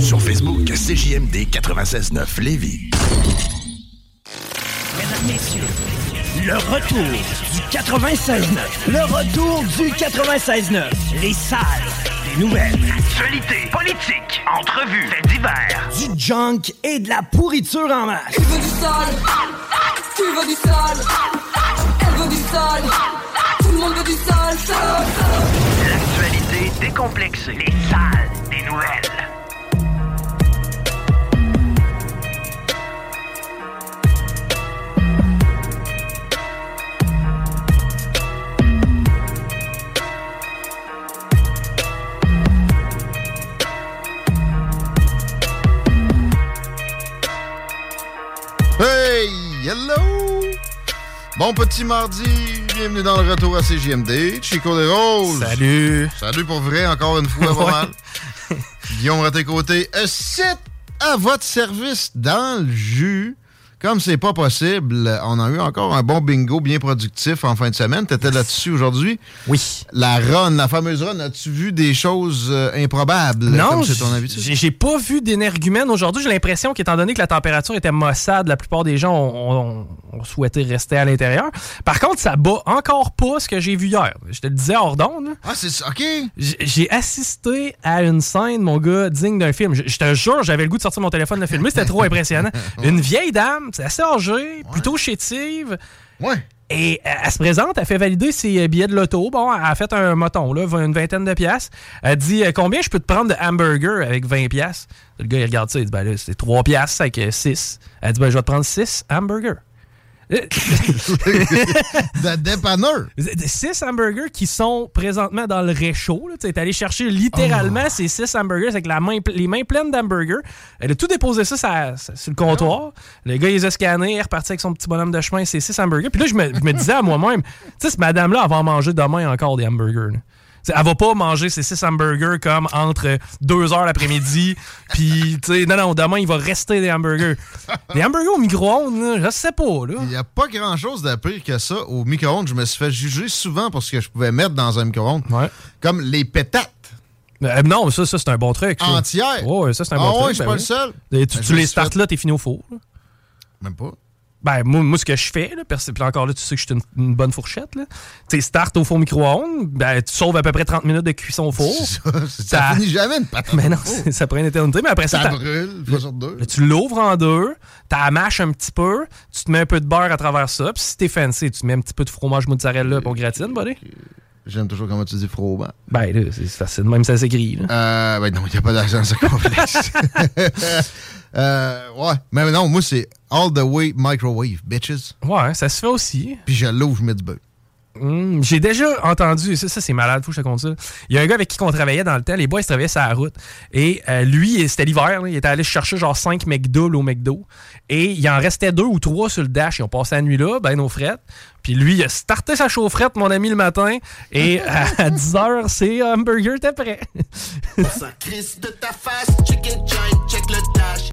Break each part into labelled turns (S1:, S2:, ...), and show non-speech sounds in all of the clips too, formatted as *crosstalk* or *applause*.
S1: Sur Facebook, CJMD 96.9 Lévis.
S2: Mesdames, Messieurs, le retour du 96.9. Le retour du 96.9. Les salles des nouvelles.
S3: Actualité, politique, entrevues, faits divers.
S2: Du junk et de la pourriture en masse.
S4: Tu veux du sale Tu veux du sale Elle veut du sale Tout le monde veut du sale.
S3: L'actualité décomplexée. Les salles des nouvelles.
S5: Hello! Bon petit mardi, bienvenue dans le retour à CJMD. Chico des Roses.
S6: Salut.
S5: Salut pour vrai, encore une fois, pas mal. Guillaume à tes côtés. Euh, C'est à votre service dans le jus. Comme c'est pas possible, on a eu encore un bon bingo bien productif en fin de semaine. T'étais là-dessus aujourd'hui?
S6: Oui.
S5: La run, la fameuse run, as-tu vu des choses euh, improbables?
S6: Non, j'ai pas vu d'énergumène aujourd'hui. J'ai l'impression qu'étant donné que la température était maussade, la plupart des gens ont, ont- ont souhaité rester à l'intérieur. Par contre, ça bat encore pas ce que j'ai vu hier. Je te le disais hors d'onde.
S5: Ah, c'est ça, OK.
S6: J'ai assisté à une scène, mon gars, digne d'un film. Je, je te jure, j'avais le goût de sortir mon téléphone de filmer. C'était trop impressionnant. *laughs* Une vieille dame, c'est assez âgée, plutôt chétive.
S5: Ouais.
S6: Et euh, elle se présente, elle fait valider ses euh, billets de loto. Bon, elle a fait un moton, là, une vingtaine de piastres. Elle dit euh, Combien je peux te prendre de hamburger avec 20 piastres? Le gars, il regarde ça, il dit Ben là, c'est 3 piastres avec 6. Elle dit Ben, je vais te prendre 6 hamburgers.
S5: De dépanneur.
S6: 6 hamburgers qui sont présentement dans le réchaud. Tu es allé chercher littéralement
S5: Oh.
S6: ces 6 hamburgers avec la main, les mains pleines d'hamburgers. Elle a tout déposé ça sur, sur le comptoir. Le gars, il les a scannés, il est reparti avec son petit bonhomme de chemin, ces 6 hamburgers. Puis là, je me, je me disais à moi-même, tu sais, cette madame-là, elle va en manger demain encore des hamburgers. là. Elle va pas manger ses 6 hamburgers comme entre 2 heures l'après-midi. *laughs* Puis, tu sais, non, non, demain, il va rester des hamburgers. Des hamburgers au micro-ondes, je sais pas, là.
S5: Il n'y a pas grand-chose de pire que ça. Au micro-ondes, je me suis fait juger souvent pour ce que je pouvais mettre dans un micro-ondes. Comme les pétates.
S6: Euh, non, ça, ça c'est un bon truc. ça.
S5: Entières?
S6: Ouais, ça, c'est un
S5: Ah
S6: bon
S5: ouais,
S6: truc.
S5: je suis
S6: ben
S5: pas
S6: oui.
S5: le seul.
S6: Et tu
S5: Ben,
S6: tu les startes
S5: fait-
S6: là, t'es fini au four. là.
S5: Même pas.
S6: Ben, moi, moi, ce que je fais, là, parce que puis encore là, tu sais que je suis une, une bonne fourchette, là. Tu sais, start au four micro-ondes, ben, tu sauves à peu près 30 minutes de cuisson au four.
S5: Ça finit jamais une patate.
S6: Mais non, *laughs* ça prend une éternité. Mais après ça,
S5: brûle, une fois sur deux.
S6: Là, tu l'ouvres en deux, tu mâches un petit peu, tu te mets un peu de beurre à travers ça, puis si t'es fancy, tu mets un petit peu de fromage mozzarella pour gratine, buddy.
S5: J'aime toujours comment tu dis froment.
S6: Ben là, c'est facile, même ça s'écrit. là.
S5: Euh, ben non, il n'y a pas d'argent, c'est complexe. *laughs* euh, ouais, mais non, moi, c'est all the way microwave, bitches.
S6: Ouais, ça se fait aussi.
S5: Puis je l'ouvre, je mets du beurre.
S6: Hum, J'ai déjà entendu, ça, ça c'est malade, faut que je te compte ça. Il y a un gars avec qui on travaillait dans le temps, les boys ils travaillaient sur la route. Et euh, lui, c'était l'hiver, il était allé chercher genre 5 McDo au McDo. Et il en restait deux ou trois sur le dash. Ils ont passé la nuit là, ben nos frettes. Puis lui, il a starté sa chaufferette, mon ami, le matin. Et *laughs* à 10h, c'est hamburger, t'es prêt.
S7: Ça crisse de ta face, joint, check le dash.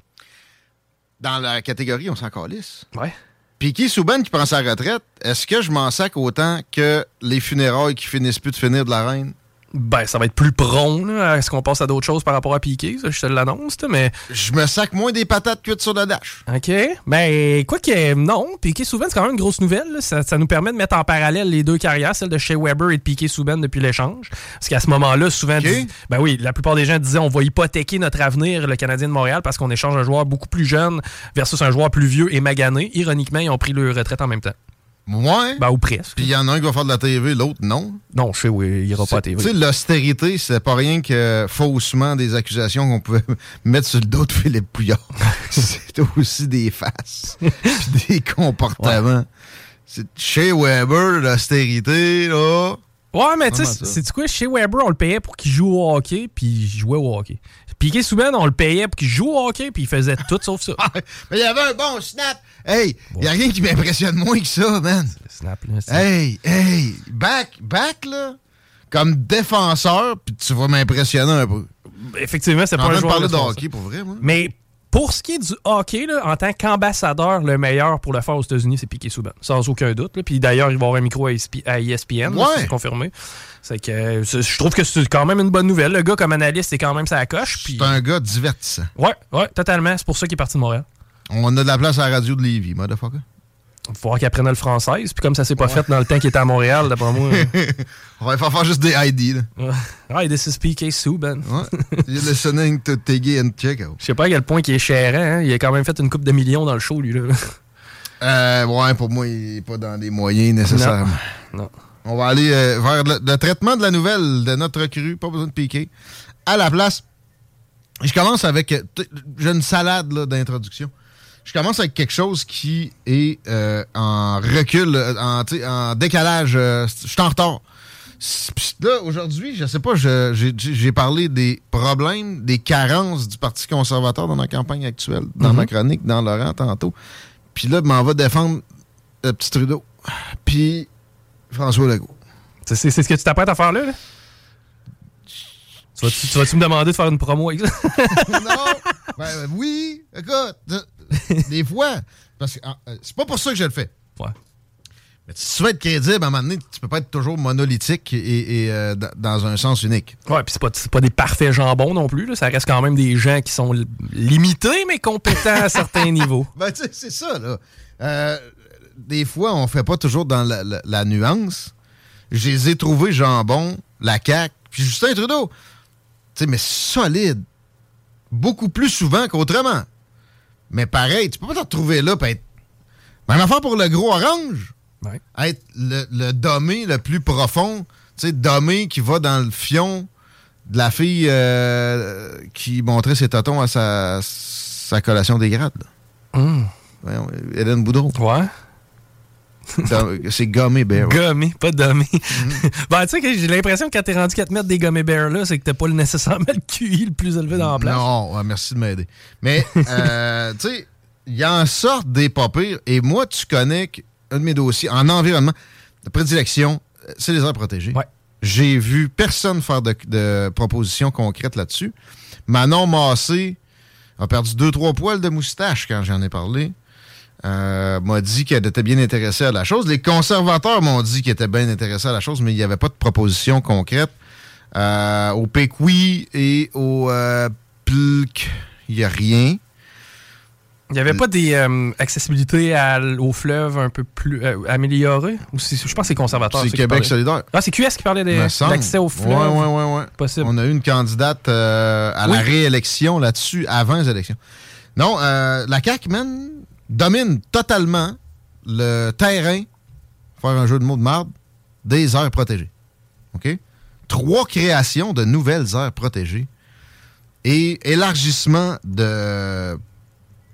S5: Dans la catégorie, on s'en calisse.
S6: Ouais.
S5: Puis qui Souban qui prend sa retraite, est-ce que je m'en sac autant que les funérailles qui finissent plus de finir de la reine?
S6: Ben, ça va être plus prompt, là. Est-ce qu'on passe à d'autres choses par rapport à Piqué? Ça, je te l'annonce, mais.
S5: Je me sac moins des patates cuites sur le dash.
S6: OK. Ben, quoi que, non. Piqué Souben, c'est quand même une grosse nouvelle. là. Ça, ça nous permet de mettre en parallèle les deux carrières, celle de Shea Weber et de Piqué Souben depuis l'échange. Parce qu'à ce moment-là, souvent, dis- ben oui, la plupart des gens disaient on va hypothéquer notre avenir, le Canadien de Montréal, parce qu'on échange un joueur beaucoup plus jeune versus un joueur plus vieux et magané. Ironiquement, ils ont pris leur retraite en même temps.
S5: Ouais.
S6: Ben, ou presque.
S5: Puis il y en a un qui va faire de la TV, l'autre non.
S6: Non, je sais, oui, il ira pas à TV.
S5: Tu sais, l'austérité, c'est pas rien que faussement des accusations qu'on pouvait *laughs* mettre sur le dos de Philippe Pouillard. *laughs* c'est aussi des faces, puis des comportements. C'est chez Weber, l'austérité, là.
S6: Ouais, mais tu sais, c'est quoi? Chez Weber, on le payait pour qu'il joue au hockey, puis il jouait au hockey. Piqué Souben, on le payait pour qu'il joue au hockey, puis il faisait tout sauf ça. *laughs*
S5: Mais il y avait un bon snap. Hey, il y a rien qui m'impressionne moins que ça, man.
S6: snap, là,
S5: Hey, hey, back, back, là. Comme défenseur, puis tu vas m'impressionner un peu.
S6: Effectivement, c'est pas un
S5: de
S6: joueur
S5: de
S6: responsable.
S5: hockey, pour vrai, moi.
S6: Mais pour ce qui est du hockey, là, en tant qu'ambassadeur, le meilleur pour le faire aux États-Unis, c'est Piqué Souban. Sans aucun doute. là. Puis d'ailleurs, il va avoir un micro à, ESP à ESPN,
S5: Ouais.
S6: si c'est confirmé. C'est que je trouve que c'est quand même une bonne nouvelle. Le gars, comme analyste, c'est quand même sa coche. Puis...
S5: C'est un gars divertissant.
S6: Ouais, ouais, totalement. C'est pour ça qu'il est parti de Montréal.
S5: On a de la place à la radio de Lévis, motherfucker.
S6: Il va falloir qu'il apprenne le français. Puis comme ça s'est pas fait dans le temps qu'il était à Montréal, d'après moi. *laughs*
S5: On va faire faire juste des ID, là.
S6: Hi, this is PK Subban.
S5: Ouais. You're listening to Teggy and Checo.
S6: Je sais pas à quel point il est cher, hein? Il a quand même fait une coupe de millions dans le show, lui, là. *laughs*
S5: Euh, ouais, pour moi, il n'est pas dans les moyens nécessairement.
S6: Non.
S5: On va aller euh, vers le, le traitement de la nouvelle de notre recrue, pas besoin de piquer. À la place, je commence avec. euh, J'ai une salade d'introduction. Je commence avec quelque chose qui est euh, en recul, euh, en, décalage. euh, je suis en retard. Là, aujourd'hui, je sais pas, j'ai parlé des problèmes, des carences du Parti conservateur dans la campagne actuelle, dans
S6: Mhm.
S5: ma chronique, dans Laurent tantôt. Puis là, m'en va défendre le petit Trudeau. Puis François Legault.
S6: C'est ce que tu t'apprêtes à faire là? là? Tu vas-tu tu vas-tu me demander de faire une promo avec ça? *laughs*
S5: non! Ben, oui, écoute, *laughs* des fois, parce que ah, euh, c'est pas pour ça que je le fais.
S6: Ouais.
S5: Mais si tu veux être crédible, à un moment donné, tu peux pas être toujours monolithique et, et, euh, dans- un sens unique.
S6: Ouais, puis c'est pas, pas des parfaits jambons non plus. là. Ça reste quand même des gens qui sont li- limités, mais compétents à certains *laughs* niveaux.
S5: Ben, tu sais, c'est ça, là. Euh, des fois, on fait pas toujours dans la, la- la nuance. Je les ai trouvés jambon, la CAQ, puis Justin Trudeau. Tu sais, mais solide. Beaucoup plus souvent qu'autrement. Mais pareil, tu peux pas te retrouver là puis être. Même affaire pour le gros orange.
S6: Ouais.
S5: Être le, le dommé le plus profond. Tu sais, dommé qui va dans le fion de la fille euh, qui montrait ses totons à sa, sa collation des grades.
S6: Hum.
S5: Voyons, Hélène Boudreau.
S6: Ouais.
S5: C'est gommé, Bear.
S6: Gommé, pas dommé. ben, tu sais j'ai l'impression que quand t'es rendu 4 mètres des gummy bears là, c'est que t'as pas nécessairement le QI le plus élevé dans la place.
S5: Non, merci de m'aider. Mais, euh, *laughs* tu sais, il y en sorte des pas pires. Et moi, tu connais qu'un de mes dossiers en environnement de prédilection, euh, c'est les aires protégées.
S6: Ouais.
S5: J'ai vu personne faire de, de propositions concrètes là-dessus. Manon Massé a perdu deux, trois poils de moustache quand j'en ai parlé. Euh, m'a dit qu'elle était bien intéressée à la chose. Les conservateurs m'ont dit qu'ils étaient bien intéressés à la chose, mais il n'y avait pas de proposition concrète. Euh, au PQI et au euh, PLC, il n'y a rien.
S6: Il y avait pas des euh, accessibilités à au fleuve un peu plus euh, améliorées? Ou je pense que c'est conservateur.
S5: C'est Québec solidaire.
S6: Ah, c'est QS qui parlait d'accès au fleuve.
S5: Ouais.
S6: Possible.
S5: On a eu une candidate euh, à la réélection là-dessus avant les élections. Non, euh, la CAQ, man, domine totalement le terrain, faire un jeu de mots de marde, des aires protégées. Trois créations de nouvelles aires protégées et élargissement de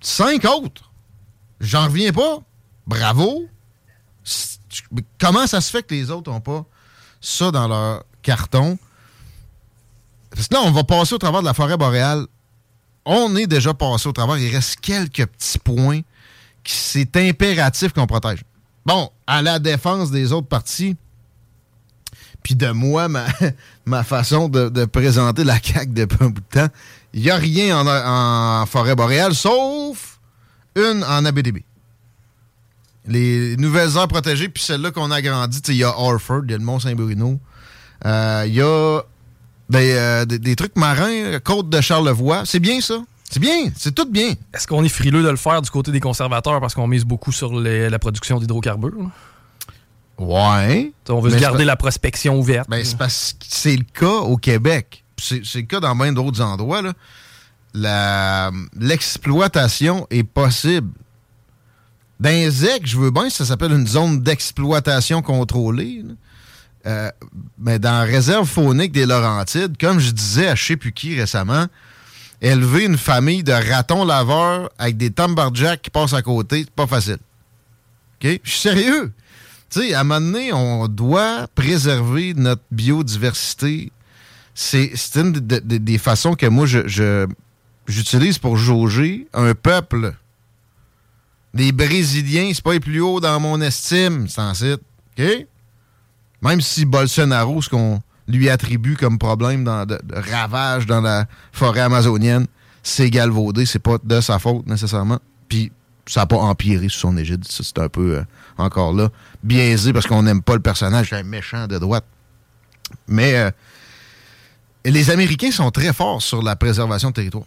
S5: cinq autres. J'en reviens pas. Bravo. Comment ça se fait que les autres n'ont pas ça dans leur carton? Parce que là, on va passer au travers de la forêt boréale. On est déjà passé au travers. Il reste quelques petits points c'est impératif qu'on protège. Bon, à la défense des autres partis, puis de moi, ma, *laughs* ma façon de, présenter la CAQ depuis un bout de temps, il n'y a rien en, forêt boréale, sauf une en ABDB. Les nouvelles aires protégées, puis celle-là qu'on a agrandie, il y a Orford, il y a le Mont-Saint-Bruno, euh, il y a des, euh, des- des trucs marins, côte de Charlevoix. C'est bien, ça? C'est bien. C'est tout bien.
S6: Est-ce qu'on est frileux de le faire du côté des conservateurs parce qu'on mise beaucoup sur les- la production d'hydrocarbures?
S5: Ouais.
S6: On veut se garder la prospection ouverte.
S5: Ben, c'est parce que c'est le cas au Québec. C'est c'est le cas dans bien d'autres endroits. là. La- L'exploitation est possible. Dans ZEC, je veux bien, ça s'appelle une zone d'exploitation contrôlée. Euh, mais dans la réserve faunique des Laurentides, comme je disais à je sais plus qui récemment, élever une famille de ratons laveurs avec des tambarjacks qui passent à côté, c'est pas facile. Je suis sérieux. Tu sais, à un moment donné, on doit préserver notre biodiversité. C'est une de- de- des façons que moi, je- j'utilise pour jauger un peuple. Les Brésiliens, c'est pas les plus hauts dans mon estime, c'est en? Même si Bolsonaro, ce qu'on lui attribue comme problème de, ravage dans la forêt amazonienne, c'est galvaudé, c'est pas de sa faute nécessairement. Puis ça n'a pas empiré sous son égide. Ça, c'est un peu euh, encore là biaisé parce qu'on n'aime pas le personnage, c'est un méchant de droite. Mais euh, les Américains sont très forts sur la préservation de territoire.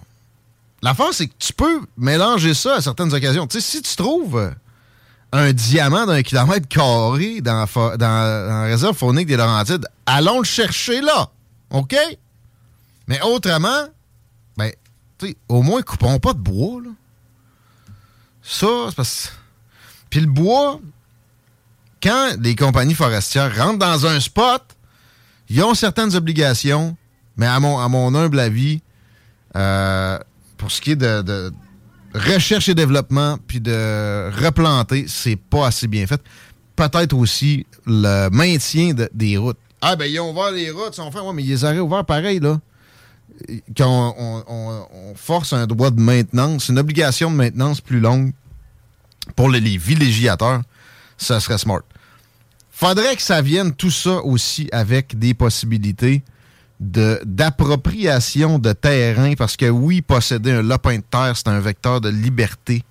S5: L'affaire, c'est que tu peux mélanger ça à certaines occasions. Tu sais, si tu trouves euh, un diamant d'un kilomètre carré dans, la réserve faunique des Laurentides, allons le chercher là. OK? Mais autrement, ben, tu au moins, coupons pas de bois, là. Ça, c'est parce Puis le bois, quand les compagnies forestières rentrent dans un spot, ils ont certaines obligations, mais à mon, humble avis, euh, pour ce qui est de recherche et développement, puis de replanter, c'est pas assez bien fait. Peut-être aussi le maintien de- des routes. Ah, ben, ils ont ouvert les routes, ils ont fait, ouais, mais ils les auraient ouverts pareil, là. Quand on, force un droit de maintenance, une obligation de maintenance plus longue pour les, les villégiateurs, ça serait smart. Faudrait que ça vienne tout ça aussi avec des possibilités d'appropriation de, terrain, parce que oui, posséder un lopin de terre, c'est un vecteur de liberté.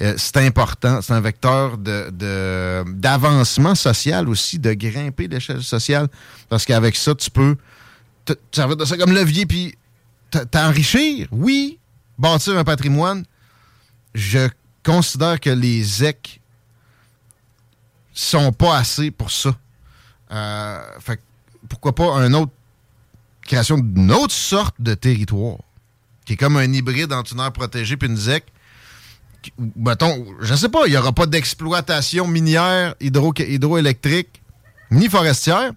S5: Euh, c'est important. C'est un vecteur de- de- d'avancement social aussi, de grimper l'échelle sociale, parce qu'avec ça, tu peux te te servir de ça comme levier, puis t'enrichir, oui, bâtir un patrimoine. Je considère que les ZEC sont pas assez pour ça. Euh, pourquoi pas un autre création d'une autre sorte de territoire qui est comme un hybride entre une aire protégée puis une ZEC. Mettons, je sais pas, il n'y aura pas d'exploitation minière, hydro- hydroélectrique, ni forestière,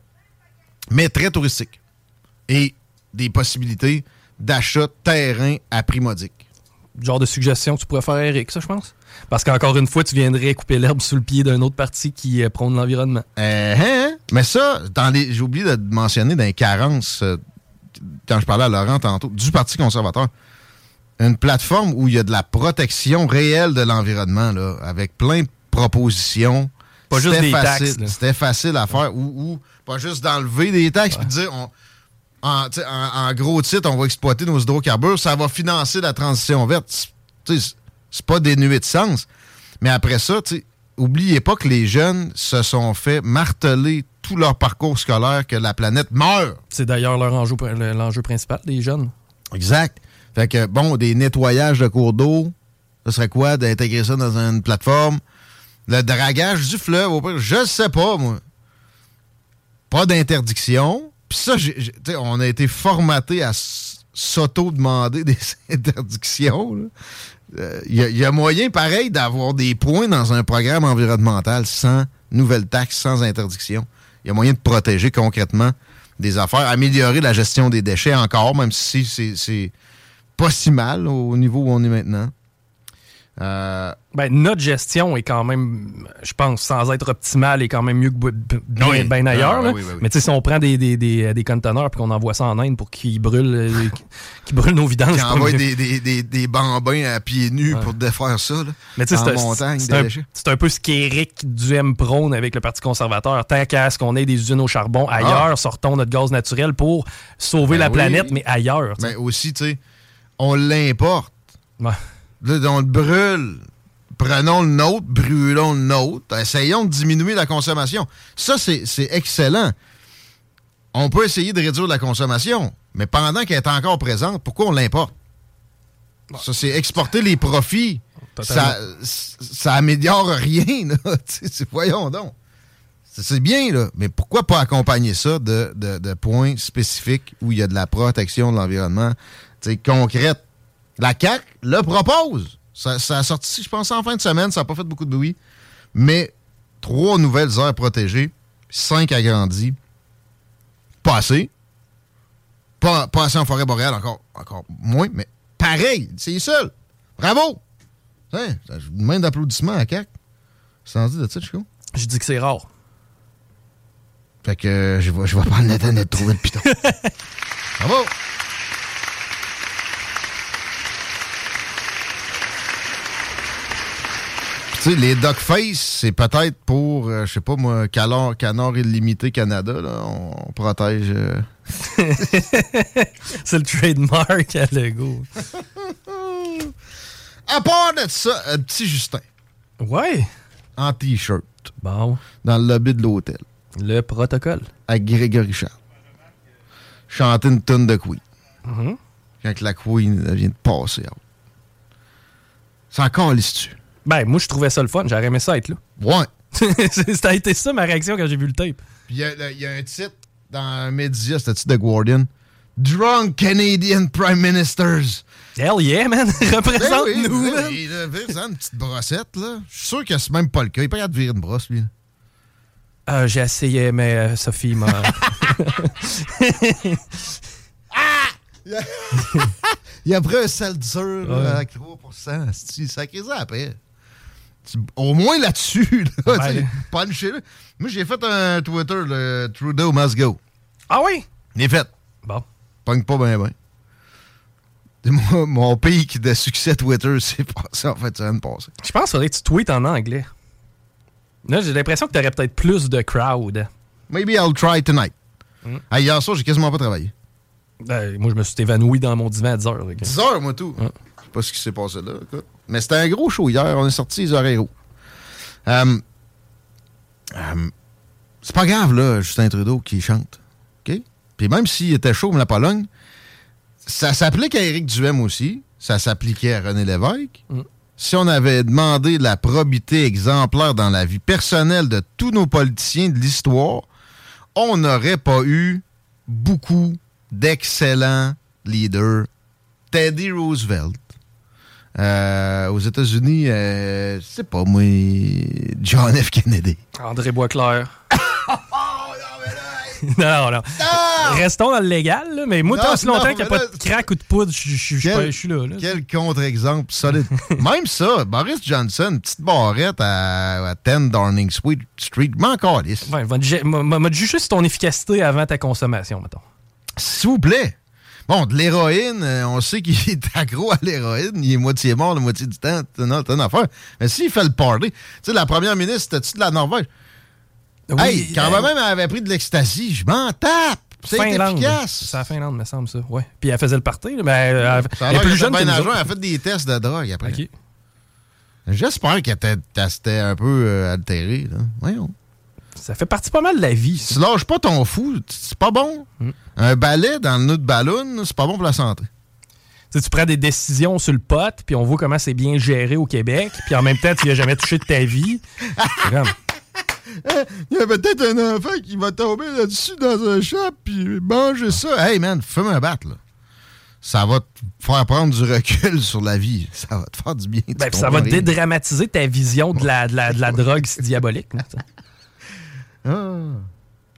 S5: mais très touristique. Et des possibilités d'achat de terrain à prix modique.
S6: Genre de suggestion que tu pourrais faire, Eric, ça, je pense? Parce qu'encore une fois, tu viendrais couper l'herbe sous le pied d'un autre parti qui euh, prône l'environnement.
S5: Euh, hein? Mais ça, dans les- j'ai oublié de mentionner dans les carences, euh, quand je parlais à Laurent tantôt, du Parti conservateur, une plateforme où il y a de la protection réelle de l'environnement, là, avec plein de propositions.
S6: Pas juste
S5: C'était
S6: des
S5: facile-
S6: taxes.
S5: C'était facile à faire. Ou, ou pas juste d'enlever des taxes puis de dire, on- en, gros titre, on va exploiter nos hydrocarbures, ça va financer la transition verte. C'est- pas dénué de sens. Mais après ça, tu sais, oubliez pas que les jeunes se sont fait marteler tout leur parcours scolaire que la planète meurt.
S6: C'est d'ailleurs leur enjeu, le- l'enjeu principal, les jeunes.
S5: Exact. Fait que, bon, des nettoyages de cours d'eau, ce serait quoi d'intégrer ça dans une plateforme? Le dragage du fleuve, au pire, je sais pas, moi. Pas d'interdiction. Puis ça, on a été formaté à s'auto-demander *laughs* des interdictions. Il y, a- y a moyen, pareil, d'avoir des points dans un programme environnemental sans nouvelles taxes, sans interdiction. Il y a moyen de protéger concrètement des affaires, améliorer la gestion des déchets encore, même si c'est pas si mal au niveau où on est maintenant. Euh,
S6: Ben, notre gestion est quand même, je pense, sans être optimale, est quand même mieux que bien,
S5: Oui.
S6: bien ailleurs.
S5: Ah,
S6: là.
S5: oui.
S6: Mais tu sais, si on prend des, des, des, des conteneurs et qu'on envoie ça en Inde pour qu'ils brûlent, euh, brûlent nos vidanges.
S5: qui
S6: c'est pas
S5: envoie
S6: mieux.
S5: des, des, des, des bambins à pieds nus pour défaire ça. Là,
S6: Mais tu sais,
S5: en
S6: c'est un-
S5: montagne,
S6: c'est un, peu ce qu'Éric Duhem prône avec le Parti conservateur. Tant qu'à ce qu'on ait des usines au charbon ailleurs, sortons notre gaz naturel pour sauver
S5: Ben
S6: la planète, mais ailleurs.
S5: Mais aussi, tu sais, on l'importe. On le brûle. Prenons le nôtre, brûlons le nôtre. Essayons de diminuer la consommation. Ça, c'est excellent. On peut essayer de réduire la consommation. Mais pendant qu'elle est encore présente, pourquoi on l'importe? Ça, c'est exporter les profits. Ça, ça améliore rien, *laughs* là. Voyons donc. C'est- bien, là. Mais pourquoi pas accompagner ça de, de- de points spécifiques où il y a de la protection de l'environnement, concrète? La CAQ le propose. Ça, ça a sorti, je pense, en fin de semaine. Ça n'a pas fait beaucoup de bruit. Mais trois nouvelles aires protégées, cinq agrandies. Pas assez. Pas, pas assez en forêt boréale, encore, encore moins, mais pareil, c'est les seuls. Bravo! Hein, main d'applaudissement à CAQ. Sans dire de ça, Chico.
S6: Je dis que c'est rare.
S5: Fait que euh, je vais, je vais prendre le temps de trouver le piton. *laughs* Bravo! Puis, Tu sais, les Duckface, c'est peut-être pour, euh, je sais pas moi, Canard, Canard Illimité Canada, là. On, on protège. euh, *laughs*
S6: c'est le trademark à Lego.
S5: À part de ça, un petit Justin.
S6: Ouais.
S5: En t-shirt.
S6: Bon.
S5: Dans le lobby de l'hôtel.
S6: Le protocole.
S5: Avec Grégory Charles. Chanter une tonne de Queen.
S6: Mhm.
S5: Quand la Queen elle vient de passer. out. C'est encore l'issue.
S6: Ben, moi, je trouvais ça le fun. J'aurais aimé ça être là.
S5: Ouais. *laughs*
S6: ça a été ça ma réaction quand j'ai vu le tape.
S5: Puis il y, il y a un titre dans un média, c'était titre de Guardian. Drunk Canadian Prime Ministers.
S6: Hell yeah, man. *laughs* Représente-nous,
S5: Ben oui, là, faisant une petite brossette, là. Je suis sûr que c'est même pas le cas. Il pas capable de virer une brosse, lui.
S6: Ah, j'ai essayé, mais euh, Sophie m'a. *laughs*
S5: Il a pris un sel dur là,
S6: Ouais.
S5: avec 3%. C'est sacré ça après. Tu- Au moins là-dessus, *laughs* là,
S6: Ouais.
S5: tu puncher-le. Moi, j'ai fait un Twitter, le Trudeau must go.
S6: Ah oui?
S5: Il est fait.
S6: Bon.
S5: Pogne pas bien, bien. Mon, mon pic de succès Twitter, *laughs* c'est passé en fait semaine passée.
S6: Je pense que tu tweets en anglais. Là, j'ai l'impression que t'aurais peut-être plus de crowd.
S5: Maybe I'll try tonight.
S6: Mm.
S5: Ah, hier soir, j'ai quasiment pas travaillé.
S6: Ben, moi, je me suis évanoui dans mon divan à 10 heures. là.
S5: 10 heures, moi, tout. Sais pas ce qui s'est passé là. écoute. Mais c'était un gros show hier. On est sorti les oreilles euh, c'est pas grave, là, Justin Trudeau qui chante. OK? Puis même s'il était chaud comme la Pologne, ça s'applique à Éric Duhem aussi. Ça s'appliquait à René Lévesque. Si on avait demandé la probité exemplaire dans la vie personnelle de tous nos politiciens de l'histoire, on n'aurait pas eu beaucoup d'excellents leaders. Teddy Roosevelt. Euh, aux États-Unis, euh, je sais pas moi, John F. Kennedy.
S6: André Boisclair. *laughs* *laughs* non, non. Restons dans le légal, là, mais moi,
S5: Non,
S6: tant si
S5: non,
S6: longtemps qu'il n'y a pas
S5: là-
S6: de crack ou de poudre, je suis là. là.
S5: Quel contre-exemple solide. *laughs* Même ça, Boris Johnson, petite barrette à, à 10 Downing Street, m'en calisse.
S6: Ouais, m'a- juger sur ton efficacité avant ta consommation, mettons.
S5: S'il vous plaît. Bon, de l'héroïne, euh, on sait qu'il *laughs* est accro à l'héroïne. Il est moitié mort la moitié du temps. C'est une, affaire. Mais s'il fait le party, tu sais, la première ministre, c'était-tu de la Norvège?
S6: Oui,
S5: hey, quand
S6: euh,
S5: même, elle avait pris de l'ecstasy. Je m'en tape. C'est
S6: Finlande.
S5: efficace.
S6: C'est la Finlande, me semble, ça. Ouais. Puis elle faisait le party, mais elle, elle-
S5: Ça a
S6: elle est plus jeune que nous
S5: à. Elle a fait des tests de drogue après. J'espère qu'elle était un peu euh, altérée. Là. Voyons.
S6: Ça fait partie pas mal de la vie.
S5: Tu lâches pas ton fou, c'est pas bon. Un balai dans le nœud de ballon, c'est pas bon pour la santé.
S6: Tu sais, tu prends des décisions sur le pot, puis on voit comment c'est bien géré au Québec, puis en même temps, tu n'y as jamais touché de ta vie. *laughs*
S5: Il y a peut-être un enfant qui va tomber là-dessus dans un shop puis manger ça. Hey man, fume un bat là. Ça va te faire prendre du recul *laughs* sur la vie. Ça va te faire du bien.
S6: Ben, ça va dédramatiser ta vision de la, de la, de la *laughs* drogue diabolique.
S5: Ah.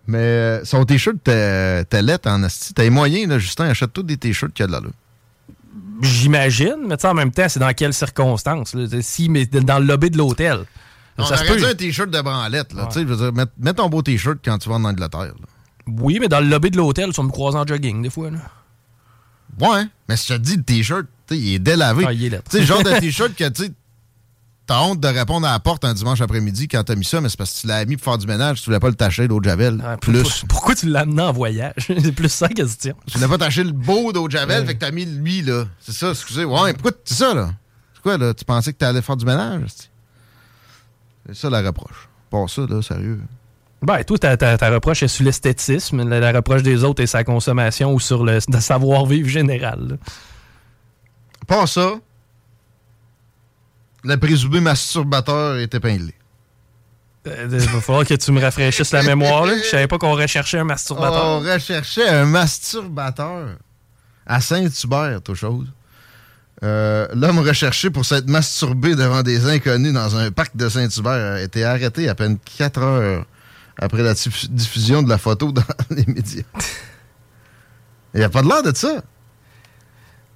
S5: Mais euh, son t-shirt t'es lettre en asti. T'as les moyens, là, Justin, achète tous des t-shirts qu'il y a de là.
S6: J'imagine, mais tu sais, en même temps, c'est dans quelles circonstances? là? Si, mais dans le lobby de l'hôtel.
S5: On
S6: Ça
S5: aurait un t-shirt de branlette. Là, Tu sais, je veux dire, mets, mets ton beau t-shirt quand tu vas en Angleterre. là.
S6: Oui, mais dans le lobby de l'hôtel, tu vas me croiser en jogging, des fois. Là.
S5: Ouais, mais si je te dis le t-shirt, il est délavé.
S6: Ah, il est lettre.
S5: Tu sais, le genre de *laughs* t-shirt que tu sais, t'as honte de répondre à la porte un dimanche après-midi quand t'as mis ça, mais c'est parce que tu l'as mis pour faire du ménage, tu voulais pas le tacher d'eau de Javel. plus.
S6: Pourquoi, pourquoi tu l'as amené en voyage? *laughs* c'est plus ça la question.
S5: Tu voulais pas tacher le beau d'eau de Javel,
S6: Ouais.
S5: fait que t'as mis lui, là. C'est ça, excusez. Ouais, pourquoi c'est ça, là? C'est quoi, là? Tu pensais que t'allais faire du ménage? c'est- ça la reproche. Pas ça, là, sérieux.
S6: Ben, toi, ta, ta- ta reproche est sur l'esthétisme, la, la reproche des autres est sa consommation ou sur le, le savoir-vivre général. là.
S5: Pas ça, le présumé masturbateur est épinglé.
S6: Euh, Il va falloir que tu me rafraîchisses la mémoire. là. Je savais pas qu'on recherchait un masturbateur.
S5: On recherchait un masturbateur à Saint-Hubert, tout chose. Euh, L'homme recherché pour s'être masturbé devant des inconnus dans un parc de Saint-Hubert a été arrêté à peine 4 heures après la diffu- diffusion de la photo dans *laughs* les médias. Il n'y a pas de l'air de ça.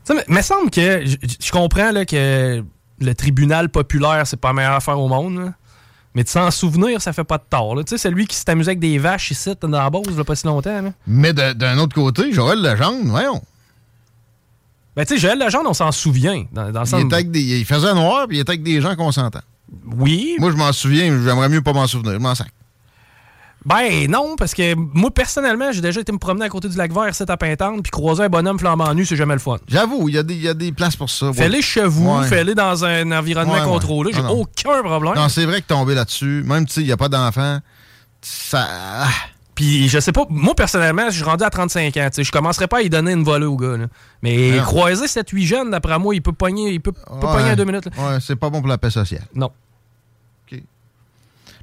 S6: Ça me, me semble que je, je comprends là, que le tribunal populaire, c'est pas la meilleure affaire au monde. là. Mais de s'en souvenir, ça fait pas de tort. là. Tu sais, celui qui s'est amusé avec des vaches ici dans la Beauce, il y a pas si longtemps. là.
S5: Mais de- d'un autre côté, Joël Legendre, voyons.
S6: Ben, tu sais, Joël Legendre, on s'en souvient. Dans, dans le
S5: Il, était avec des- il faisait noir puis il était avec des gens consentants.
S6: Oui.
S5: Moi, je m'en souviens, mais j'aimerais mieux pas m'en souvenir. Je m'en sac.
S6: Ben non, parce que moi, personnellement, j'ai déjà été me promener à côté du lac vert, c'est à Pintante, puis croiser un bonhomme flambant nu, c'est jamais le fun.
S5: J'avoue, il y, a des- il y a des places pour ça. ouais.
S6: Fais-les chez vous,
S5: Ouais.
S6: fais-les dans un environnement
S5: Ouais,
S6: contrôlé, j'ai aucun problème.
S5: Non, c'est vrai que tomber là-dessus, même si il n'y a pas d'enfant, ça. ah,
S6: Puis je sais pas, moi personnellement, je suis rendu à 35 ans, tu sais, je commencerais pas à y donner une volée au gars. là. Mais croiser 7-8 jeunes, d'après moi, il peut pogner, il peut, peut
S5: ouais.
S6: pogner en deux minutes. là.
S5: Ouais, c'est pas bon pour la paix sociale.
S6: Non.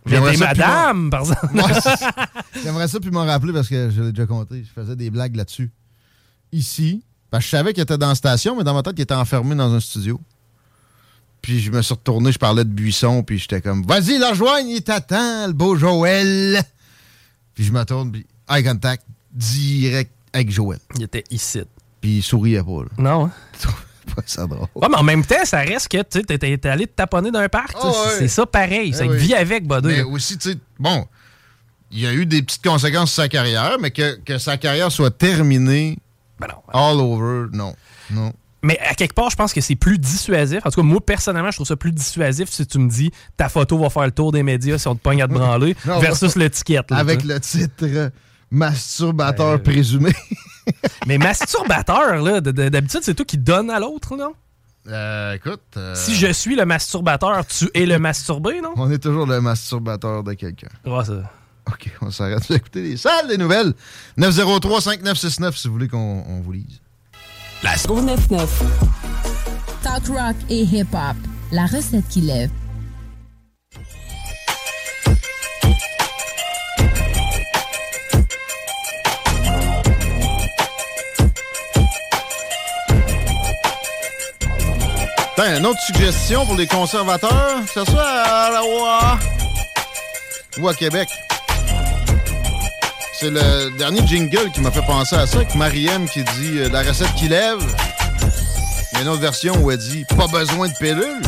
S5: J'aimerais
S6: des
S5: ça, puis
S6: madames, par exemple. *laughs*
S5: J'aimerais ça puis m'en rappeler parce que je l'ai déjà compté. Je faisais des blagues là-dessus. Ici, parce que je savais qu'il était dans la station, mais dans ma tête, il était enfermé dans un studio. Puis je me suis retourné, je parlais de Buisson, puis j'étais comme Vas-y, la rejoigne, il t'attend, le beau Joël. Puis je me tourne, puis eye contact, direct avec Joël.
S6: Il était ici.
S5: Puis il souriait pas, là.
S6: Non. hein? *laughs* *laughs*
S5: Pas ça drôle.
S6: Ouais, mais en même temps, ça reste que tu t'es allé te taponner d'un parc.
S5: Ah
S6: c'est-
S5: ouais.
S6: C'est ça pareil.
S5: Eh oui.
S6: vie avec, Bodé.
S5: Mais aussi, tu sais, bon, il y a eu des petites conséquences sur sa carrière, mais que, que sa carrière soit terminée
S6: Ben non.
S5: all over, non. Non.
S6: Mais à quelque part, je pense que c'est plus dissuasif. En tout cas, moi, personnellement, je trouve ça plus dissuasif si tu me dis ta photo va faire le tour des médias si on te pogne à te *laughs* branler
S5: Non,
S6: versus *laughs* l'étiquette. là,
S5: Avec le titre euh, masturbateur présumé. *laughs*
S6: Mais masturbateur, là, de- de- d'habitude, c'est toi qui donne à l'autre, non?
S5: Euh, écoute. euh,
S6: Si je suis le masturbateur, tu es le masturbé, non?
S5: On est toujours le masturbateur de quelqu'un.
S6: Ouais, ça.
S5: OK, on s'arrête d'écouter les salles des nouvelles. 903-5969 si vous voulez qu'on on vous lise.
S1: La
S8: 99. Talk rock et hip-hop. La recette qui lève.
S5: Tiens, une autre suggestion pour les conservateurs, que ce soit à Ottawa ou à Québec. C'est le dernier jingle qui m'a fait penser à ça, avec Mariem qui dit euh, la recette qui lève. Il y a une autre version où elle dit pas besoin de pilule.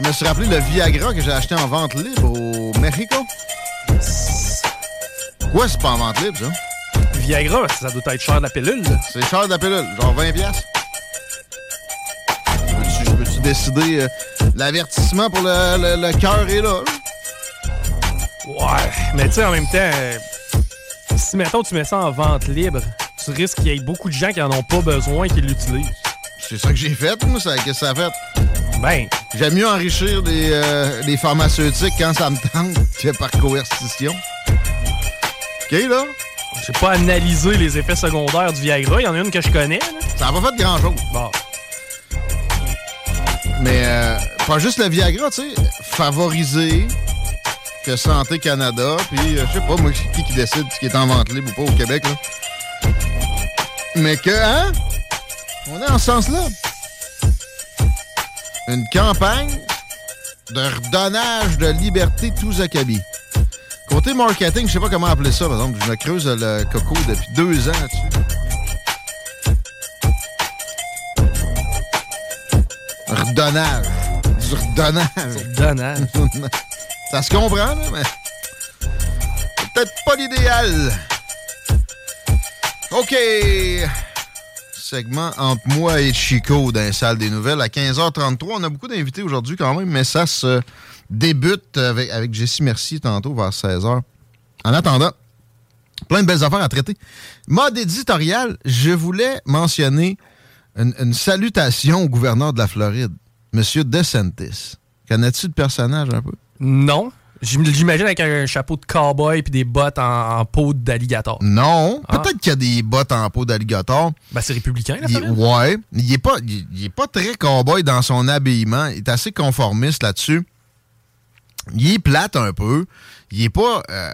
S5: Je me suis rappelé le Viagra que j'ai acheté en vente libre au Mexico. Quoi, c'est pas en vente libre, ça?
S6: Viagra, ça doit être cher de la pilule.
S5: C'est cher de la pilule, genre 20 décider? euh, L'avertissement pour le, le- le cœur est là.
S6: Ouais, mais tu sais, en même temps, euh, si mettons tu mets ça en vente libre, tu risques qu'il y ait beaucoup de gens qui en ont pas besoin qui l'utilisent.
S5: C'est ça que j'ai fait, moi. ça- Qu'est-ce que ça a fait?
S6: Ben,
S5: J'aime mieux enrichir les, euh, pharmaceutiques quand ça me tente *laughs* que par coercition. OK, là?
S6: j'ai pas analysé les effets secondaires du Viagra. Il y en a une que je connais. là.
S5: Ça n'a pas fait grand-chose.
S6: Bon.
S5: Mais euh, pas juste le Viagra, tu sais. Favoriser que Santé Canada, puis euh, je sais pas, moi, qui qui décide ce qui est en vente libre ou pas au Québec, là. Mais que, hein? On est en ce sens-là. Une campagne de redonnage de liberté tous acabit. Côté marketing, je sais pas comment appeler ça, par exemple. Je me creuse le coco depuis deux ans là-dessus. Redonnage. Du redonnage. *laughs* Ça se comprend, là, mais. c'est Peut-être pas l'idéal. OK. Segment entre moi et Chico dans les salles des nouvelles à 15h33. On a beaucoup d'invités aujourd'hui quand même, mais ça se débute avec, avec Jessie Mercier tantôt vers 16h. En attendant, plein de belles affaires à traiter. Mode éditorial, je voulais mentionner une, une salutation au gouverneur de la Floride, M. DeSantis. Connais-tu le personnage un peu?
S6: Non, J'im- J'imagine avec un chapeau de cowboy puis des bottes en, en peau d'alligator.
S5: Non,
S6: Ah.
S5: peut-être qu'il y a des bottes en peau d'alligator.
S6: Ben, c'est républicain, la
S5: Il-
S6: Floride.
S5: ouais, il est pas, il, il est pas très cowboy dans son habillement. Il est assez conformiste là-dessus. Il est plate un peu. Il est pas euh,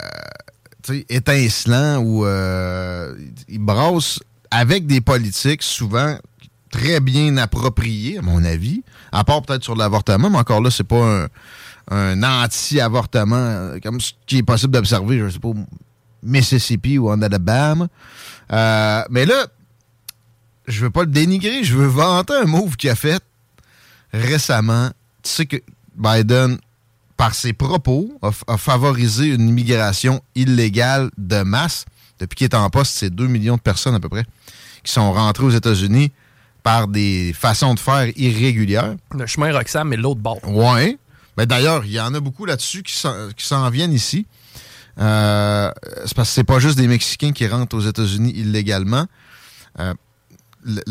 S5: étincelant ou euh, il brasse avec des politiques souvent très bien appropriées, à mon avis. À part peut-être sur l'avortement, mais encore là, c'est pas un, anti-avortement euh, comme ce qui est possible d'observer, je sais pas, Mississippi ou en Alabama. Euh, mais là, je veux pas le dénigrer, je veux vanter un move qu'il a fait récemment. Tu sais que Biden, par ses propos, a, a favorisé une immigration illégale de masse. Depuis qu'il est en poste, c'est 2 millions de personnes à peu près qui sont rentrées aux États-Unis par des façons de faire irrégulières.
S6: Le chemin Roxham, mais l'autre bord.
S5: Ouais. Ben D'ailleurs, il y en a beaucoup là-dessus qui s'en viennent ici. Euh, c'est parce que c'est pas juste des Mexicains qui rentrent aux États-Unis illégalement. Euh,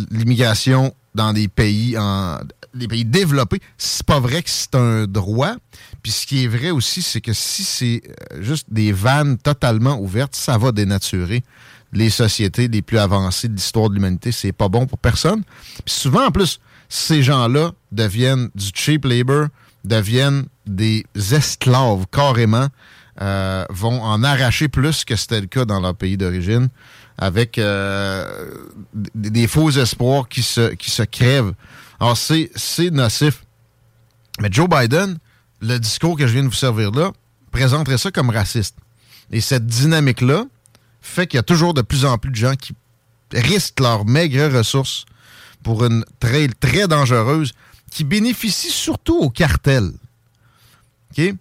S5: L'immigration dans des pays en les pays développés, c'est pas vrai que c'est un droit. Puis ce qui est vrai aussi, c'est que si c'est euh, juste des vannes totalement ouvertes, ça va dénaturer les sociétés les plus avancées de l'histoire de l'humanité. C'est pas bon pour personne. Puis souvent, en plus, ces gens-là deviennent du cheap labor, deviennent des esclaves carrément, euh, vont en arracher plus que c'était le cas dans leur pays d'origine, avec euh, des, faux espoirs qui se, qui se crèvent. Alors, c'est c'est nocif. Mais Joe Biden, le discours que je viens de vous servir là, présenterait ça comme raciste. Et cette dynamique-là fait qu'il y a toujours de plus en plus de gens qui risquent leurs maigres ressources pour une trail très dangereuse qui bénéficie surtout aux cartels. OK?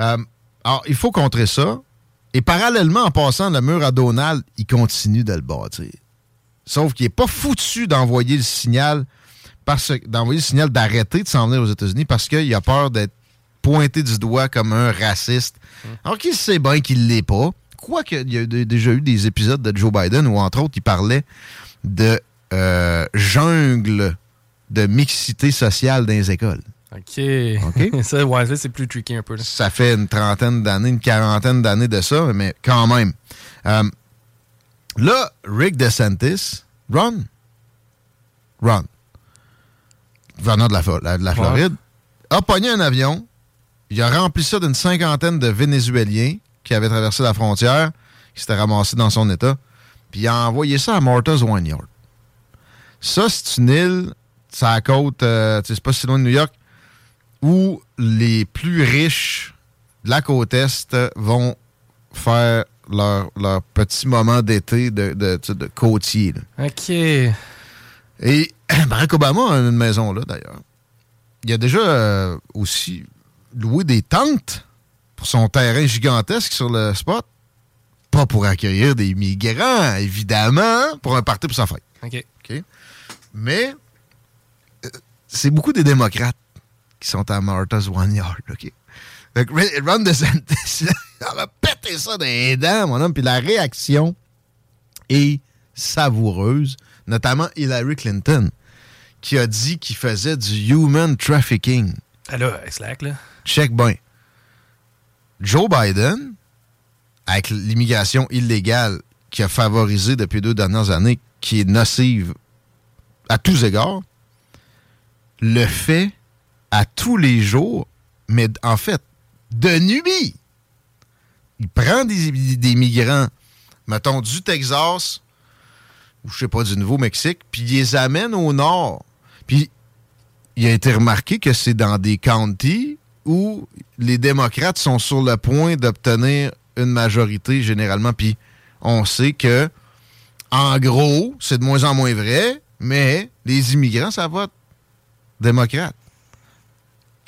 S5: Euh, alors, il faut contrer ça. Et parallèlement, en passant le mur à Donald, il continue de le bâtir. Sauf qu'il n'est pas foutu d'envoyer le signal parce d'envoyer le signal d'arrêter de s'en venir aux États-Unis parce qu'il a peur d'être pointé du doigt comme un raciste. Alors qu'il sait bien qu'il l'est pas. Quoique, il y a déjà eu des épisodes de Joe Biden où, entre autres, il parlait de euh, jungle de mixité sociale dans les écoles.
S6: OK.
S5: OK? *laughs*
S6: ça, ouais, ça, c'est plus tricky un peu. là.
S5: Ça fait une trentaine d'années, une quarantaine d'années de ça, mais quand même. Euh, là, Rick DeSantis, Ron, Ron, gouverneur de la- de la Floride, a pogné un avion, il a rempli ça d'une cinquantaine de Vénézuéliens qui avaient traversé la frontière, qui s'étaient ramassés dans son état, puis il a envoyé ça à Martha's Vineyard. Ça, c'est une île, c'est à la côte, euh, tu sais, c'est pas si loin de New York, où les plus riches de la côte Est vont faire leur, leur petit moment d'été de, de, de côtier. là.
S6: OK.
S5: Et *clears throat* Barack Obama a une maison là, d'ailleurs. Il a déjà euh, aussi loué des tentes pour son terrain gigantesque sur le spot. Pas pour accueillir des migrants, évidemment, pour un parti pour sa fête.
S6: OK.
S5: OK? Mais euh, c'est beaucoup des démocrates qui sont à Martha's Vineyard. OK? Fait que Ron- DeSantis, *laughs* il a pété ça dans les dents, mon homme. Puis la réaction est savoureuse, notamment Hillary Clinton, qui a dit qu'il faisait du human trafficking.
S6: Ah là, Slack, là.
S5: Check bien. Joe Biden, avec l'immigration illégale qui a favorisé depuis deux dernières années, qui est nocive à tous égards, le fait à tous les jours, mais en fait, de nuit. Il prend des, migrants, mettons, du Texas, ou je sais pas, du Nouveau-Mexique, puis il les amène au nord. Puis il a été remarqué que c'est dans des counties où les démocrates sont sur le point d'obtenir une majorité généralement. Puis on sait que, en gros, c'est de moins en moins vrai, mais les immigrants, ça vote démocrate.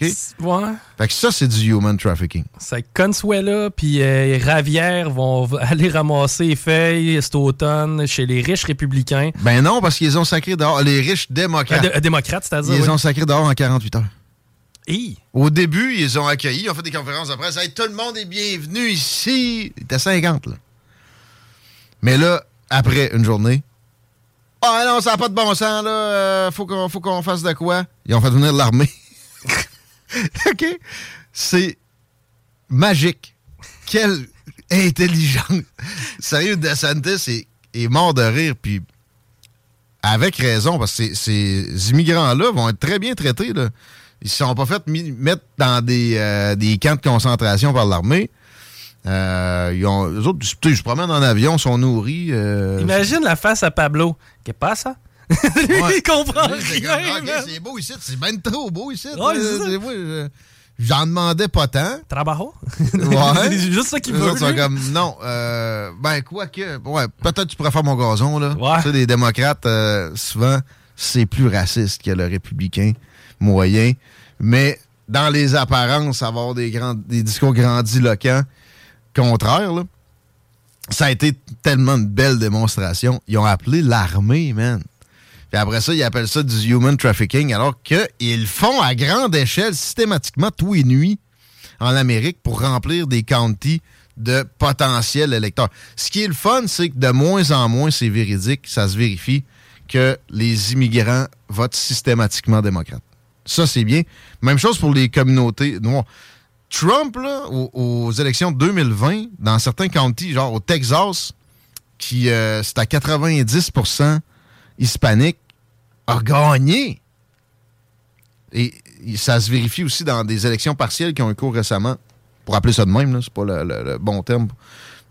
S5: OK?
S6: Ouais.
S5: Fait que ça, c'est du human trafficking.
S6: C'est que Consuela puis euh, Ravière vont v- *laughs* aller ramasser les feuilles cet automne chez les riches républicains.
S5: Ben non, parce qu'ils ont sacré dehors. Les riches démocrates.
S6: Euh, dé- démocrates, c'est-à-dire.
S5: Ils
S6: oui.
S5: ont sacré dehors en 48 heures. Au début, ils ont accueilli, ils ont fait des conférences de presse. Hey, tout le monde est bienvenu ici. Il était 50, là. Mais là, après une journée, ah non, ça n'a pas de bon sens, là. Euh, faut qu'on faut qu'on fasse de quoi? Ils ont fait venir l'armée. *laughs* OK? C'est magique. Quelle intelligence. Sérieux, DeSantis est, est mort de rire, puis avec raison, parce que ces, ces immigrants-là vont être très bien traités. Là. Ils ne sont pas fait mettre dans des, euh, des camps de concentration par l'armée. Euh, ils ont, eux autres, tu sais, ils se promènent en avion, sont nourris. euh,
S6: Imagine la face à Pablo. Qu'est-ce que ça? Lui, *laughs*
S5: Ouais.
S6: il comprend
S5: Lui,
S6: rien, man.
S5: c'est beau ici, c'est bien trop beau ici.
S6: Ouais,
S5: Euh, J'en demandais pas tant.
S6: Trabajo?
S5: Ouais. *laughs*
S6: C'est juste ça qu'il
S5: Eux
S6: veut,
S5: autres sont comme, non, euh, ben, quoi que, ouais, peut-être tu pourrais faire mon gazon, là.
S6: Ouais.
S5: Tu sais, les démocrates, souvent, c'est plus raciste que le républicain moyen. Mais dans les apparences, avoir des, grands, des discours grandiloquents contraires, là, ça a été tellement une belle démonstration. Ils ont appelé l'armée, man. Puis après ça, ils appellent ça du human trafficking, alors qu'ils font à grande échelle, systématiquement, tout et nuit, en Amérique, pour remplir des counties de potentiels électeurs. Ce qui est le fun, c'est que de moins en moins, c'est véridique, ça se vérifie, que les immigrants votent systématiquement démocrate. Ça, c'est bien. Même chose pour les communautés noires. Trump, là, aux, élections de 2020, dans certains counties, genre au Texas, qui euh, c'est à 90% hispanique, a gagné. Et, ça se vérifie aussi dans des élections partielles qui ont eu cours récemment. Pour appeler ça de même, c'est pas le, le- le bon terme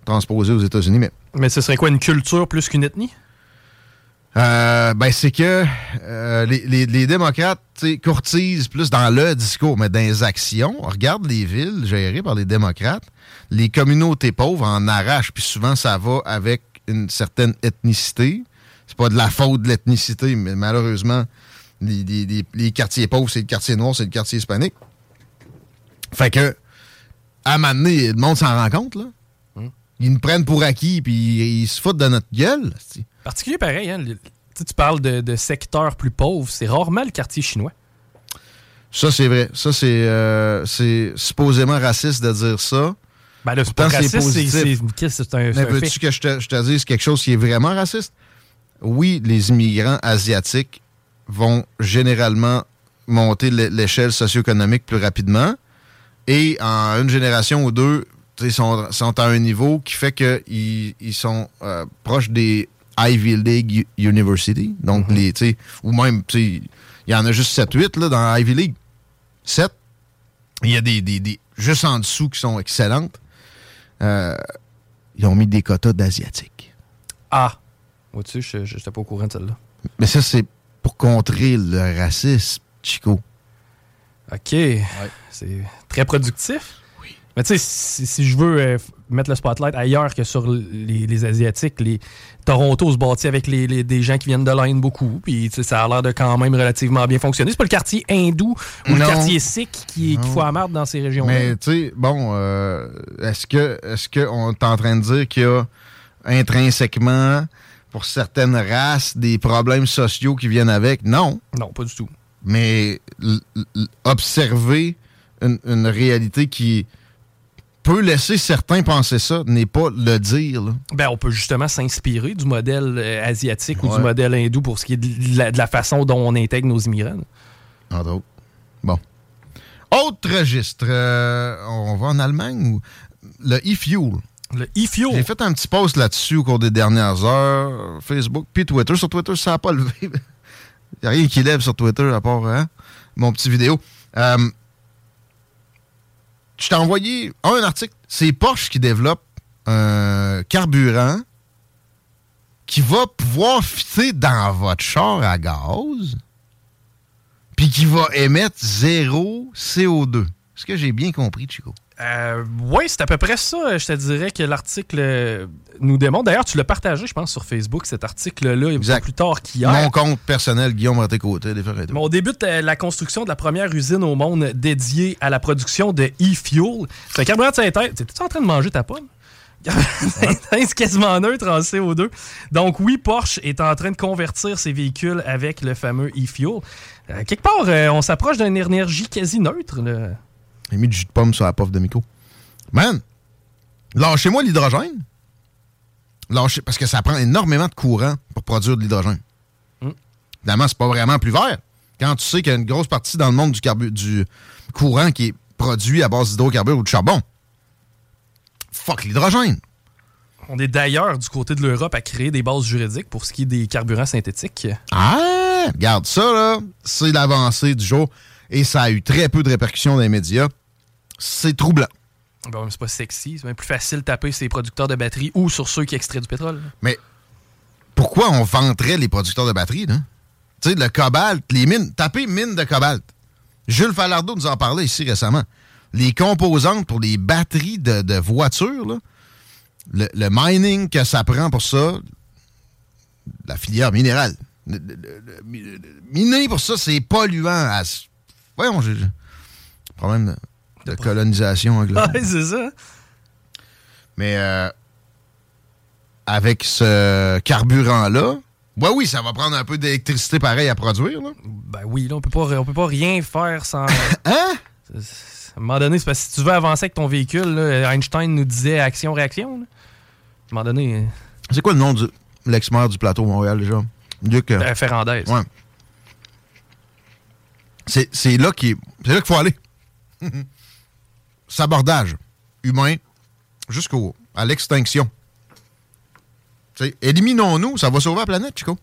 S5: transposé aux États-Unis, mais
S6: Mais ce serait quoi, une culture plus qu'une ethnie?
S5: Euh, ben, c'est que euh, les, les- les démocrates courtisent plus dans le discours, mais dans les actions. On regarde les villes gérées par les démocrates. Les communautés pauvres en arrachent, puis souvent ça va avec une certaine ethnicité. C'est pas de la faute de l'ethnicité, mais malheureusement, les, les- quartiers pauvres, c'est le quartier noir, c'est le quartier hispanique. Fait que, à un moment donné, le monde s'en rend compte, là. Ils nous prennent pour acquis, puis ils se foutent de notre gueule.
S6: Particulier pareil, hein? le- tu parles de, de secteurs plus pauvres, c'est rarement le quartier chinois.
S5: Ça, c'est vrai. Ça, c'est euh, supposément raciste de dire ça.
S6: Ben là, c'est pas raciste, c'est- un-
S5: Mais veux-tu que je te, je te dise quelque chose qui est vraiment raciste? Oui, les immigrants asiatiques vont généralement monter l'é- l'échelle socio-économique plus rapidement. Et en une génération ou deux, sont, sont à un niveau qui fait qu'ils ils sont euh, proches des Ivy League University. Donc, les, tu sais, ou même, tu sais, il y en a juste 7-8 là, dans Ivy League. 7. Il y a des, des, des juste en dessous qui sont excellentes. Euh, ils ont mis des quotas d'Asiatiques.
S6: Ah! Vois-tu, je n'étais pas au courant de celle-là.
S5: Mais ça, c'est pour contrer le racisme, Chico.
S6: OK. C'est très productif. Oui. Mais tu sais, si, si je veux euh, mettre le spotlight ailleurs que sur les, les Asiatiques, les Toronto se bâtit avec les, les- des gens qui viennent de l'Inde beaucoup. Puis ça a l'air de quand même relativement bien fonctionner. C'est pas le quartier hindou ou le quartier sikh qui, qui fout marde dans ces régions-là.
S5: Mais tu sais, bon, euh, est-ce que est-ce qu'on est en train de dire qu'il y a intrinsèquement, pour certaines races, des problèmes sociaux qui viennent avec? Non.
S6: Non, pas du tout.
S5: Mais observer une, une réalité qui peut laisser certains penser ça n'est pas le dire. là.
S6: Ben, on peut justement s'inspirer du modèle euh, asiatique ou du modèle hindou pour ce qui est de la, de la façon dont on intègre nos immigrants.
S5: Entre autres. Bon. Autre registre. euh, on va en Allemagne ou le e-fuel?
S6: Le e-fuel.
S5: J'ai fait un petit post là-dessus au cours des dernières heures. Facebook puis Twitter. Sur Twitter, ça n'a pas levé. *laughs* Il n'y a rien qui lève sur Twitter à part hein, mon petit vidéo. Euh, je t'ai envoyé un article. C'est Porsche qui développe un carburant qui va pouvoir fitter dans votre char à gaz puis qui va émettre zéro CO2. Est-ce que j'ai bien compris, Chico?
S6: Euh, oui, c'est à peu près ça, je te dirais, que l'article euh, nous démontre. D'ailleurs, tu l'as partagé, je pense, sur Facebook, cet article-là, plus tard qu'hier.
S5: Mon compte personnel, Guillaume Raté-Côté,
S6: Mais on débute la construction de la première usine au monde dédiée à la production de e-fuel. C'est un carburant de synthèse. T'es-tu en train de manger ta pomme? *laughs* synthèse quasiment neutre en CO2. Donc oui, Porsche est en train de convertir ses véhicules avec le fameux e-fuel. Euh, quelque part, euh, on s'approche d'une énergie quasi neutre. là.
S5: J'ai mis du jus de pomme sur la puff de micro. Man, lâchez-moi l'hydrogène. Lâchez, parce que ça prend énormément de courant pour produire de l'hydrogène.
S6: Mm.
S5: Évidemment, c'est pas vraiment plus vert. Quand tu sais qu'il y a une grosse partie dans le monde du, carbu- du courant qui est produit à base d'hydrocarbures ou de charbon. fuck l'hydrogène.
S6: On est d'ailleurs du côté de l'Europe à créer des bases juridiques pour ce qui est des carburants synthétiques.
S5: Ah, regarde ça, là. C'est l'avancée du jour. Et ça a eu très peu de répercussions dans les médias. C'est troublant.
S6: Bon, mais c'est pas sexy. C'est même plus facile de taper sur les producteurs de batteries ou sur ceux qui extraient du pétrole.
S5: Mais pourquoi on vanterait les producteurs de batteries, là? Tu sais, le cobalt, les mines. Tapez mine de cobalt. Jules Falardeau nous en parlait ici récemment. Les composantes pour les batteries de, de voitures, là, le, le mining que ça prend pour ça, la filière minérale. Le- le- le- le- le- miner pour ça, c'est polluant. À... Voyons, j'ai problème de, de colonisation. *laughs*
S6: Ouais, c'est ça.
S5: Mais euh, avec ce carburant-là, ouais, oui, ça va prendre un peu d'électricité pareil à produire. Là.
S6: Ben oui, là, on peut pas, on peut pas rien faire sans. *laughs*
S5: hein?
S6: À un moment donné, c'est parce que si tu veux avancer avec ton véhicule, là, Einstein nous disait action-réaction. À un moment donné. euh,
S5: C'est quoi le nom de l'ex-maire du plateau Montréal déjà? Luc. euh,
S6: Ben, Ferrandez.
S5: Ouais. C'est là qu'il faut aller. *laughs* Sabordage humain jusqu'au à l'extinction. Éliminons-nous, ça va sauver la planète, Chico.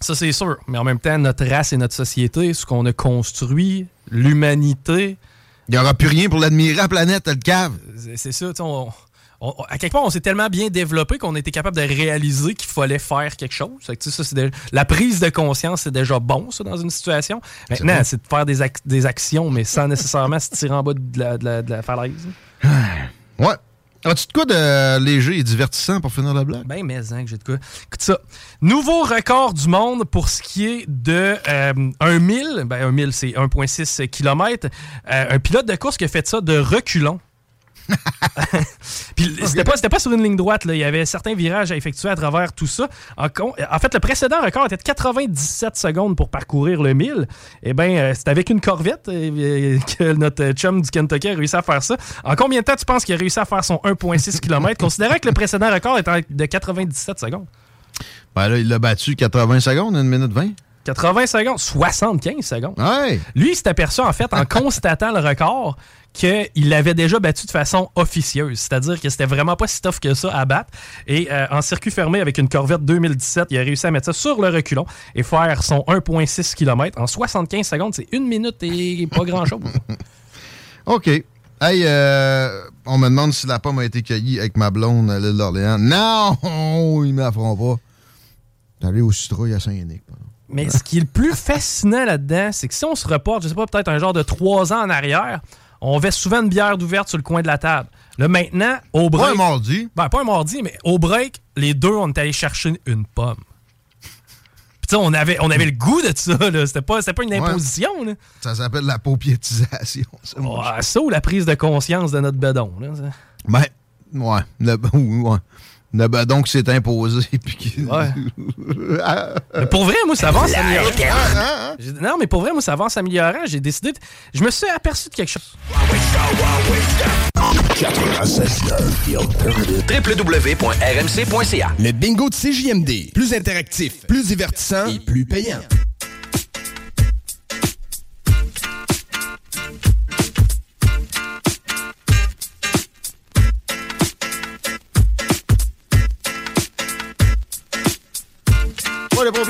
S6: Ça, c'est sûr. Mais en même temps, notre race et notre société, ce qu'on a construit, l'humanité.
S5: Il n'y aura plus rien pour l'admirer, la planète, le cave.
S6: C'est ça, tu sais, on- on- à quelque part, on s'est tellement bien développé qu'on été capable de réaliser qu'il fallait faire quelque chose. Fait que, tu sais, ça, c'est déjà- la prise de conscience, c'est déjà bon, ça, dans une situation. Maintenant, c'est de faire des, ac- des actions, mais sans nécessairement se tirer en bas de la, de la- de la falaise.
S5: Ouais. As-tu de quoi de léger et divertissant pour finir la blague?
S6: Ben, mais hein, que j'ai de quoi. Écoute ça. Nouveau record du monde pour ce qui est de euh, 1 000. Ben, 1 000, c'est 1,6 km. un pilote de course qui a fait ça de reculons. *laughs* Puis c'était pas, sur une ligne droite. Là. Il y avait certains virages à effectuer à travers tout ça. En, fait, le précédent record était de 97 secondes pour parcourir le 1000. Eh bien, c'est avec une corvette euh, que notre chum du Kentucky a réussi à faire ça. En combien de temps tu penses qu'il a réussi à faire son 1,6 *laughs* km, considérant que le précédent record était de 97 secondes?
S5: Ben là, il l'a battu 80 secondes, 1 minute 20.
S6: 80 secondes, 75 secondes.
S5: Ouais.
S6: Lui, il s'est aperçu, en fait, en *laughs* constatant le record, qu'il l'avait déjà battu de façon officieuse. C'est-à-dire que c'était vraiment pas si tough que ça à battre. Et euh, en circuit fermé avec une Corvette 2017, il a réussi à mettre ça sur le reculon et faire son 1,6 km en 75 secondes. C'est une minute et pas grand-chose. *laughs*
S5: OK. Hey, euh, on me demande si la pomme a été cueillie avec ma blonde à l'île d'Orléans. Non, *laughs* ils ne m'affrontent pas. T'allais au citrouille à Saint-Unique.
S6: Mais ce qui est le plus fascinant là-dedans, c'est que si on se reporte, je sais pas, peut-être un genre de trois ans en arrière, on avait souvent une bière d'ouverte sur le coin de la table. Là, maintenant, au break.
S5: Pas un mardi.
S6: Ben, pas un mardi, mais au break, les deux, on est allés chercher une pomme. Puis, on avait, on avait le goût de ça, là. C'était pas, pas une imposition, là.
S5: Ça s'appelle la paupiétisation. Ça,
S6: ça ou la prise de conscience de notre bedon, là. ça.
S5: Ben, ouais. Le, *laughs* ouais. Le bedon qui s'est imposé. *laughs* Puis.
S6: Ouais. *laughs* Mais pour vrai, moi, ça va en s'améliorant.
S5: Hein,
S6: J'ai- Non, mais pour vrai, moi, ça va en s'améliorant. J'ai décidé. de- Je me suis aperçu de quelque chose.
S9: www.rmc.ca. Le bingo de CJMD. Plus interactif, plus divertissant et plus payant.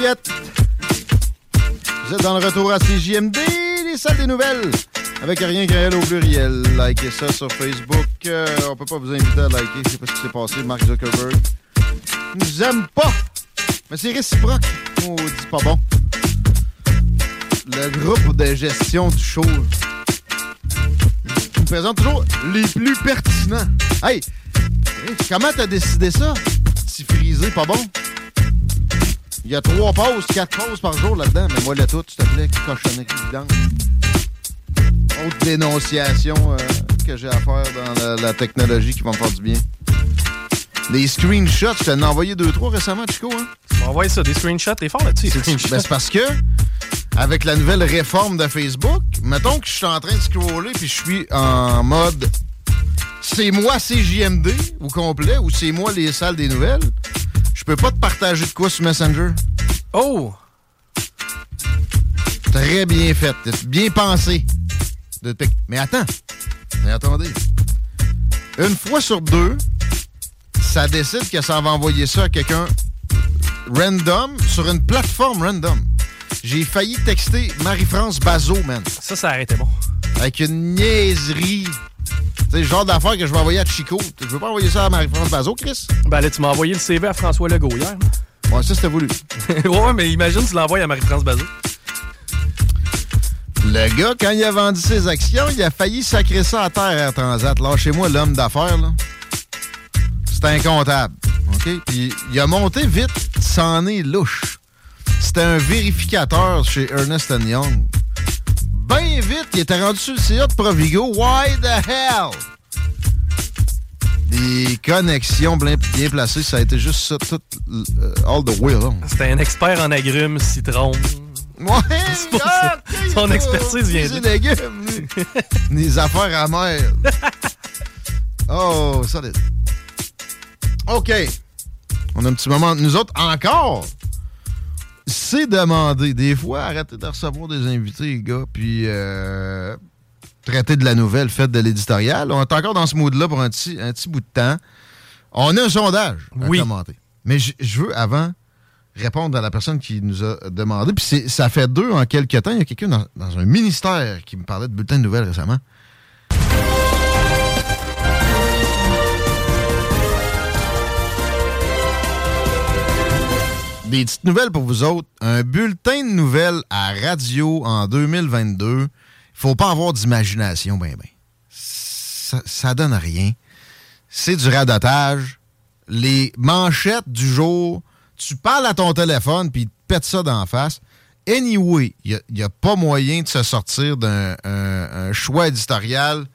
S5: Vous êtes dans le retour à CJMD, les salles des nouvelles. Avec rien qu'un L au pluriel. Likez ça sur Facebook. Euh, on peut pas vous inviter à liker. Je sais pas ce qui s'est passé, Mark Zuckerberg. Il nous aime pas. Mais c'est réciproque. On dit pas bon. Le groupe de gestion du show nous présente toujours les plus pertinents. Hey, comment t'as décidé ça? Si frisé, pas bon? Il y a trois pauses, quatre pauses par jour là-dedans. Mais moi, le tout, s'il te plaît, cochonnerie évidente. Autre dénonciation euh, que j'ai à faire dans la, la technologie qui va me faire du bien. Les screenshots, je t'en ai envoyé deux, trois récemment, Chico. Hein?
S6: Tu envoyé ça, des screenshots. T'es fort là-dessus.
S5: Ben, c'est parce que, avec la nouvelle réforme de Facebook, mettons que je suis en train de scroller puis je suis en mode c'est moi CJMD au complet ou c'est moi les salles des nouvelles, je peux pas te partager de quoi sur Messenger.
S6: Oh!
S5: Très bien fait. Bien pensé. De Mais attends. Mais attendez. Une fois sur deux, ça décide que ça va envoyer ça à quelqu'un random sur une plateforme random. J'ai failli texter Marie-France Bazot, man.
S6: Ça, ça aurait été bon.
S5: Avec une niaiserie. C'est le genre d'affaire que je vais envoyer à Chico. Je veux pas envoyer ça à Marie-France Bazot, Chris?
S6: Ben là, tu m'as envoyé le CV à François Legault hier.
S5: Ouais, ça, c'était voulu. *laughs*
S6: ouais, mais imagine, tu l'envoies à Marie-France Bazot.
S5: Le gars, quand il a vendu ses actions, il a failli sacrer ça à terre, Air Transat. Lâchez-moi l'homme d'affaires, là. C'est incontable. OK? Puis il a monté vite, c'en est louche. C'était un vérificateur chez Ernest Young. Ben vite, il était rendu sur le CA de Provigo. Why the hell? Des connexions bien, bien placées, ça a été juste ça, tout, euh, all the way long.
S6: C'était un expert en agrumes, citron.
S5: Ouais, *laughs*
S6: C'est pour ça. Son expertise vient
S5: de. légumes, lui. *laughs* Des affaires amères. *laughs* Oh, solide. OK. On a un petit moment. Nous autres, encore, c'est demandé. Des fois, arrêtez de recevoir des invités, les gars, puis euh, traiter de la nouvelle, faites de l'éditorial. On est encore dans ce mood-là pour un petit, un petit bout de temps. On a un sondage à
S6: Oui.
S5: commenter. Mais je veux, avant, répondre à la personne qui nous a demandé. Puis ça fait deux en quelques temps. Il y a quelqu'un dans, dans un ministère qui me parlait de bulletin de nouvelles récemment. Des petites nouvelles pour vous autres. Un bulletin de nouvelles à radio en 2022. Il faut pas avoir d'imagination, ben ben. Ça, ça donne rien. C'est du radotage. Les manchettes du jour, tu parles à ton téléphone puis te pète ça d'en face. Anyway, il n'y a, pas moyen de se sortir d'un un- un choix éditorial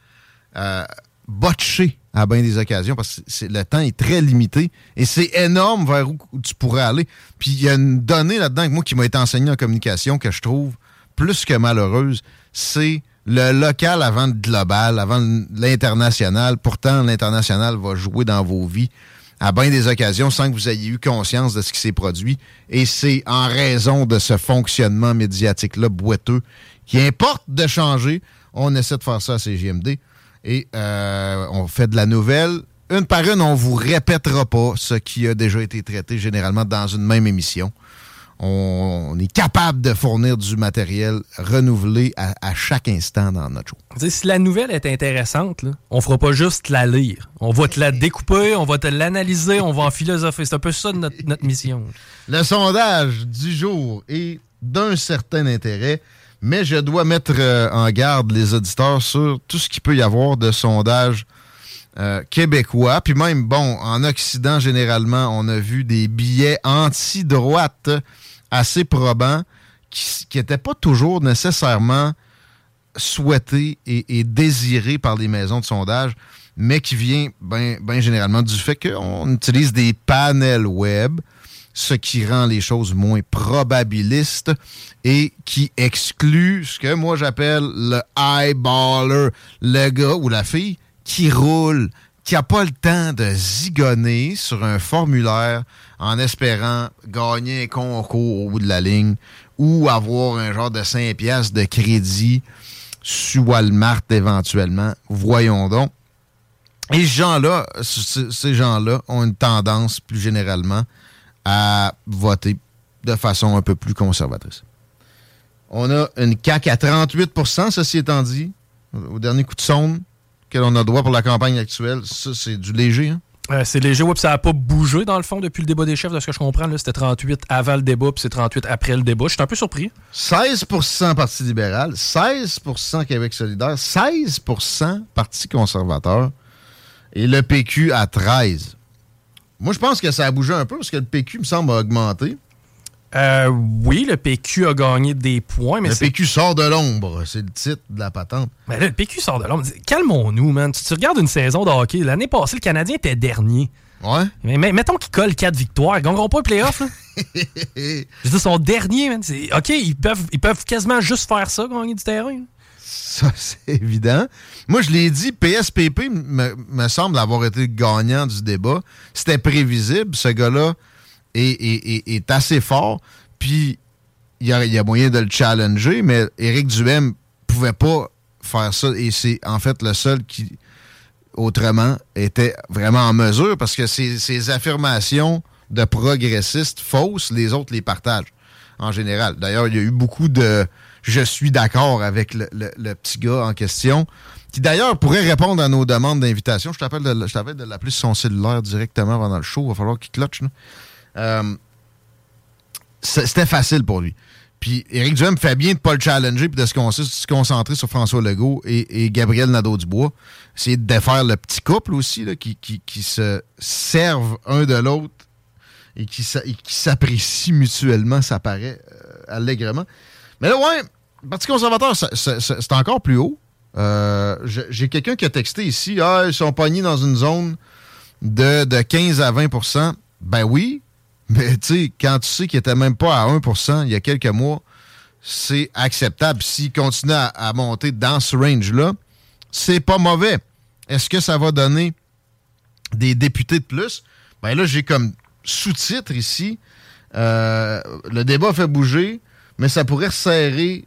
S5: euh, botché à bien des occasions parce que le temps est très limité et c'est énorme vers où tu pourrais aller. Puis il y a une donnée là-dedans que moi qui m'a été enseignée en communication que je trouve plus que malheureuse, c'est le local avant le global, avant l'international. Pourtant, l'international va jouer dans vos vies à bien des occasions sans que vous ayez eu conscience de ce qui s'est produit. Et c'est en raison de ce fonctionnement médiatique-là boiteux qui importe de changer. On essaie de faire ça à CGMD. Et euh, on fait de la nouvelle. Une par une, on vous répétera pas ce qui a déjà été traité généralement dans une même émission. On, on est capable de fournir du matériel renouvelé à, à chaque instant dans notre show.
S6: Si la nouvelle est intéressante, là, on fera pas juste la lire. On va te la découper, on va te l'analyser, on va en philosopher. C'est un peu ça notre, notre mission.
S5: Le sondage du jour est d'un certain intérêt, mais je dois mettre euh, en garde les auditeurs sur tout ce qu'il peut y avoir de sondage euh, québécois. Puis même, bon, en Occident, généralement, on a vu des billets anti-droite assez probants qui n'étaient pas toujours nécessairement souhaités et, et désirés par les maisons de sondage, mais qui vient bien ben généralement du fait qu'on utilise des panels web, ce qui rend les choses moins probabilistes et qui exclut ce que moi j'appelle le eyeballer, le gars ou la fille qui roule, qui n'a pas le temps de zigonner sur un formulaire en espérant gagner un concours au bout de la ligne ou avoir un genre de 5 piastres de crédit sur Walmart éventuellement. Voyons donc. Et ces gens-là, c- ces gens-là ont une tendance plus généralement à voter de façon un peu plus conservatrice. On a une CAQ à 38% ceci étant dit, au dernier coup de sonde que l'on a droit pour la campagne actuelle. Ça, c'est du léger. hein?
S6: Euh, c'est léger, ouais, puis ça n'a pas bougé dans le fond depuis le débat des chefs, de ce que je comprends. C'était 38 avant le débat, puis c'est 38 après le débat. Je suis un peu surpris.
S5: 16% Parti libéral, 16% Québec solidaire, 16% Parti conservateur et le PQ à 13 Moi, je pense que ça a bougé un peu parce que le PQ me semble a augmenté.
S6: Euh, oui, le PQ a gagné des points, mais
S5: le PQ sort de l'ombre, c'est le titre de la patente.
S6: Mais là, le PQ sort de l'ombre. Calmons-nous, man. Tu, tu regardes une saison de hockey. L'année passée, le Canadien était dernier.
S5: Ouais.
S6: Mais, mais mettons qu'ils collent 4 victoires. Ils gagneront pas le playoff, là. *laughs* Je dire, son dernier, man. OK, ils peuvent, ils peuvent quasiment juste faire ça, gagner du terrain.
S5: Ça, *laughs* c'est évident. Moi, je l'ai dit, PSPP me, semble avoir été gagnant du débat. C'était prévisible. Ce gars-là est, assez fort. Puis, il y a, moyen de le challenger, mais Éric Duhem pouvait pas faire ça. Et c'est en fait le seul qui autrement était vraiment en mesure parce que ces affirmations de progressistes fausses, les autres les partagent en général. D'ailleurs, il y a eu beaucoup de je suis d'accord avec le, petit gars en question, qui d'ailleurs pourrait répondre à nos demandes d'invitation. Je t'appelle de, de l'appeler sur son cellulaire directement pendant le show. Il va falloir qu'il clutche. Euh, c'était facile pour lui. Puis Éric Duhem fait bien de ne pas le challenger puis de se, se concentrer sur François Legault et, Gabriel Nadeau-Dubois. Essayer de défaire le petit couple aussi, là, qui, se servent un de l'autre et qui, s'apprécient mutuellement, ça paraît euh, allègrement. Mais là, ouais, Parti conservateur, c'est encore plus haut. Euh, J'ai quelqu'un qui a texté ici, ah, ils sont pognés dans une zone de, de 15 à 20% Ben oui, mais tu sais, quand tu sais qu'il était même pas à 1% il y a quelques mois, c'est acceptable. S'il continue à, monter dans ce range-là, c'est pas mauvais. Est-ce que ça va donner des députés de plus? Ben là, j'ai comme sous-titre ici, euh, le débat fait bouger, mais ça pourrait resserrer,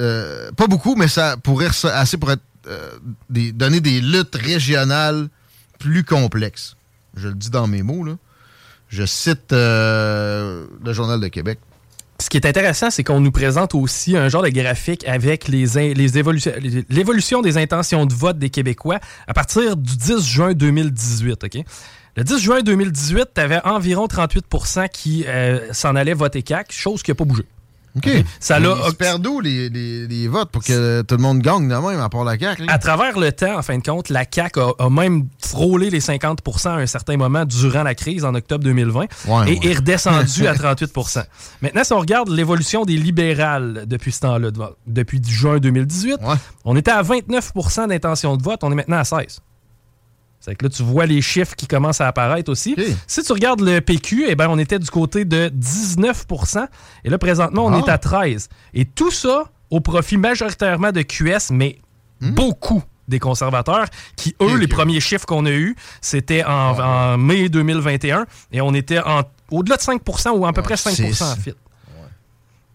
S5: euh, pas beaucoup, mais ça pourrait assez pour être, euh, des- donner des luttes régionales plus complexes. Je le dis dans mes mots, là. Je cite euh, le Journal de Québec.
S6: Ce qui est intéressant, c'est qu'on nous présente aussi un genre de graphique avec l'évolution des intentions de vote des Québécois à partir du 10 juin 2018. OK? Le 10 juin 2018, tu avais environ 38% qui s'en allaient voter CAC, chose qui n'a pas bougé.
S5: OK.
S6: Ça l'a
S5: ils les, les- les votes pour que tout le monde gagne de même, à part la CAQ?
S6: À travers le temps, en fin de compte, la CAQ a, a même frôlé les 50% à un certain moment durant la crise en octobre 2020
S5: Ouais,
S6: et
S5: ouais.
S6: est redescendu à *laughs* 38% Maintenant, si on regarde l'évolution des libérales depuis ce temps-là, de- depuis juin 2018, on était à 29% d'intention de vote, on est maintenant à 16 c'est que là, tu vois les chiffres qui commencent à apparaître aussi. Si tu regardes le PQ, eh ben, on était du côté de 19% Et là, présentement, on
S5: Ah.
S6: est à 13 Et tout ça au profit majoritairement de QS, mais beaucoup des conservateurs, qui, eux, les premiers chiffres qu'on a eus, c'était en, en mai 2021. Et on était en, au-delà de 5% ou à peu près 5
S5: six.
S6: en fit.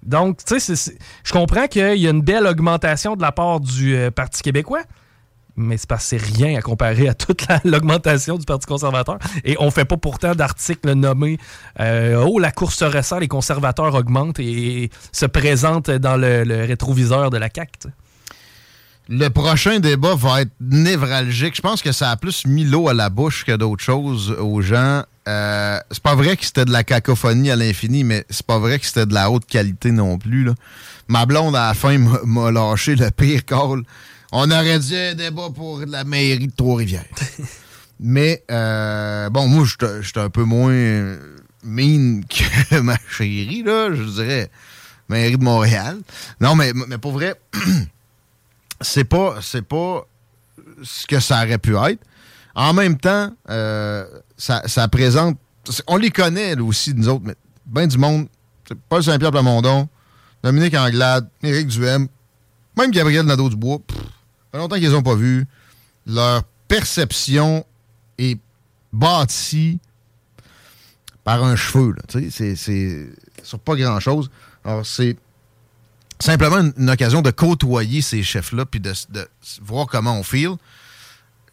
S6: Donc, tu sais, je comprends qu'il y a une belle augmentation de la part du euh, Parti québécois, mais c'est parce rien à comparer à toute la- *laughs* l'augmentation du Parti conservateur. Et on fait pas pourtant d'articles nommés euh, Oh, la course se resserre, les conservateurs augmentent et se présentent dans le, rétroviseur de la CAQ.
S5: Le prochain débat va être névralgique. Je pense que ça a plus mis l'eau à la bouche que d'autres choses aux gens. Euh, c'est pas vrai que c'était de la cacophonie à l'infini, mais c'est pas vrai que c'était de la haute qualité non plus. Ma blonde, à la fin, m'a lâché le pire call. On aurait dit un débat pour la mairie de Trois-Rivières. *laughs* mais, euh, bon, moi, j'étais j'étais un peu moins mean que *laughs* ma chérie, là, je dirais. Mairie de Montréal. Non, mais, mais pour vrai, *clears throat* c'est pas c'est pas ce que ça aurait pu être. En même temps, euh, ça, ça présente. On les connaît là, aussi, nous autres, mais ben du monde. Paul Saint-Pierre Plamondon, Dominique Anglade, Éric Duhem, même Gabriel Nadeau-Dubois. Fait longtemps qu'ils les ont pas vus. Leur perception est bâtie par un cheveu. C'est c'est sur pas grand-chose. Alors, c'est simplement une, occasion de côtoyer ces chefs-là puis de, voir comment on feel.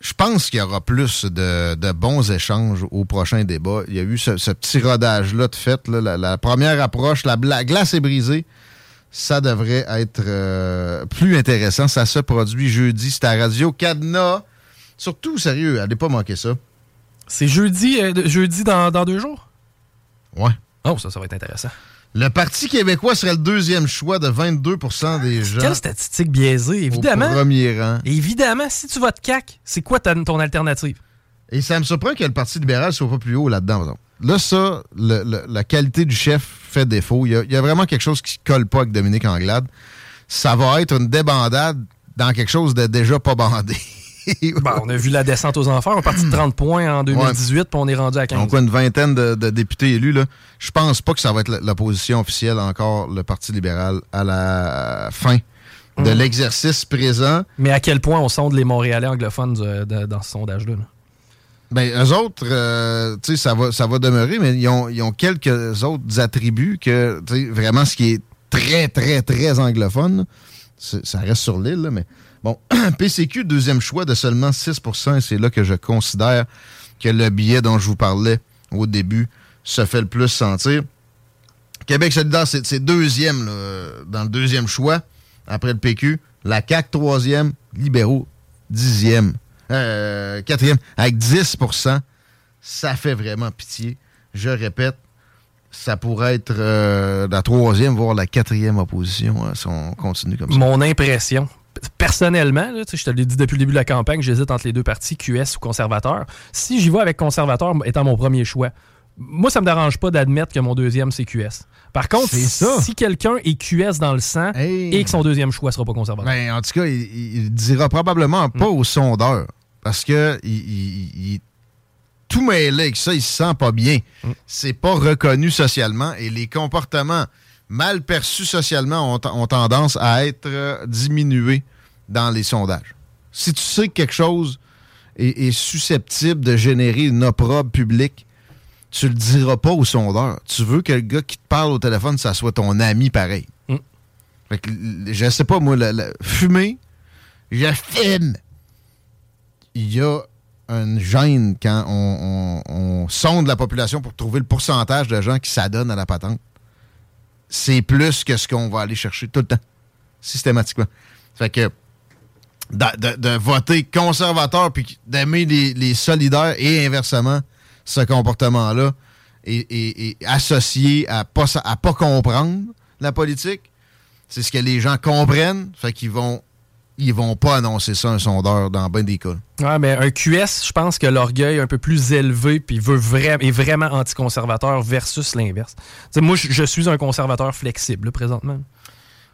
S5: Je pense qu'il y aura plus de, de bons échanges au prochain débat. Il y a eu ce, petit rodage-là de fait. la, première approche, la glace est brisée. Ça devrait être euh, plus intéressant. Ça se produit jeudi. C'est à Radio Cadenas. Surtout, sérieux, allez pas manquer ça.
S6: C'est jeudi, euh, jeudi dans, dans deux jours?
S5: Ouais.
S6: Oh, ça, ça va être intéressant.
S5: Le Parti québécois serait le deuxième choix de 22% des gens.
S6: Quelle statistique biaisée, évidemment.
S5: Au premier rang.
S6: Évidemment, si tu votes CAC, c'est quoi ton alternative?
S5: Et ça me surprend que le Parti libéral soit pas plus haut là-dedans. Là, ça, le- le- la qualité du chef fait défaut. Il y, a, il y a vraiment quelque chose qui colle pas avec Dominique Anglade. Ça va être une débandade dans quelque chose de déjà pas bandé. *laughs*
S6: On a vu la descente aux enfers. On est parti de 30 points en 2018, puis on est rendu à 15.
S5: Donc, une vingtaine de, de députés élus. Là. Je pense pas que ça va être la, la position officielle encore, le Parti libéral, à la fin de
S6: Mm.
S5: l'exercice présent.
S6: Mais à quel point on sonde les Montréalais anglophones de- dans ce sondage-là? là?
S5: Ben, eux autres, euh, tu sais, ça va, ça va demeurer, mais ils ont, ils ont quelques autres attributs que, tu sais, vraiment, ce qui est très, très, très anglophone, ça reste sur l'île, mais Bon, *clears throat* PCQ, deuxième choix de seulement 6 et c'est là que je considère que le billet dont je vous parlais au début se fait le plus sentir. Québec solidaire, c'est deuxième là, dans le deuxième choix après le PQ. La CAQ, troisième. Libéraux, dixième. Euh, quatrième, avec 10% Ça fait vraiment pitié. Je répète, ça pourrait être euh, la troisième, voire la quatrième opposition hein, si on continue comme ça.
S6: Mon impression, personnellement, là, je te l'ai dit depuis le début de la campagne, j'hésite entre les deux partis, QS ou conservateur. Si j'y vais avec conservateur étant mon premier choix, moi, ça me dérange pas d'admettre que mon deuxième, c'est QS. Par contre, si quelqu'un est QS dans le sang et que son deuxième choix sera pas conservateur.
S5: Ben, en tout cas, il, il dira probablement pas au sondeur. Parce que il, il- il est tout mêlé avec ça, il se sent pas bien. C'est pas reconnu socialement et les comportements mal perçus socialement ont, ont tendance à être euh, diminués dans les sondages. Si tu sais que quelque chose est, est susceptible de générer une opprobre publique, tu le diras pas au sondeur. Tu veux que le gars qui te parle au téléphone, ça soit ton ami pareil. Fait que, je sais pas, moi, le- fumer, je fume. Il y a une gêne quand on, on- on sonde la population pour trouver le pourcentage de gens qui s'adonnent à la patente. C'est plus que ce qu'on va aller chercher tout le temps, systématiquement. Fait que de, voter conservateur puis d'aimer les, solidaires et inversement ce comportement-là et associé à pas, pas comprendre la politique, c'est ce que les gens comprennent, fait qu'ils vont ils vont pas annoncer ça un sondeur dans bien des cas.
S6: Ouais, mais un QS, je pense que l'orgueil est un peu plus élevé puis veut vra- est vraiment anticonservateur versus l'inverse. Moi, je suis un conservateur flexible présentement.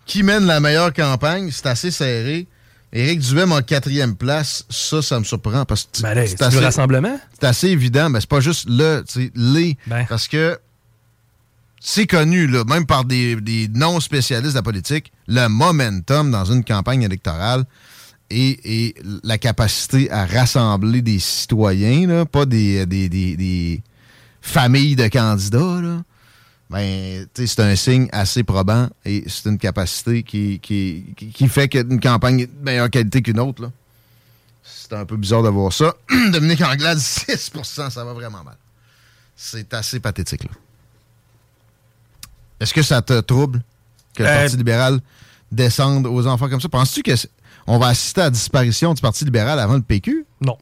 S5: Qui mène la meilleure campagne, c'est assez serré. Éric Duhem en quatrième place, ça, ça me surprend parce que
S6: Ben c'est du rassemblement?
S5: C'est assez évident, mais c'est pas juste le, tu sais, les.
S6: Ben.
S5: Parce que c'est connu, là, même par des, non-spécialistes de la politique, le momentum dans une campagne électorale et, la capacité à rassembler des citoyens, là, pas des, familles de candidats, là, ben, c'est un signe assez probant et c'est une capacité qui, fait qu'une campagne est de meilleure qualité qu'une autre. C'est un peu bizarre de voir ça. *clears throat* Dominique Anglade, 6% ça va vraiment mal. C'est assez pathétique. là. Est-ce que ça te trouble que le
S6: Euh,
S5: Parti libéral descende aux enfants comme ça? Penses-tu qu'on va assister à la disparition du Parti libéral avant le PQ?
S6: Non.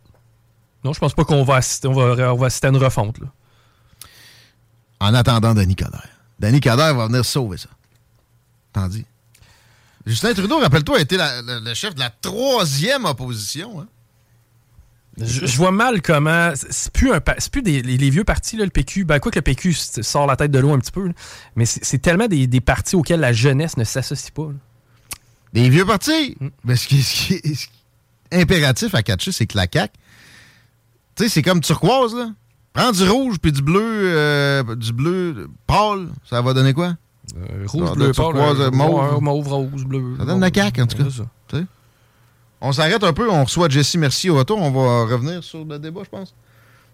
S6: Non, je pense pas qu'on va assister, on va, on va assister à une refonte. Là.
S5: En attendant Denis Coderre. Denis Coderre va venir sauver ça. T'en dis? Justin Trudeau, rappelle-toi, a été la- le, le chef de la troisième opposition. hein?
S6: Je, je vois mal comment. c'est- plus, un, c'est plus des, les, les vieux partis, là, le PQ. Ben, quoi que le PQ sort la tête de l'eau un petit peu, là, mais c'est tellement des, des partis auxquels la jeunesse ne s'associe pas. là.
S5: Des vieux partis? Mais ce qui, ce qui est ce qui est impératif à catcher, c'est que la CAQ, tu sais, c'est comme turquoise, là. Prends du rouge puis du bleu, euh, du bleu pâle, ça va donner quoi?
S6: rouge,
S5: Ça
S6: bleu, pâle,
S5: turquoise,
S6: euh,
S5: mauve.
S6: mauve, rose, bleu.
S5: Ça donne la CAQ, en tout cas.
S6: C'est ça.
S5: Tu sais. On s'arrête un peu, on reçoit Jesse Merci au retour. On va revenir sur le débat, je pense.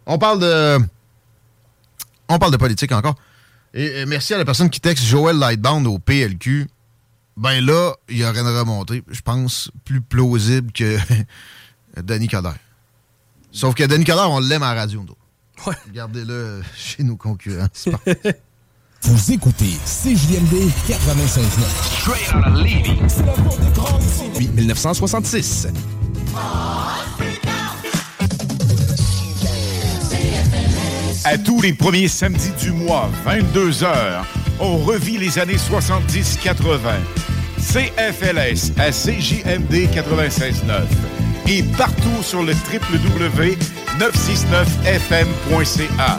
S5: On parle de. On parle de politique encore. Et, et merci à la personne qui texte Joël Lightbound au PLQ. Ben là, il y aurait une remontée, je pense, plus plausible que *laughs* Denis Coderre. Sauf que Denis Coderre, on l'aime à la radio, nous.
S6: Ouais.
S5: Regardez-le chez nos concurrents. *laughs*
S9: Vous écoutez CJMD 96.9.
S3: Straight out of Levy.
S9: C'est la cour des grands ici. Depuis 1966.
S10: À tous les premiers samedis du mois, 22h, on revit les années 70-80. CFLS à CJMD 96.9 et partout sur le www.969fm.ca.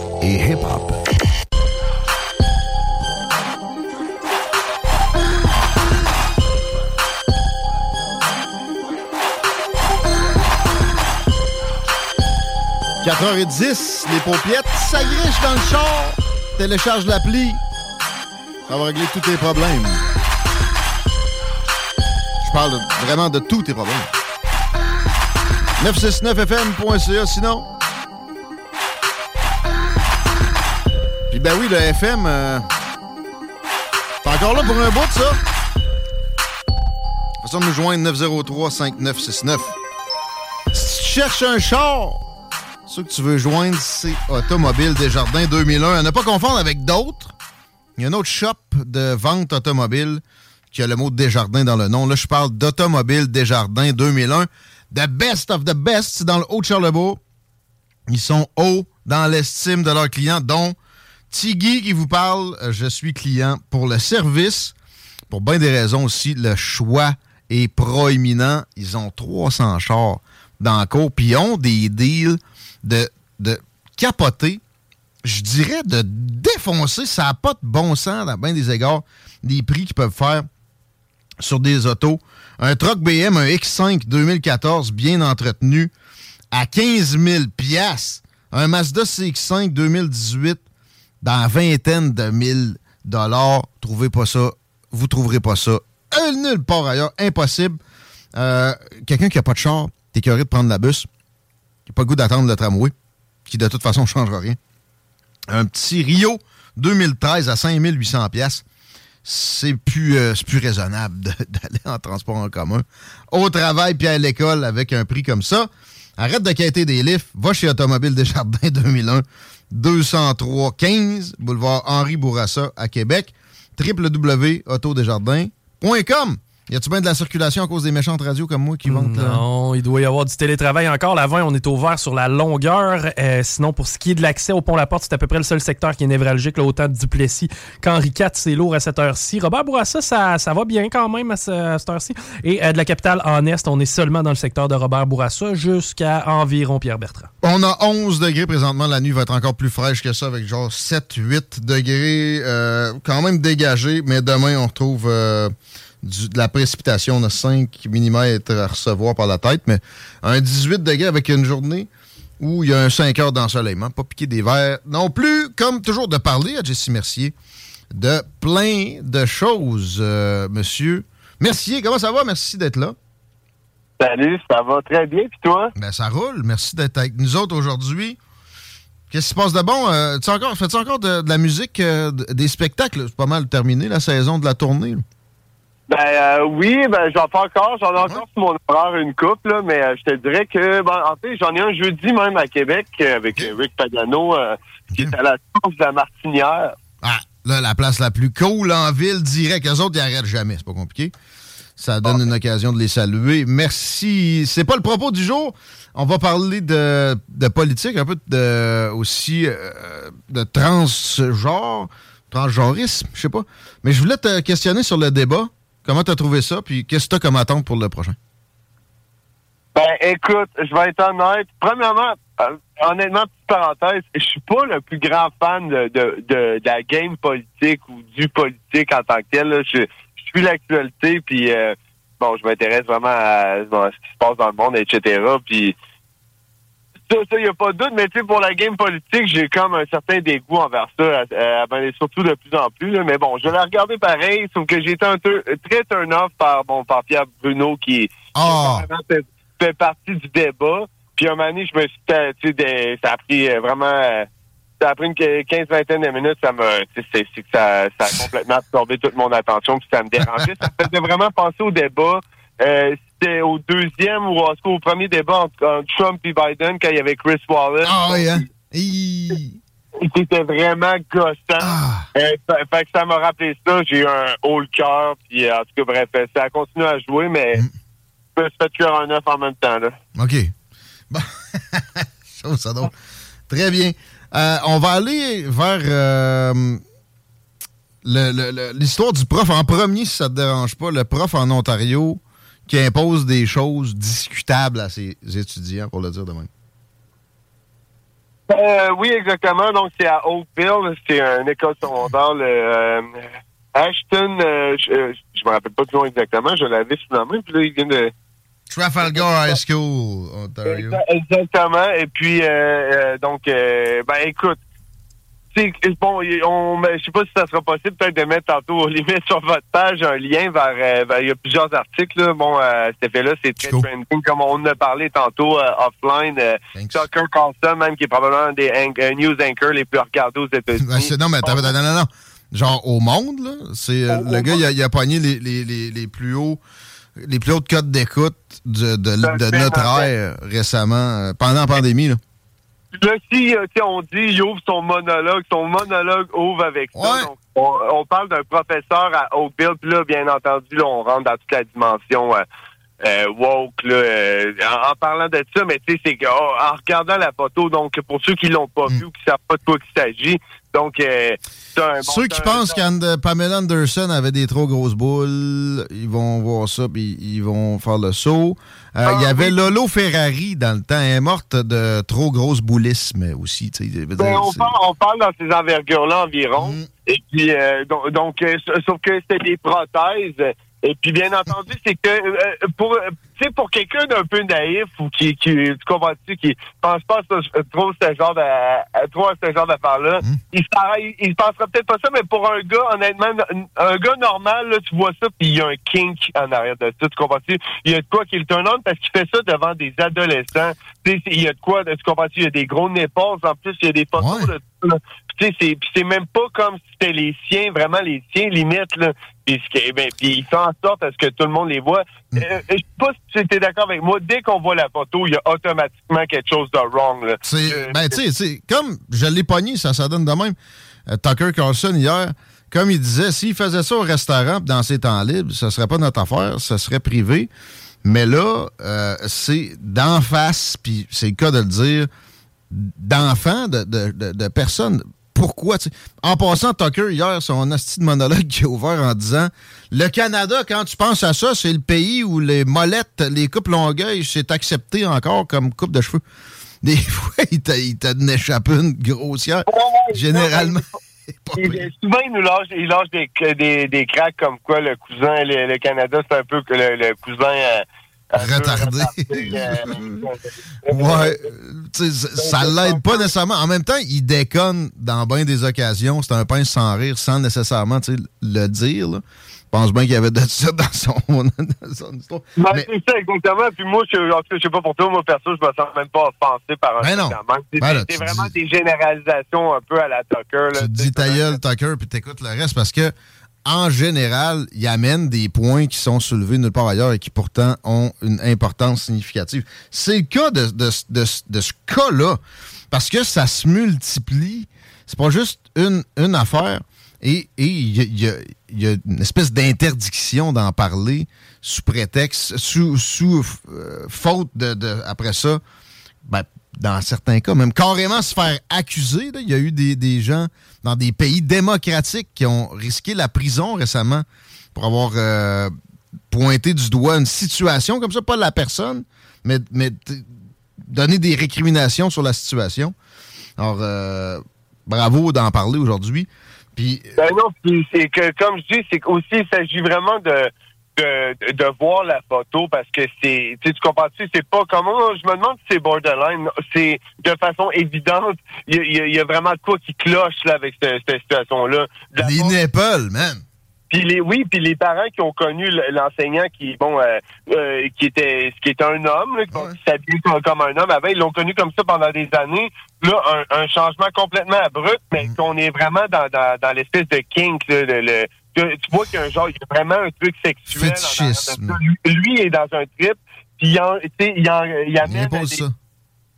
S9: et hip-hop.
S5: Quatre heures et 10, les paupiètes s'agrichent dans le char. Télécharge l'appli. Ça va régler tous tes problèmes. Je parle vraiment de tous tes problèmes. 969fm.ca sinon. Ben oui, le FM, euh, c'est encore là pour un bout, ça? Façon de nous joindre 903-5969. Si tu cherches un char, ceux que tu veux joindre, c'est Automobile Desjardins 2001. À ne pas confondre avec d'autres. Il y a un autre shop de vente automobile qui a le mot Desjardins dans le nom. Là, je parle d'Automobile Desjardins 2001. The best of the best, c'est dans le Haut-de-Charlebourg. Ils sont hauts dans l'estime de leurs clients, dont Tiggy qui vous parle. Euh, Je suis client pour le service. Pour bien des raisons aussi, le choix est proéminent. Ils ont 300 chars dans le cours, puis ils ont des deals de, de capoter. Je dirais de défoncer. Ça n'a pas de bon sens dans bien des égards. Les prix qu'ils peuvent faire sur des autos. Un truck BM, un X5 2014 bien entretenu à 15 000 piastres. Un Mazda CX5 2018 dans la vingtaine de mille dollars. Trouvez pas ça. Vous trouverez pas ça euh, nulle part ailleurs. Impossible. Euh, Quelqu'un qui a pas de char, t'es curieux de prendre la bus, qui n'a pas le goût d'attendre le tramway, qui de toute façon ne changera rien. Un petit Rio 2013 à 5800 pièces c'est plus, euh, plus raisonnable *laughs* d'aller en transport en commun. Au travail puis à l'école avec un prix comme ça. Arrête de quêter des lifts. Va chez Automobile Desjardins *laughs* 2001, 203 15, boulevard Henri Bourassa à Québec. www.autodesjardins.com. Y a-tu bien de la circulation à cause des méchantes radios comme moi qui vendent là?
S6: Non, il doit y avoir du télétravail encore. La 20, on est ouvert sur la longueur. Euh, sinon, pour ce qui est de l'accès au pont-la-porte, c'est à peu près le seul secteur qui est névralgique, là, autant de Duplessis qu'Henri IV, c'est lourd à cette heure-ci. Robert Bourassa, ça, ça va bien quand même à, ce- à cette heure-ci. Et euh, de la capitale en Est, on est seulement dans le secteur de Robert Bourassa jusqu'à environ Pierre-Bertrand.
S5: On a 11 degrés présentement. La nuit va être encore plus fraîche que ça, avec genre 7-8 degrés. euh, quand même dégagé, mais demain, on retrouve du- de la précipitation. On a 5 mm à recevoir par la tête, mais un 18 degrés avec une journée où il y a un 5 heures d'ensoleillement. Pas piquer des verres non plus. Comme toujours, de parler à Jessie Mercier de plein de choses, euh, monsieur. Mercier, comment ça va? Merci d'être là.
S11: Salut, ça va très bien, puis toi?
S5: Ben, ça roule. Merci d'être avec nous autres aujourd'hui. Qu'est-ce qui se passe de bon? Euh, tu encore, fais-tu encore de, de la musique, euh, des spectacles? C'est pas mal terminé, la saison de la tournée. là.
S11: Ben euh, oui, ben j'en fais encore, j'en ai encore sur mon horaire une coupe, là, mais euh, je te dirais que ben, en fait, j'en ai un jeudi même à Québec euh, avec Rick Pagano, euh, qui est à la source de la Martinière.
S5: Ah, là, la place la plus cool en ville, direct. Eux autres, ils arrêtent jamais. C'est pas compliqué. Ça donne une occasion de les saluer. Merci. C'est pas le propos du jour. On va parler de, de politique, un peu de, aussi de transgenre, transgenrisme, je sais pas. Mais je voulais te questionner sur le débat. Comment t'as trouvé ça? Puis qu'est-ce que t'as comme attente pour le prochain?
S11: Ben écoute, je vais être honnête. Premièrement, euh, honnêtement, petite parenthèse, je suis pas le plus grand fan de, de, la game politique ou du politique en tant que tel. Je, suis l'actualité, puis euh, bon, je m'intéresse vraiment à, à ce qui se passe dans le monde, etc. Puis ça, ça, y a pas de doute, mais tu sais, pour la game politique, j'ai comme un certain dégoût envers ça, euh, euh, ben, surtout de plus en plus. là. Mais bon, je vais la regarder pareil, sauf que j'ai été un peu- très turn-off par, bon, par Pierre Bruno qui,
S5: Ah!
S11: qui fait, fait partie du débat. Puis un moment donné, je me suis, euh, tu sais, ça a pris euh, vraiment, euh, ça a pris une 15-vingtaine de minutes, ça m'a, tu sais, c'est c'est que ça, ça a complètement absorbé toute mon attention, puis ça me dérangeait. ça me faisait vraiment penser au débat. Euh, C'était au deuxième ou en tout cas au premier débat entre, entre Trump et Biden quand il y avait Chris Wallace.
S5: Ah oui, hein?
S11: C'était vraiment gossant. Euh, fait, fait que ça m'a rappelé ça. J'ai eu un haut le cœur. Puis euh, en tout cas, bref, euh, ça a continué à jouer, mais je me suis fait cuire un œuf en même temps. Là.
S5: OK. *laughs* Bon. Je trouve ça drôle. Très bien. Euh, on va aller vers euh, l'histoire du prof en premier, si ça te dérange pas. Le prof en Ontario qui impose des choses discutables à ses étudiants, pour le dire de même.
S11: Euh, oui, exactement. Donc, c'est à Oakville. C'est une école secondaire. Le, euh, Ashton, euh, je, je me rappelle pas du nom exactement. Je l'avais sous la main. Puis là, il vient de...
S5: Trafalgar High School, Ontario.
S11: Exa- Exactement. Et puis, donc, ben écoute, bon, on, je sais pas si ça sera possible peut-être de mettre tantôt aux limites sur votre page un lien vers, euh, vers- il y a plusieurs articles. Là. Bon, euh, cet effet-là, c'est très trending, comme on en a parlé tantôt euh, offline. Euh, Tucker Carlson, même qui est probablement un des an- news anchors les plus regardés aux États-Unis.
S5: Ben, non, mais attends, non, non, non. Genre, au monde, là, c'est euh, le gars, il a, il a pogné les, les, les, les plus hauts les plus hautes cotes d'écoute de, de, de notre ère récemment, pendant la pandémie. Là.
S11: Là, si euh, tu sais, on dit il ouvre son monologue, son monologue ouvre avec ça. Donc, on, on parle d'un professeur à Oakville, puis là, bien entendu, là, on rentre dans toute la dimension euh, euh, woke, là, euh, en, en parlant de ça, mais tu sais, c'est que oh, en regardant la photo, donc pour ceux qui l'ont pas vu ou qui savent pas de quoi il s'agit, donc euh, c'est un bon,
S5: Ceux qui pensent qu'Anne Pamela Anderson avait des trop grosses boules, ils vont voir ça puis ils vont faire le saut. Euh,
S11: Ah,
S5: Il y avait Lolo Ferrari dans le temps, elle est morte de trop grosse boulisme aussi.
S11: Ben, on, parle, on parle dans ces envergures-là environ.
S5: Mm.
S11: Et puis, euh, donc, donc, euh, sauf que c'était des prothèses. Et puis, bien entendu, c'est que euh, pour, euh, tu sais, pour quelqu'un d'un peu naïf ou qui, qui tu comprends-tu, qui pense pas à ce- trop ce genre de, à- trop à ce genre d'affaires-là,
S5: Mm.
S11: il, s'arrête- il pensera peut-être pas ça, mais pour un gars, honnêtement, un gars normal, là, tu vois ça, puis il y a un kink en arrière de ça, tu comprends-tu? Il y a de quoi qui le turn on parce qu'il fait ça devant des adolescents. Tu sais, il y a de quoi, tu comprends-tu? Il y a des gros nipples, en plus, il y a des photos de tu c'est, puis c'est même pas comme si c'était les siens, vraiment les siens, limite, là. Puis, ben, puis il fait en sorte à ce que tout le monde les voit.
S5: Mm.
S11: Euh, je sais pas si tu étais d'accord avec moi. Dès qu'on voit la photo, il y a automatiquement quelque chose de wrong, là.
S5: C'est,
S11: Euh,
S5: ben, tu sais, comme je l'ai pogné, ça, ça donne de même. Euh, Tucker Carlson, hier, comme il disait, s'il faisait ça au restaurant dans ses temps libres, ce serait pas notre affaire, ce serait privé. Mais là, euh, c'est d'en face, puis c'est le cas de le dire, d'enfants, de, de, de, de personnes. Pourquoi? En passant, Tucker, hier, son asti de monologue qui a ouvert en disant Le Canada, quand tu penses à ça, c'est le pays où les molettes, les coupes longueuil, c'est accepté encore comme coupe de cheveux. Des *laughs* fois, il t'a échappé une grossière. Généralement.
S11: Il- *laughs* souvent, il nous lâche, il lâche des, des, des cracks comme quoi le cousin, le, le Canada, c'est un peu que le, le cousin. Euh, *laughs*
S5: Retardé.
S11: euh,
S5: Ouais, sais, ça l'aide pas nécessairement. En même temps, il déconne dans bien des occasions. C'est un pince sans rire, sans nécessairement le dire. là. Je pense bien qu'il y avait de ça dans son, *laughs* dans son histoire.
S11: Ben,
S5: Mais-
S11: c'est ça, exactement. Puis moi, je, en tout cas, je sais pas pour toi, moi, perso, je me sens même pas offensé par un
S5: Ben non.
S11: C'est
S5: Ben
S11: vraiment des généralisations un peu à la Tucker. Là,
S5: tu dis ta gueule, Tucker, puis t'écoutes le reste parce que, en général, il amène des points qui sont soulevés nulle part ailleurs et qui pourtant ont une importance significative. C'est le cas de, ce cas-là parce que ça se multiplie. C'est pas juste une, une affaire. Et il y, a- une espèce d'interdiction d'en parler sous prétexte, sous, sous euh, faute de, de- après ça, ben, dans certains cas, même carrément se faire accuser. Il y a eu des, des gens dans des pays démocratiques qui ont risqué la prison récemment pour avoir euh, pointé du doigt une situation comme ça, pas la personne, mais, mais donner des récriminations sur la situation. Alors, euh, bravo d'en parler aujourd'hui. Puis,
S11: Ben non, c'est que, comme je dis, c'est qu'aussi, il s'agit vraiment de, de, de voir la photo parce que c'est, tu comprends-tu, c'est pas comment, je me demande si c'est borderline, c'est de façon évidente, il y a, y y vraiment de quoi qui cloche, là, avec cette, cette situation-là.
S5: Les nipples, man.
S11: Puis les oui, puis les parents qui ont connu l'enseignant qui bon euh, euh, qui était qui était un homme, là, qui s'habillait comme, comme un homme avant, ils l'ont connu comme ça pendant des années. Là, un, un changement complètement abrupt, mais qu'on est vraiment dans, dans, dans l'espèce de kink. Là, le- tu tu vois qu'il y a un genre, il y a vraiment un truc sexuel. en. Lui, lui est dans un trip, puis il, en, tu sais, il, en, il amène
S5: impose
S11: des-
S5: ça.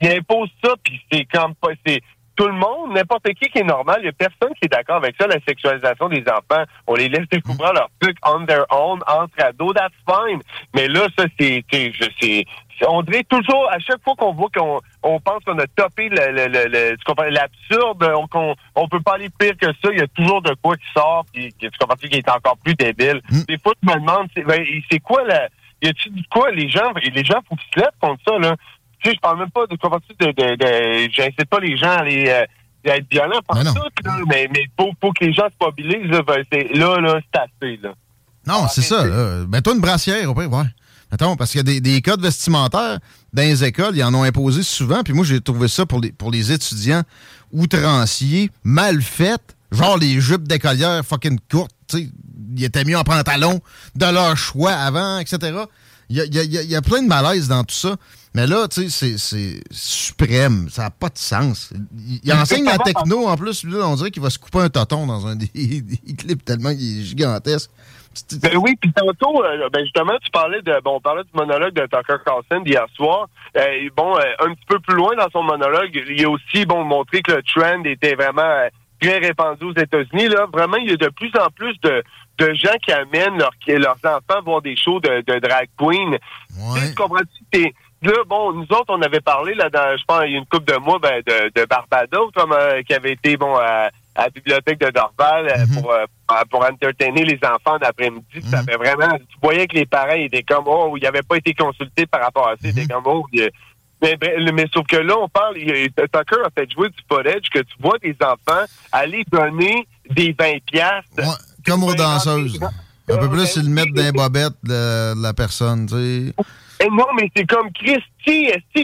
S11: il impose ça, puis c'est comme pas. C'est tout le monde, n'importe qui qui est normal. Il y a personne qui est d'accord avec ça, la sexualisation des enfants. On les laisse découvrir leur truc on their own, entre ados, that's fine. Mais là, ça, c'est. sais, je- c'est- On dirait toujours, à chaque fois qu'on voit qu'on on pense qu'on a topé le, le, le, le- tu l'absurde, qu'on on peut pas aller pire que ça, il y a toujours de quoi qui sort, puis tu comprends qui est encore plus débile. Des fois, je me demande, c'est ben, quoi la. Y a-tu de quoi les gens, les gens, faut qu'ils se lèvent contre ça, là. Tu sais, je parle même pas de comment de, de, de j'incite pas les gens à aller euh, à être violents par tout, là, mais mais faut, faut que les gens se mobilisent, là, ben, c'est là, là, c'est assez, là.
S5: Non, c'est ça. là. Mets-toi une brassière, au pire, ouais. Attends, parce qu'il y a des, des codes vestimentaires dans les écoles, ils en ont imposé souvent, puis moi, j'ai trouvé ça pour les, pour les étudiants outranciers, mal faites, genre les jupes d'écolière fucking courtes, tu sais, ils étaient mis en pantalon de leur choix avant, etc. Il y a, il y a- il y a- il plein de malaise dans tout ça. Mais là, tu sais, c'est- suprême. Ça n'a pas de sens. Il, il enseigne la techno en plus. Là, on dirait qu'il va se couper un toton dans un des, *laughs* des clips tellement qu'il est gigantesque.
S11: Ben oui, puis tantôt, euh, ben justement, tu parlais de, bon, on parlait du monologue de Tucker Carlson d'hier soir. Euh, bon, euh, un petit peu plus loin dans son monologue, il a aussi, bon, montré que le trend était vraiment très répandu aux États-Unis. Là, vraiment, il y a de plus en plus de, de gens qui amènent leurs leurs enfants voir des shows de, de drag queen. Tu comprends-tu? Là, bon, nous autres, on avait parlé, là, dans, je pense, il y a une couple de mois, ben, de, de Barbados, comme, qui avait été, bon, à, à la bibliothèque de Dorval euh, pour, euh, pour entertainer les enfants d'après-midi. Ça avait vraiment, tu voyais que les parents étaient comme, oh, ils n'avaient pas été consultés par rapport à ça. Ils étaient comme, oh, mais, mais, mais sauf que là, on parle, Tucker a fait jouer du footage que tu vois des enfants aller donner des 20 piastres.
S5: Comme aux danseuses. Un peu plus, ils le mettent dans les bobettes de la personne, tu sais.
S11: Et non, mais c'est comme Christy, est-ce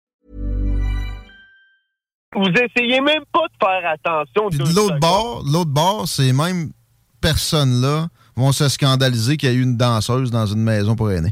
S11: Vous essayez même pas de faire attention.
S5: Puis de l'autre bord, l'autre bord, ces mêmes personnes-là vont se scandaliser qu'il y a eu une danseuse dans une maison pour aînés.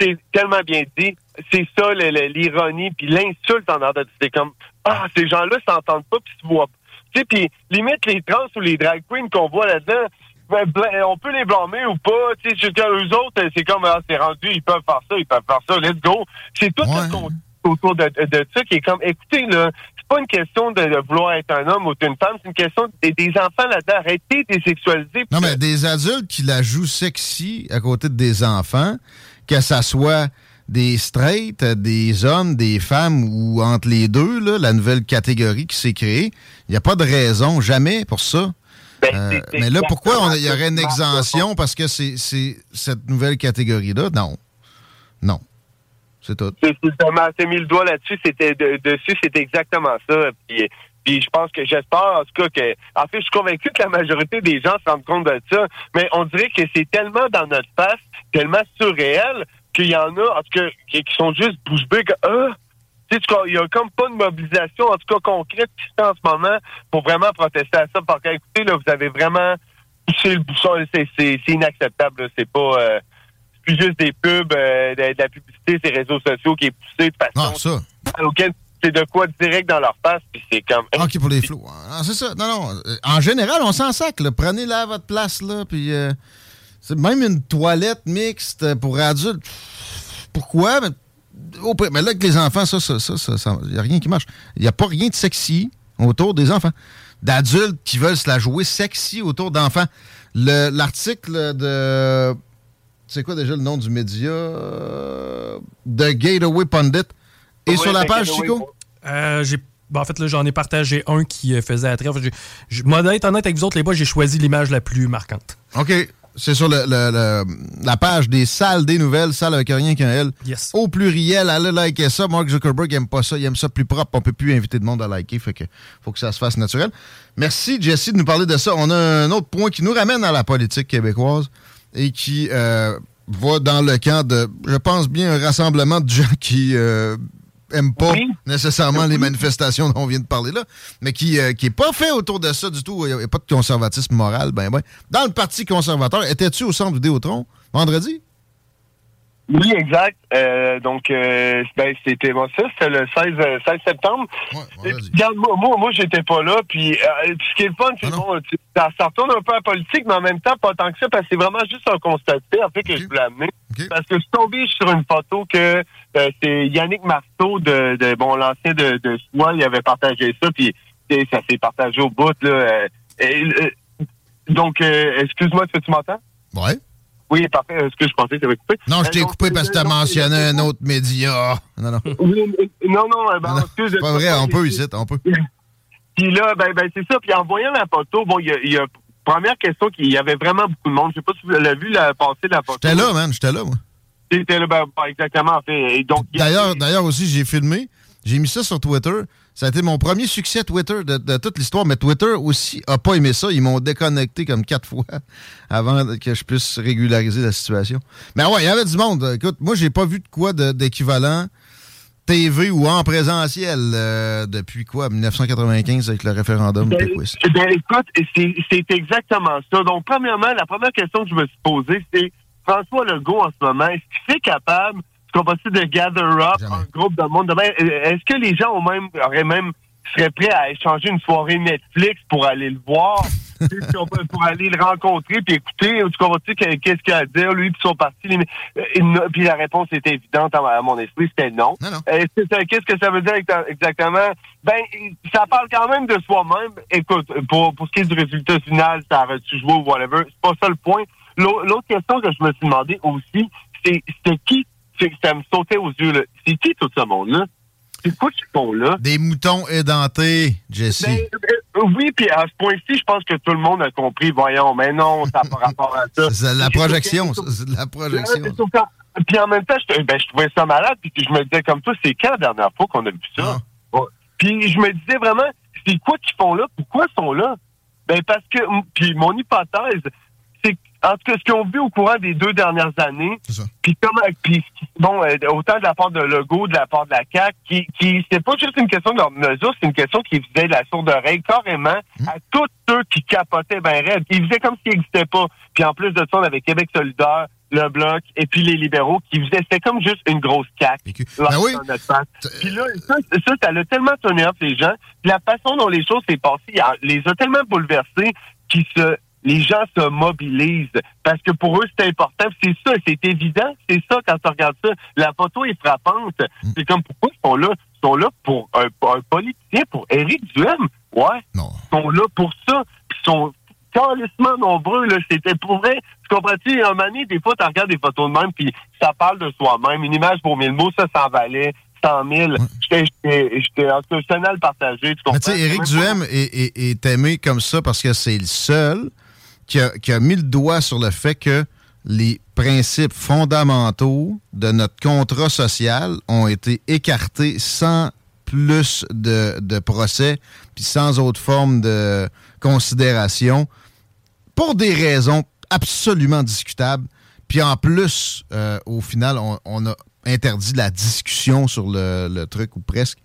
S11: C'est tellement bien dit. C'est ça l'ironie, puis l'insulte en ordre. C'est comme ah ces gens-là s'entendent pas puis se voient. pas. Tu sais, puis limite les trans ou les drag queens qu'on voit là-dedans, ben, bla- on peut les blâmer ou pas. Tu sais, jusqu'à eux autres, c'est comme ah, c'est rendu, ils peuvent faire ça, ils peuvent faire ça. Let's go. C'est tout le contexte autour de, de ça qui est comme écoutez là. C'est pas une question de, de vouloir être un homme ou une femme, c'est une question des, des enfants là-dedans. Arrêtez de les sexualiser.
S5: Non, mais des adultes qui la jouent sexy à côté de des enfants, que ça soit des straight, des hommes, des femmes ou entre les deux, là, la nouvelle catégorie qui s'est créée, il n'y a pas de raison, jamais pour ça. Euh, mais là, pourquoi il y aurait une exemption parce que c'est c'est cette nouvelle catégorie-là? Non. Non. C'est tout.
S11: C'est justement, t'as mis le doigt là-dessus, c'était de- dessus, c'était exactement ça. Puis, puis je pense que j'espère en tout cas que, en fait, je suis convaincu que la majorité des gens se rendent compte de ça, mais on dirait que c'est tellement dans notre face, tellement surréel qu'il y en a, en tout cas, qui, sont juste bouche bée que, ah, il y a comme pas de mobilisation, en tout cas concrète, en ce moment pour vraiment protester à ça. Parce que, écoutez, là, vous avez vraiment poussé le bouchon, c'est c'est- c'est inacceptable. C'est pas, euh, c'est plus juste des pubs, euh, de, de la publicité, ces réseaux sociaux qui est poussé de façon
S5: Ah, ça.
S11: auquel c'est de quoi direct dans leur face, puis c'est comme.
S5: OK pour les flots. Ah, c'est ça. Non, non. Euh, En général, on s'en sac. là. Prenez-la à votre place, là. Puis, euh, c'est même une toilette mixte pour adultes. Pourquoi? Mais, là, avec les enfants, ça, ça, ça, ça, il n'y a rien qui marche. Il n'y a pas rien de sexy autour des enfants. D'adultes qui veulent se la jouer sexy autour d'enfants. Le- L'article de. C'est quoi déjà le nom du média? Euh, The Gateway Pundit. Et sur la page, Chico?
S6: Euh, j'ai ben, en fait, là, j'en ai partagé un qui euh, faisait attrait. En fait, j'ai- j'ai- moi, d'être honnête avec vous autres, les boys, j'ai choisi l'image la plus marquante.
S5: OK. C'est sur le- le- le- la page des salles des nouvelles, salles avec rien qu'un L.
S6: Yes.
S5: Au pluriel, allez liker ça. Mark Zuckerberg aime pas ça. Il aime ça plus propre. On peut plus inviter de monde à liker. Fait que faut que ça se fasse naturel. Merci, Jesse, de nous parler de ça. On a un autre point qui nous ramène à la politique québécoise et qui euh, va dans le camp de, je pense bien, un rassemblement de gens qui euh, pas nécessairement les manifestations dont on vient de parler là, mais qui euh, qui est pas fait autour de ça du tout. Il n'y a pas de conservatisme moral, ben ben. Dans le Parti conservateur, étais-tu au centre Vidéotron vendredi?
S11: Oui, exact. Euh, donc, euh, ben, c'était bon, ça, c'était le 16, euh, 16 septembre. Et puis, regarde, moi, moi, moi j'étais pas là. Puis, euh, puis ce qui est le fun, c'est bon, tu- ça, ça retourne un peu à la politique, mais en même temps, pas tant que ça, parce que c'est vraiment juste un constat de fait, en fait, que je voulais amener. Parce que je suis tombé sur une photo que euh, c'est Yannick Marteau, de, de bon, l'ancien de, de il avait partagé ça, puis ça s'est partagé au bout, là. euh, et, euh, donc, euh, excuse-moi, est-ce que tu m'entends?
S5: Ouais.
S11: Oui, parfait. Est-ce que je pensais que tu avais coupé?
S5: Non, je
S11: Euh,
S5: t'ai coupé parce que t'as
S11: donc,
S5: mentionné un autre média. Non, non.
S11: Oui, mais- non, non, euh, ben, excuse.
S5: C'est pas vrai, on peut ici, on peut. *laughs*
S11: Puis là, ben, ben c'est ça. Puis en voyant la photo, bon, il y a, première question qu'il y avait vraiment beaucoup de monde. Je sais pas si vous l'avez vu la passer la photo.
S5: J'étais là, man, j'étais là, moi.
S11: C'était là, ben, ben, exactement.
S5: D'ailleurs, d'ailleurs aussi, j'ai filmé, j'ai mis ça sur Twitter. Ça a été mon premier succès Twitter de, de toute l'histoire, mais Twitter aussi a pas aimé ça. Ils m'ont déconnecté comme quatre fois *laughs* avant que je puisse régulariser la situation. Mais ouais, il y avait du monde. Écoute, moi, j'ai pas vu de quoi d'équivalent TV ou en présentiel euh, depuis quoi, 1995 avec le référendum
S11: Ben, ben, écoute, c'est exactement ça. Donc, premièrement, la première question que je me suis posée, c'est François Legault en ce moment, est-ce qu'il est capable, qu'on dire, de gather up un groupe de monde? Demain, euh, Est-ce que les gens ont même, auraient même seraient prêts à échanger une soirée Netflix pour aller le voir, *laughs* Tu pour aller le rencontrer puis écouter, tu comprends tu qu'est-ce qu'il a à dire, lui puis son parti? euh, Puis la réponse était évidente à, mon esprit, c'était non. Euh, Qu'est-ce que ça veut dire exa- exactement? Ben, ça parle quand même de soi-même. Écoute, pour, pour ce qui est du résultat final, ça aurait-tu joué ou whatever, c'est pas ça le point. L'au- L'autre question que je me suis demandé aussi, c'est c'est qui, ça me sautait aux yeux. C'est qui tout ce monde-là? C'est quoi qu'ils font là?
S5: Des moutons édentés, Jesse.
S11: Ben, euh, oui, puis à ce point-ci, je pense que tout le monde a compris. Voyons, mais non, ça n'a pas rapport à ça.
S5: C'est de la projection, c'est la projection.
S11: Que- Puis en même temps, je, ben, je trouvais ça malade, puis je me disais comme toi, c'est quand la dernière fois qu'on a vu ça? Ouais. Puis je me disais vraiment, c'est quoi qu'ils font là? Pourquoi ils sont là? Ben parce que, puis mon hypothèse, en tout cas ce qu'ils ont vu au courant des deux dernières années, puis comment, puis bon, euh, autant de la part de Legault, de la part de la CAQ, qui, qui c'est pas juste une question de leur mesure, c'est une question qui faisait de la sourde oreille carrément à tous ceux qui capotaient ben raide. Ils faisaient comme s'ils n'existaient pas. Puis en plus de ça, on avait Québec solidaire, le Bloc, et puis les libéraux qui faisaient, c'était comme juste une grosse CAQ.
S5: Ben oui.
S11: Puis là, ça, ça, ça l'a tellement tourné off les gens. Puis la façon dont les choses s'est passées, les a tellement bouleversés qu'ils se, les gens se mobilisent. Parce que pour eux, c'est important. C'est ça, c'est évident. C'est ça quand tu regardes ça. La photo est frappante. C'est comme pourquoi ils sont là? Ils sont là pour un, un politicien, pour Éric Duhem. Ouais.
S5: Non.
S11: Ils sont là pour ça. Puis ils sont carrément nombreux. Là. C'était pour vrai. Tu comprends-tu? Un moment donné, des fois, tu regardes des photos de même, puis ça parle de soi-même. Une image pour mille mots, ça s'en valait 100 000. J'étais, j'étais, en le partager. Tu comprends?
S5: Mais tu sais, Éric Duhem est, est- est aimé comme ça parce que c'est le seul qui a, mis le doigt sur le fait que les principes fondamentaux de notre contrat social ont été écartés sans plus de, procès, puis sans autre forme de considération, pour des raisons absolument discutables. Puis en plus, euh, au final, on, a interdit la discussion sur le, truc, ou presque.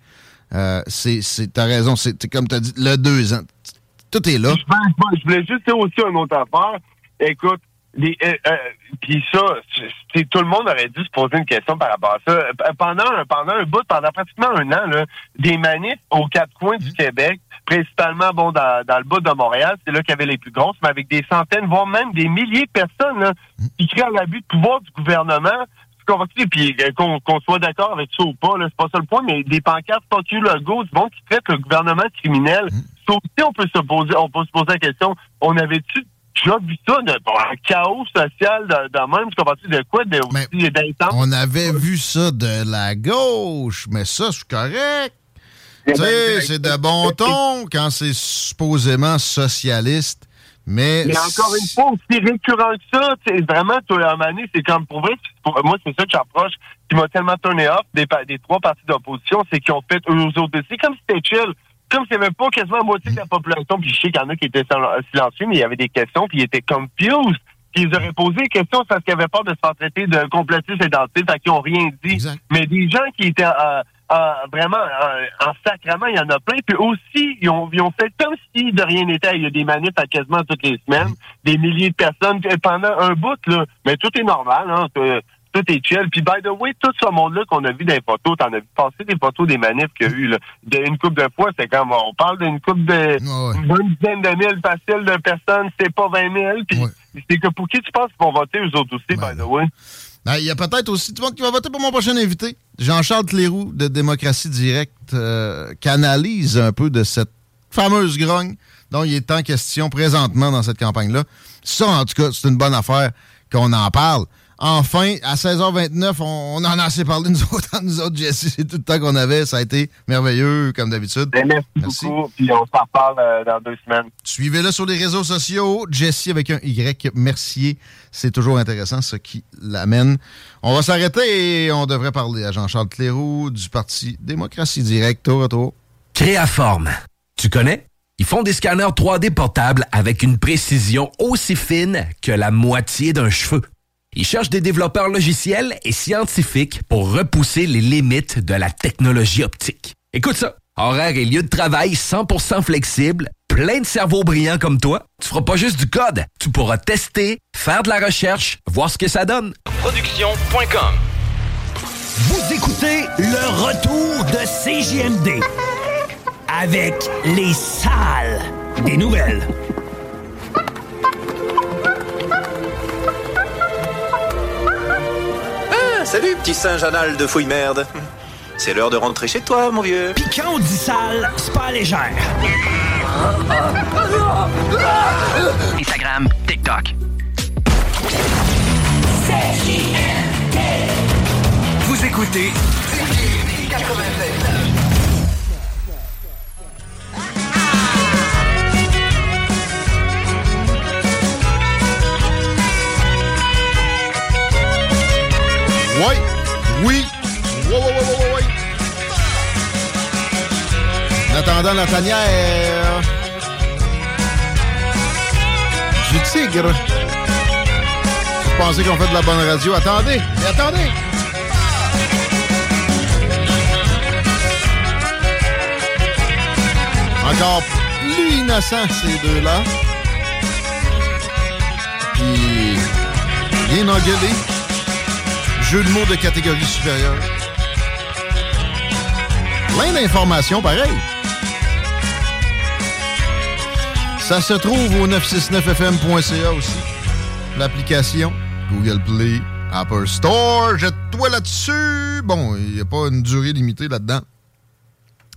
S5: Euh, c'est, t'as raison, c'est comme tu as dit, le deux ans. Tout est là.
S11: Je, voulais- juste dire aussi une autre affaire. Écoute, les, euh, euh, puis ça, tout le monde aurait dû se poser une question par rapport à ça. Euh, Pendant un, pendant un bout, pendant pratiquement un an, là, des manifs aux quatre coins du Québec, principalement bon dans, dans le bout de Montréal, c'est là qu'il y avait les plus grosses, mais avec des centaines, voire même des milliers de personnes là, qui crient à l'abus de pouvoir du gouvernement. Puis euh, qu'on soit d'accord avec ça ou pas, c'est pas ça le point, mais des pancartes fuck you Legault, du monde qui traite le gouvernement criminel. Ça aussi, on peut se poser, on peut se poser la question, on avait-tu déjà vu ça, de, bon, un chaos social de, de même, tu comprends-tu, de quoi, de, aussi?
S5: On avait vu ça de la gauche, mais ça, c'est correct. Tu sais, c'est de bon ton quand c'est supposément socialiste, mais...
S11: Mais encore une fois, aussi récurrent que ça, vraiment, toi, à un c'est comme pour vrai, moi, c'est ça que j'approche, qui m'a tellement tourné off des trois partis d'opposition, c'est qu'ils ont fait eux autres aussi, comme si c'était chill. Comme s'il n'y avait pas quasiment la moitié de la population, puis je sais qu'il y en a qui étaient sil- silencieux, mais il y avait des questions, puis ils étaient confused. Puis ils auraient posé des questions parce qu'ils avaient peur de se faire traiter de complotiste identité, fait qu'ils n'ont rien dit. Mais des gens qui étaient euh, euh, vraiment, euh, en sacrement, il y en a plein. Puis aussi, ils ont, ils ont fait comme si de rien n'était. Il y a des manifs à quasiment toutes les semaines, des milliers de personnes pendant un bout, là. Mais tout est normal, hein. Tout, tout est chill. Puis, by the way, tout ce monde-là qu'on a vu dans les photos, t'en as vu passer des photos des manifs qu'il y a eu, là. De- Une coupe de fois, c'est comme, on parle d'une coupe de, une bonne dizaine de mille faciles de personnes, c'est pas 20 000. Puis, c'est que pour qui tu penses qu'ils vont voter, eux autres aussi, by the way?
S5: Ben, Il y a peut-être aussi du monde qui va voter pour mon prochain invité. Jean-Charles Cléroux de Démocratie Directe euh, canalise un peu de cette fameuse grogne dont il est en question présentement dans cette campagne-là. Ça, en tout cas, c'est une bonne affaire qu'on en parle. Enfin, à 16h29, on, on en a assez parlé, nous autres, nous autres, Jesse. C'est tout le temps qu'on avait. Ça a été merveilleux, comme d'habitude.
S11: Ben, Merci, beaucoup. Puis, on s'en reparle euh, dans deux semaines.
S5: Suivez-le sur les réseaux sociaux. Jesse avec un Y, Mercier. C'est toujours intéressant, ce qui l'amène. On va s'arrêter et on devrait parler à Jean-Charles Cléroux du Parti Démocratie Directe. Au retour.
S12: Créaforme. Tu connais? Ils font des scanners 3D portables avec une précision aussi fine que la moitié d'un cheveu. Ils cherchent des développeurs logiciels et scientifiques pour repousser les limites de la technologie optique. Écoute ça. Horaire et lieu de travail 100% flexible, plein de cerveaux brillants comme toi. Tu feras pas juste du code. Tu pourras tester, faire de la recherche, voir ce que ça donne.
S2: Production.com Vous écoutez le retour de CJMD avec les salles des nouvelles.
S13: Salut, petit singe anal de fouille merde. C'est l'heure de rentrer chez toi, mon vieux.
S2: Puis quand on dit sale, c'est pas légère.
S3: Instagram, TikTok.
S2: Vous écoutez.
S5: Oui. Ouais, ouais, ouais, ouais, ouais, ouais. En attendant la tanière du tigre. Vous pensez qu'on fait de la bonne radio? Attendez, mais attendez. Encore plus innocent, ces deux-là. Puis, bien engueulé. Jeu de mots de catégorie supérieure. Plein d'informations, pareil. Ça se trouve au 969fm.ca aussi. L'application Google Play, Apple Store. Jette-toi là-dessus. Bon, il n'y a pas une durée limitée là-dedans.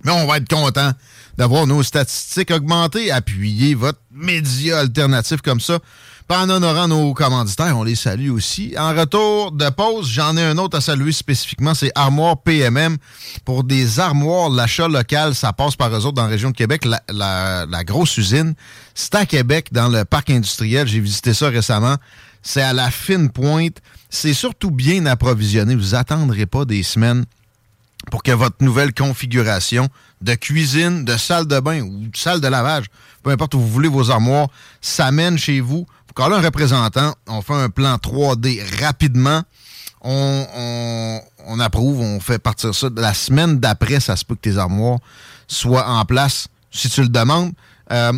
S5: Mais on va être content d'avoir nos statistiques augmentées. Appuyez votre média alternatif comme ça. En honorant nos commanditaires, on les salue aussi. En retour de pause, j'en ai un autre à saluer spécifiquement, c'est Armoire PMM. Pour des armoires, l'achat local, ça passe par eux autres dans la région de Québec. La, la- la grosse usine, c'est à Québec, dans le parc industriel. J'ai visité ça récemment. C'est à la fine pointe. C'est surtout bien approvisionné. Vous attendrez pas des semaines pour que votre nouvelle configuration de cuisine, de salle de bain ou de salle de lavage, peu importe où vous voulez vos armoires, s'amène chez vous. Collez un représentant, on fait un plan 3D rapidement, on, approuve, on fait partir ça. La semaine d'après, ça se peut que tes armoires soient en place, si tu le demandes. Euh,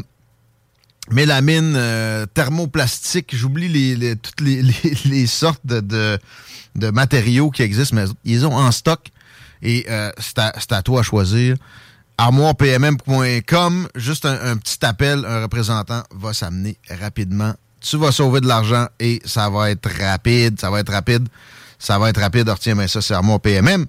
S5: mélamine, euh, thermoplastique, j'oublie toutes les, *laughs* sortes de, matériaux qui existent, mais ils ont en stock et euh, c'est à, c'est à toi à choisir. armoirepmm.com, juste un, un petit appel, un représentant va s'amener rapidement. Tu vas sauver de l'argent et ça va être rapide, ça va être rapide, ça va être rapide. Retiens bien ça, c'est Armoire PMM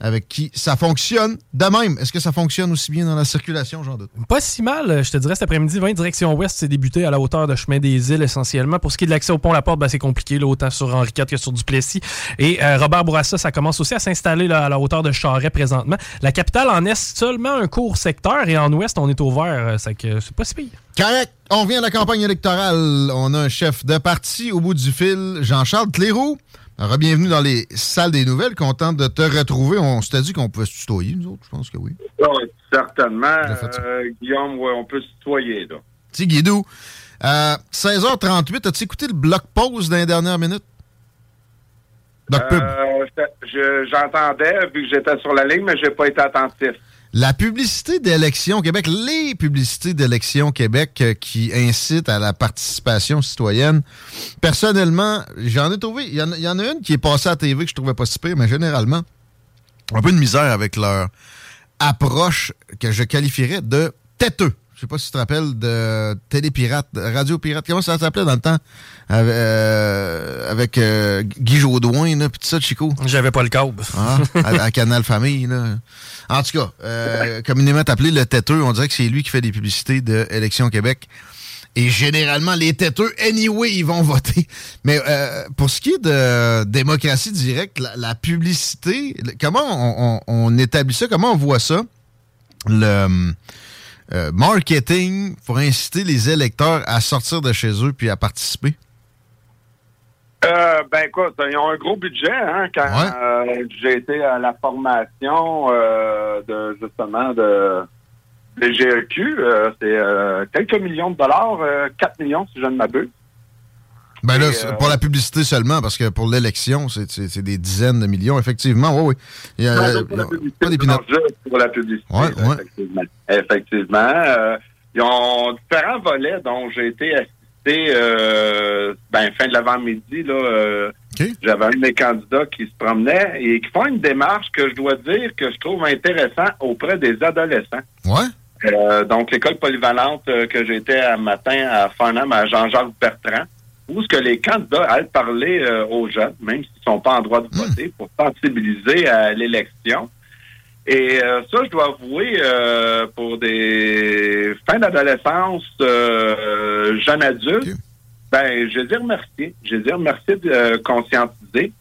S5: avec qui ça fonctionne de même. Est-ce que ça fonctionne aussi bien dans la circulation, j'en doute?
S6: Pas si mal, je te dirais, cet après-midi, 20 direction ouest, c'est débuté à la hauteur de Chemin des Îles essentiellement. Pour ce qui est de l'accès au pont La Porte, ben, c'est compliqué, là, autant sur Henri IV que sur Duplessis. Et euh, Robert Bourassa, ça commence aussi à s'installer à la hauteur de Charret présentement. La capitale en est seulement un court secteur et en ouest, on est au vert, euh, c'est que c'est pas si pire.
S5: Correct. On revient à la campagne électorale. On a un chef de parti au bout du fil, Jean-Charles Cléroux. Bienvenue dans les salles des nouvelles. Content de te retrouver. On s'était dit qu'on pouvait se tutoyer, nous autres. Je pense que oui.
S14: Oui, certainement. Euh, Guillaume, ouais, on peut se tutoyer, là.
S5: Petit Guidou. Euh, 16h38, as-tu écouté le bloc pause dans les dernières minutes?
S14: Euh, je- J'entendais, vu que j'étais sur la ligne, mais j'ai pas été attentif.
S5: La publicité d'élection Québec, les publicités d'élection Québec euh, qui incitent à la participation citoyenne, personnellement, j'en ai trouvé. Il y, en a- il y en a une qui est passée à la TV que je trouvais pas si pire, mais généralement, un peu de misère avec leur approche que je qualifierais de têteux. Je sais pas si tu te rappelles de Télépirate, Radio Pirate. Comment ça s'appelait dans le temps? Avec, euh, avec, euh, Guy Jodoin, là, pis tout ça, Chico?
S6: J'avais pas le câble.
S5: Ah, à, à Canal Famille, là. En tout cas, euh, communément appelé le têteux, on dirait que c'est lui qui fait des publicités de Élection Québec. Et généralement, les têteux, anyway, ils vont voter. Mais euh, pour ce qui est de démocratie directe, la, publicité, comment on établit ça? Comment on voit ça? Le euh, marketing pour inciter les électeurs à sortir de chez eux puis à participer?
S14: Euh, ben écoute, ils ont un gros budget hein, quand euh, j'ai été à la formation euh, de justement de des GEQ. c'est quelques millions de dollars, euh, 4 millions si je ne m'abuse.
S5: Ben là,
S14: euh,
S5: pour la publicité seulement, parce que pour l'élection, c'est- des dizaines de millions, effectivement. Oui, oui. Il y a-
S14: Non,
S5: il y a-
S14: non, pour la publicité,
S5: pas
S14: pour la publicité.
S5: Ouais, ouais.
S14: Effectivement. Effectivement. euh, ils ont différents volets dont j'ai été euh, ben, fin de l'avant-midi. là. euh, J'avais un de mes candidats qui se promenait et qui font une démarche que je dois dire que je trouve intéressant auprès des adolescents.
S5: Ouais.
S14: Euh, donc, l'école polyvalente euh, que j'étais à matin à Farnham, à Jean-Jacques Bertrand, où ce que les candidats allaient parler aux jeunes, même s'ils sont pas en droit de voter, pour sensibiliser à l'élection. Et euh, ça, je dois avouer, euh, pour des fins d'adolescence, euh, jeunes adultes, ben, je les ai remerciés. Je les ai remerciés de euh, conscientiser.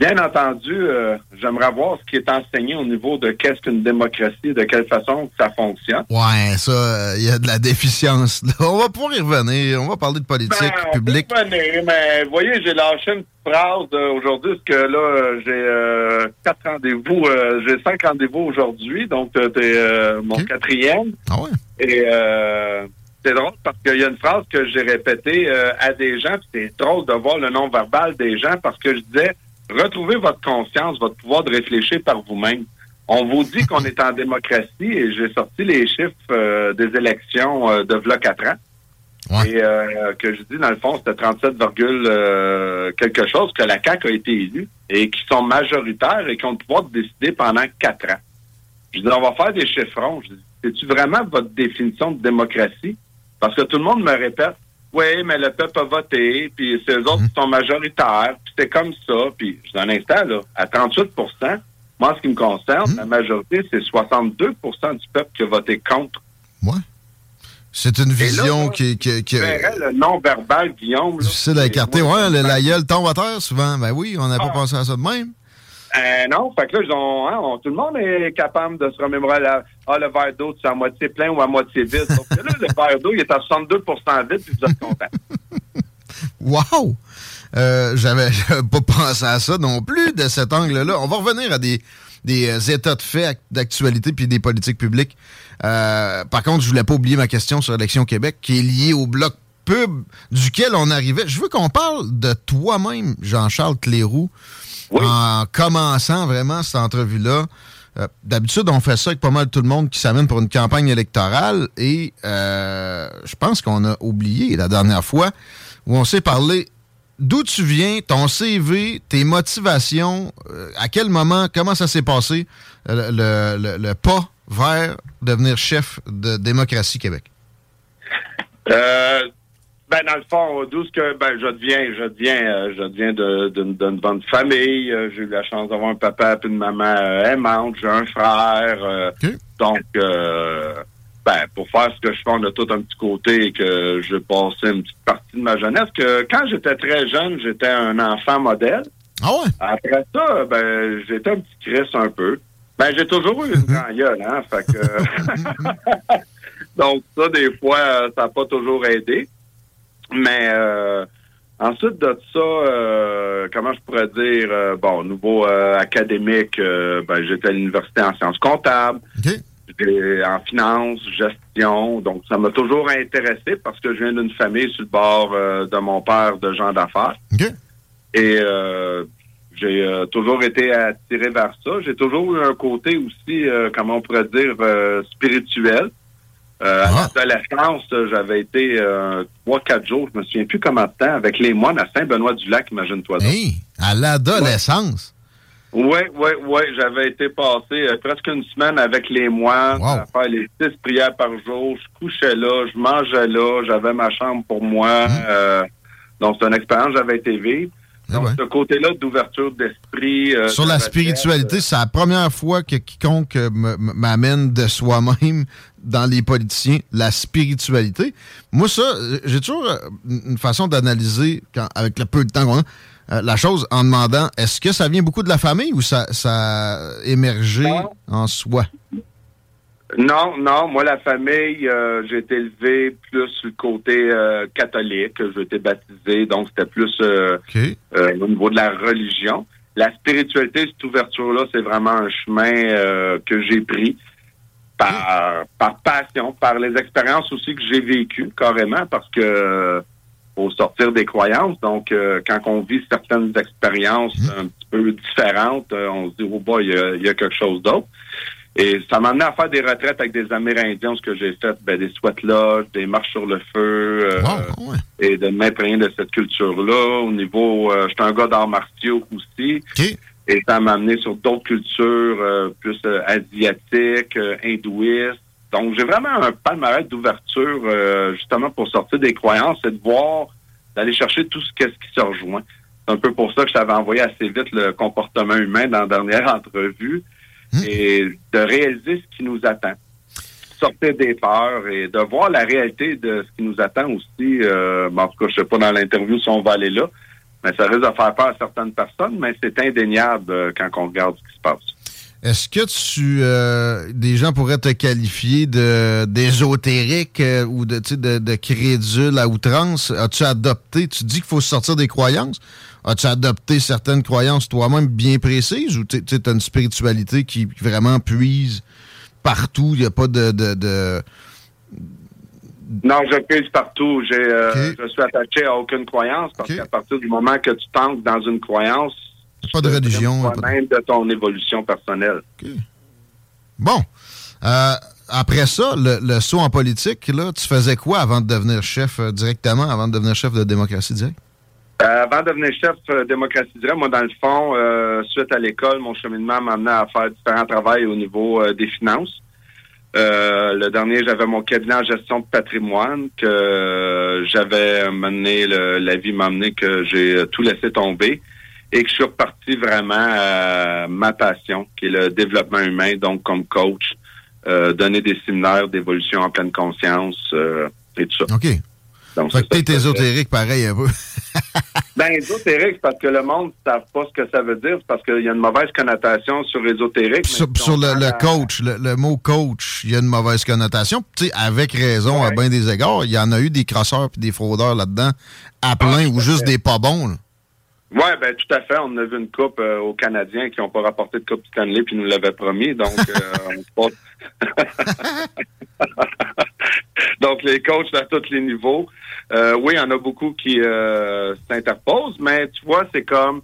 S14: Bien entendu, euh, j'aimerais voir ce qui est enseigné au niveau de qu'est-ce qu'une démocratie, de quelle façon ça fonctionne.
S5: Ouais, ça, euh, il y a de la déficience. On va pouvoir y revenir. On va parler de politique
S14: Ben, on
S5: publique.
S14: peut revenir, mais vous voyez, j'ai lâché une phrase euh, aujourd'hui, parce que là, j'ai quatre rendez-vous, j'ai cinq rendez-vous aujourd'hui, donc t'es mon quatrième.
S5: Ah ouais?
S14: Et c'est drôle parce qu'il y a une phrase que j'ai répétée à des gens, c'est drôle de voir le non-verbal des gens parce que je disais, retrouvez votre conscience, votre pouvoir de réfléchir par vous-même. On vous dit qu'on est en démocratie et j'ai sorti les chiffres euh, des élections euh, de v'là quatre ans. Et euh, que je dis, dans le fond, c'était 37, virgule, euh, quelque chose que la CAQ a été élue et qui sont majoritaires et qui ont le pouvoir de décider pendant quatre ans. Je dis, on va faire des chiffrons. Je dis, c'est-tu vraiment votre définition de démocratie? Parce que tout le monde me répète, oui, mais le peuple a voté, puis c'est eux autres qui sont majoritaires, c'est comme ça. Puis, je un instant, là, à 38% moi, en ce qui me concerne, la majorité, c'est 62% du peuple qui a voté contre.
S5: C'est une vision qui, qui, qui
S14: verrais le non-verbal, Guillaume. là.
S5: difficile à écarter. Ouais, le- la gueule tombe à terre souvent. Ben oui, on n'a pas
S14: Ah.
S5: pensé à ça de même.
S14: Euh, non, fait que là, hein, on- tout le monde est capable de se remémorer la, ah, le verre d'eau, c'est à moitié plein ou à moitié vide. Sauf que là, le verre d'eau, il est à 62% vide, puis vous êtes content. *laughs*
S5: Wow! Euh, *laughs* J'avais pas pensé à ça non plus de cet angle-là. On va revenir à des, des euh, états de fait ac- d'actualité puis des politiques publiques. Euh, par contre, je voulais pas oublier ma question sur Élection Québec qui est liée au bloc pub duquel on arrivait. Je veux qu'on parle de toi-même, Jean-Charles Cléroux, en commençant vraiment cette entrevue-là. Euh, D'habitude, on fait ça avec pas mal tout le monde qui s'amène pour une campagne électorale et euh, je pense qu'on a oublié la dernière fois où on s'est parlé d'où tu viens, ton CV, tes motivations, euh, à quel moment, comment ça s'est passé, le, le- le pas vers devenir chef de Démocratie Québec?
S14: Euh, ben, dans le fond, d'où ce que, ben, je deviens, je deviens, euh, je deviens de- d'une bonne famille. J'ai eu la chance d'avoir un papa et une maman aimante. J'ai un frère. Donc, ben, pour faire ce que je fais, on a tout un petit côté et que je passais une petite partie de ma jeunesse. Que quand j'étais très jeune, j'étais un enfant modèle.
S5: Ah ouais?
S14: Après ça, ben, j'étais un petit Chris un peu. Ben, j'ai toujours eu une grande gueule, hein. Fait que... *laughs* Donc, ça, des fois, ça n'a pas toujours aidé. Mais euh, ensuite de ça, euh, comment je pourrais dire, euh, bon, au niveau académique, ben, j'étais à l'université en sciences comptables, En finance, gestion. Donc, ça m'a toujours intéressé parce que je viens d'une famille sur le bord euh, de mon père de gens d'affaires. Et euh, J'ai euh, toujours été attiré vers ça. J'ai toujours eu un côté aussi, comment on pourrait dire, spirituel. À l'adolescence, j'avais été trois, quatre jours, je me souviens plus comment de temps, avec les moines à Saint-Benoît-du-Lac, imagine-toi.
S5: Hey, à l'adolescence.
S14: Oui, oui, oui. J'avais été passé euh, presque une semaine avec les moines, à faire les six prières par jour. Je couchais là, je mangeais là, j'avais ma chambre pour moi.
S5: Mmh.
S14: euh, donc, c'est une expérience, j'avais été vivre. Donc, ce côté-là d'ouverture d'esprit. euh,
S5: Sur
S14: de
S5: la spiritualité, c'est la première fois que quiconque m'amène de soi-même dans les politiciens, la spiritualité. Moi, ça, j'ai toujours une façon d'analyser, quand- avec le peu de temps qu'on a, euh, la chose en demandant est-ce que ça vient beaucoup de la famille ou ça, ça a émergé en soi?
S14: Non, non, moi, la famille, euh, j'ai été élevé plus sur le côté euh, catholique. J'ai été baptisé, donc c'était plus au niveau de la religion. La spiritualité, cette ouverture-là, c'est vraiment un chemin que j'ai pris par, par passion, par les expériences aussi que j'ai vécues, carrément, parce que faut sortir des croyances. Donc, euh, quand on vit certaines expériences un petit peu différentes, euh, on se dit, oh boy, il y y a quelque chose d'autre. Et ça m'a amené à faire des retraites avec des Amérindiens, ce que j'ai fait, ben, des sweat lodges, des marches sur le feu, euh, et de m'imprégner de cette culture-là. Au niveau, euh, j'étais un gars d'arts martiaux aussi, et ça m'a amené sur d'autres cultures euh, plus euh, asiatiques, euh, hindouistes. Donc, j'ai vraiment un palmarès d'ouverture, euh, justement, pour sortir des croyances et de voir, d'aller chercher tout ce, qu'est-ce qui se rejoint. C'est un peu pour ça que je t'avais envoyé assez vite le comportement humain dans la dernière *laughs* entrevue et de réaliser ce qui nous attend. Sortir des peurs et de voir la réalité de ce qui nous attend aussi. Euh, bon, en tout cas, je sais pas dans l'interview si on va aller là, mais ça risque de faire peur à certaines personnes, mais c'est indéniable euh, quand on regarde ce qui se passe.
S5: Est-ce que tu euh, des gens pourraient te qualifier de d'ésotérique euh, ou de, tu sais, de, de crédule à outrance? As-tu adopté, tu dis qu'il faut sortir des croyances? As-tu adopté certaines croyances toi-même bien précises ou tu as une spiritualité qui vraiment puise partout? Il n'y a pas de, de, de-
S14: Non, je pèse partout. J'ai, euh, Je suis attaché à aucune croyance parce qu'à partir du moment que tu t'ancres dans une croyance,
S5: pas de religion. pas de-
S14: même de ton évolution personnelle.
S5: Bon. Euh, après ça, le, le saut en politique, là, tu faisais quoi avant de devenir chef euh, directement, avant de devenir chef de démocratie directe?
S14: Euh, avant de devenir chef euh, démocratie directe, moi, dans le fond, suite à l'école, mon cheminement m'a amené à faire différents travails au niveau des finances. Le dernier, j'avais mon cabinet en gestion de patrimoine que j'avais mené, le- la vie m'a amené que j'ai tout laissé tomber et que je suis reparti vraiment à ma passion, qui est le développement humain, donc comme coach, euh, donner des séminaires d'évolution en pleine conscience euh, et tout ça.
S5: OK.
S14: Donc,
S5: Fait que t'es ésotérique pareil un peu. *laughs*
S14: Ben, ésotérique, c'est parce que le monde ne savent pas ce que ça veut dire. C'est parce qu'il y a une mauvaise connotation sur ésotérique.
S5: sur le, coach, le, le mot coach, il y a une mauvaise connotation. Tu sais, avec raison, à bien des égards, il y en a eu des crosseurs puis des fraudeurs là-dedans, à plein ou juste des pas bons. là.
S14: Ouais, ben tout à fait. On a vu une coupe euh, aux Canadiens qui n'ont pas rapporté de coupe Stanley puis nous l'avaient promis. Donc, euh, *laughs* *laughs* donc les coachs à tous les niveaux. Euh, oui, il y en a beaucoup qui euh, s'interposent, mais tu vois, c'est comme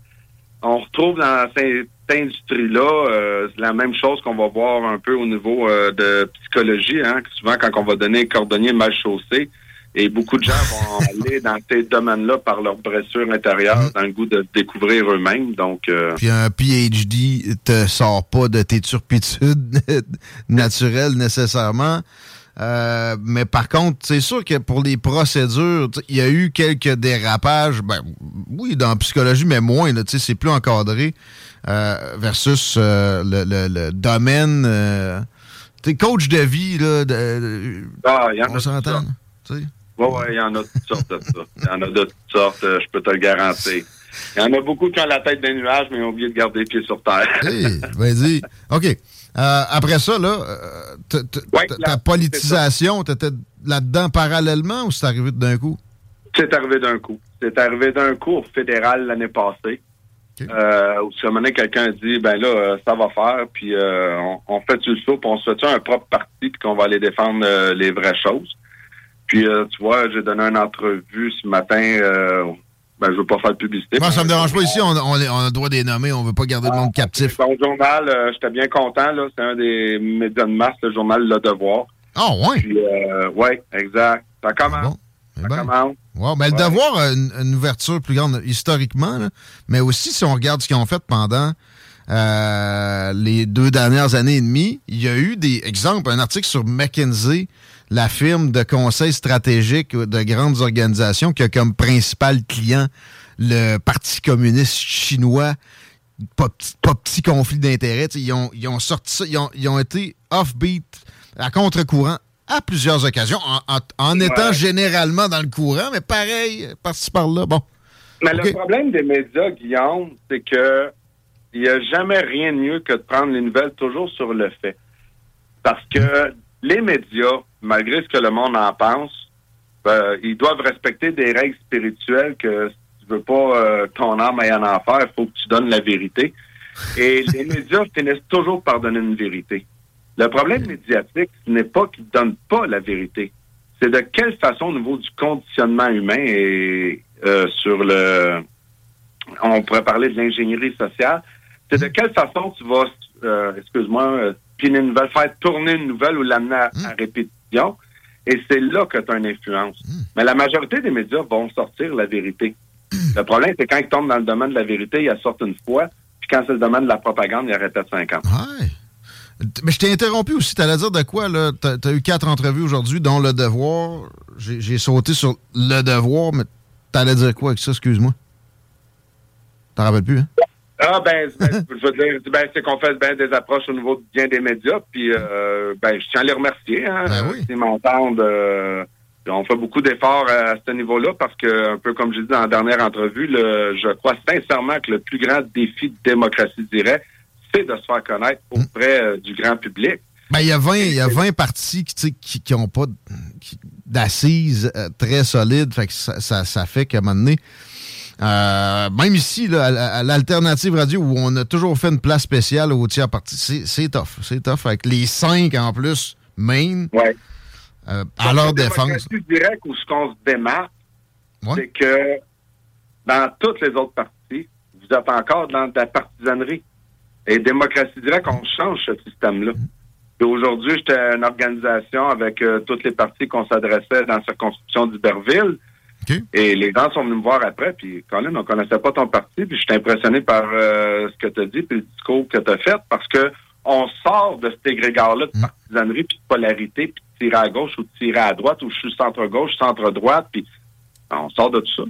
S14: on retrouve dans cette industrie-là euh, c'est la même chose qu'on va voir un peu au niveau de psychologie. Hein, souvent, quand on va donner un cordonnier mal chaussé, et beaucoup de gens vont *laughs* aller dans ces domaines-là par leur blessure intérieure, dans le goût de découvrir eux-mêmes. Donc, euh,
S5: Puis un PhD te sort pas de tes turpitudes *laughs* naturelles nécessairement. Euh, mais par contre, c'est sûr que pour les procédures, il y a eu quelques dérapages. Ben, oui, dans la psychologie, mais moins. là, tu sais, C'est plus encadré euh, versus euh, le, le- le domaine. Sais, coach de vie, là, de-
S14: ah, y en
S5: on s'entend.
S14: Ouais, ouais, il y en a de toutes sortes de ça. Il y en a de toutes sortes, euh, je peux te le garantir. Il y en a beaucoup qui ont la tête des nuages, mais ils ont oublié de garder les pieds sur terre. *laughs*
S5: Hey, vas-y. OK. Euh, après ça, là, euh, t- t- t- ta politisation, t'étais là-dedans parallèlement ou c'est arrivé d'un coup?
S14: C'est arrivé d'un coup. C'est arrivé d'un coup au fédéral l'année passée. Euh, où ce moment quelqu'un dit, ben là, euh, ça va faire, puis on, on fait du saut, puis on se fait un propre parti, puis qu'on va aller défendre les vraies choses. Puis, euh, tu vois, j'ai donné une entrevue ce matin euh, ben, je veux pas faire de publicité.
S5: Moi, ça me dérange pas ici, on, on, on a le droit des nommer, on veut pas garder le monde captif.
S14: Bon journal, euh, j'étais bien content, là. C'est un des médias de masse, le journal Le Devoir.
S5: Ah, ouais?
S14: Puis, euh, ouais, exact. Ça commence. Ça commence.
S5: Wow, ben, Le devoir a une, une ouverture plus grande historiquement, là, mais aussi si on regarde ce qu'ils ont fait pendant les deux dernières années et demie, il y a eu des exemples, un article sur McKinsey, la firme de conseil stratégique de grandes organisations qui a comme principal client le Parti communiste chinois. Pas, petit- pas petit conflit d'intérêts. sais, Ils ont, ils ont sorti ça, ils ont, ils ont été offbeat, à contre-courant, à plusieurs occasions, en, en- en étant généralement dans le courant, mais pareil, par-ci par-là. Bon.
S14: Mais le problème des médias, Guillaume, c'est que il n'y a jamais rien de mieux que de prendre les nouvelles toujours sur le fait. Parce que les médias, malgré ce que le monde en pense, euh, ils doivent respecter des règles spirituelles que si tu veux pas euh, ton âme aille en enfer, il faut que tu donnes la vérité. Et *laughs* les médias finissent toujours par donner une vérité. Le problème médiatique, ce n'est pas qu'ils ne donnent pas la vérité. C'est de quelle façon, au niveau du conditionnement humain et euh, sur le... On pourrait parler de l'ingénierie sociale. C'est de quelle façon tu vas, euh, excuse-moi, piner une nouvelle, faire tourner une nouvelle ou l'amener à, à répétition. Et c'est là que tu as une influence. Mais la majorité des médias vont sortir la vérité. Le problème, c'est quand ils tombent dans le domaine de la vérité, ils la sortent une fois. Puis quand c'est le domaine de la propagande, ils arrêtent à 50.
S5: Mais je t'ai interrompu aussi, t'allais dire de quoi, là? T'as as eu quatre entrevues aujourd'hui, dont Le Devoir. J'ai j'ai sauté sur Le Devoir, mais t'allais dire quoi avec ça, excuse-moi? T'en rappelles plus, hein?
S14: Ah ben, ben, je veux dire, ben, c'est qu'on fait ben, des approches au niveau bien des médias, puis euh, ben, je tiens à les remercier. Hein, S'ils m'entendent, euh, on fait beaucoup d'efforts à, ce niveau-là parce que, un peu comme je dis dans la dernière entrevue, le, je crois sincèrement que le plus grand défi de démocratie directe, c'est de se faire connaître auprès euh, du grand public.
S5: Ben, il y a 20, il y a 20 partis qui, qui, qui ont pas d'assises euh, très solides. Fait que ça, ça, ça fait qu'à un moment donné, euh, même ici, là, à, à l'Alternative Radio, où on a toujours fait une place spéciale aux tiers partis, c'est, tough. C'est tough. Avec les cinq en plus, main, euh, à leur défense.
S14: démocratie directe où ce qu'on se démarque, c'est que dans toutes les autres parties, vous êtes encore dans de la partisanerie. Et démocratie directe, on change ce système-là. Et aujourd'hui, j'étais une organisation avec euh, toutes les parties qu'on s'adressait dans la circonscription d'Iberville. Et les gens sont venus me voir après, puis Colin, on connaissait pas ton parti, puis je suis impressionné par euh, ce que tu as dit, puis le discours que tu as fait, parce que on sort de cet égrégore-là de partisanerie, puis de polarité, puis de tirer à gauche ou de tirer à droite, ou je suis centre-gauche, centre-droite, puis on sort de tout ça.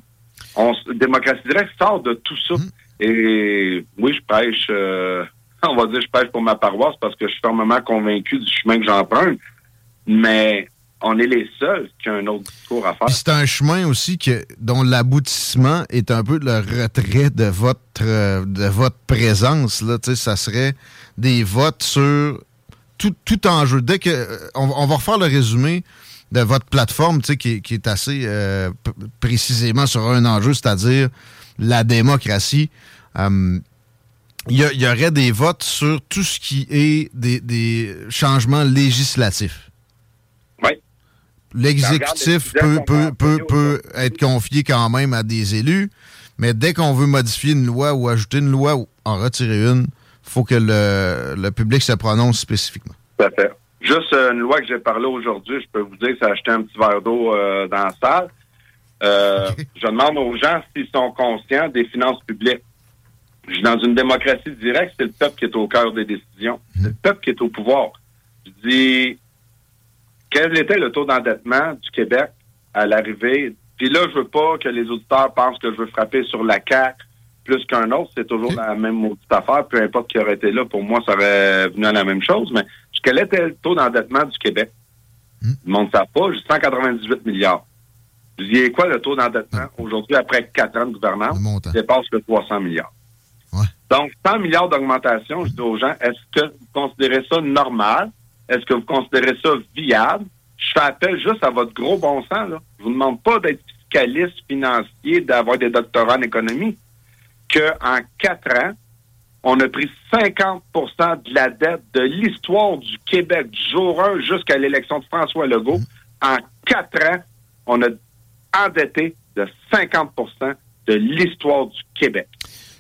S14: On, démocratie directe sort de tout ça. Et oui, je pêche, euh, *laughs* on va dire je pêche pour ma paroisse parce que je suis fermement convaincu du chemin que j'emprunte, mais on est les seuls qui ont un autre discours à faire.
S5: C'est un chemin aussi que, dont l'aboutissement est un peu le retrait de votre, euh, de votre présence. Là. Ça serait des votes sur tout, tout enjeu. Dès que euh, on, on va refaire le résumé de votre plateforme, qui, est- qui est assez euh, précisément sur un enjeu, c'est-à-dire la démocratie. Hum, il y, y aurait des votes sur tout ce qui est des, des changements législatifs. L'exécutif peut, peut, peut, peut être confié quand même à des élus, mais dès qu'on veut modifier une loi ou ajouter une loi ou en retirer une, faut que le, le public se prononce spécifiquement.
S14: Tout à fait. Juste euh, une loi que j'ai parlé aujourd'hui, je peux vous dire que ça a acheté un petit verre d'eau euh, dans la salle. Euh, *laughs* Je demande aux gens s'ils sont conscients des finances publiques. Dans une démocratie directe, c'est le peuple qui est au cœur des décisions. C'est le peuple qui est au pouvoir. Je dis, quel était le taux d'endettement du Québec à l'arrivée? Puis là, je veux pas que les auditeurs pensent que je veux frapper sur la CAQ plus qu'un autre. C'est toujours la même maudite affaire. Peu importe qui aurait été là, pour moi, ça aurait venu à la même chose. Mais quel était le taux d'endettement du Québec? Le monde ne pas. J'ai 198 milliards. Je dis, et quoi le taux d'endettement aujourd'hui, après quatre ans de gouvernance? Il dépasse le 300 milliards. Donc, 100 milliards d'augmentation, je dis aux gens, est-ce que vous considérez ça normal? Est-ce que vous considérez ça viable? Je fais appel juste à votre gros bon sens. Là. Je vous demande pas d'être fiscaliste financier, d'avoir des doctorats en économie. Qu'en quatre ans, on a pris 50% de la dette de l'histoire du Québec du jour 1 jusqu'à l'élection de François Legault. En quatre ans, on a endetté de 50% de l'histoire du Québec.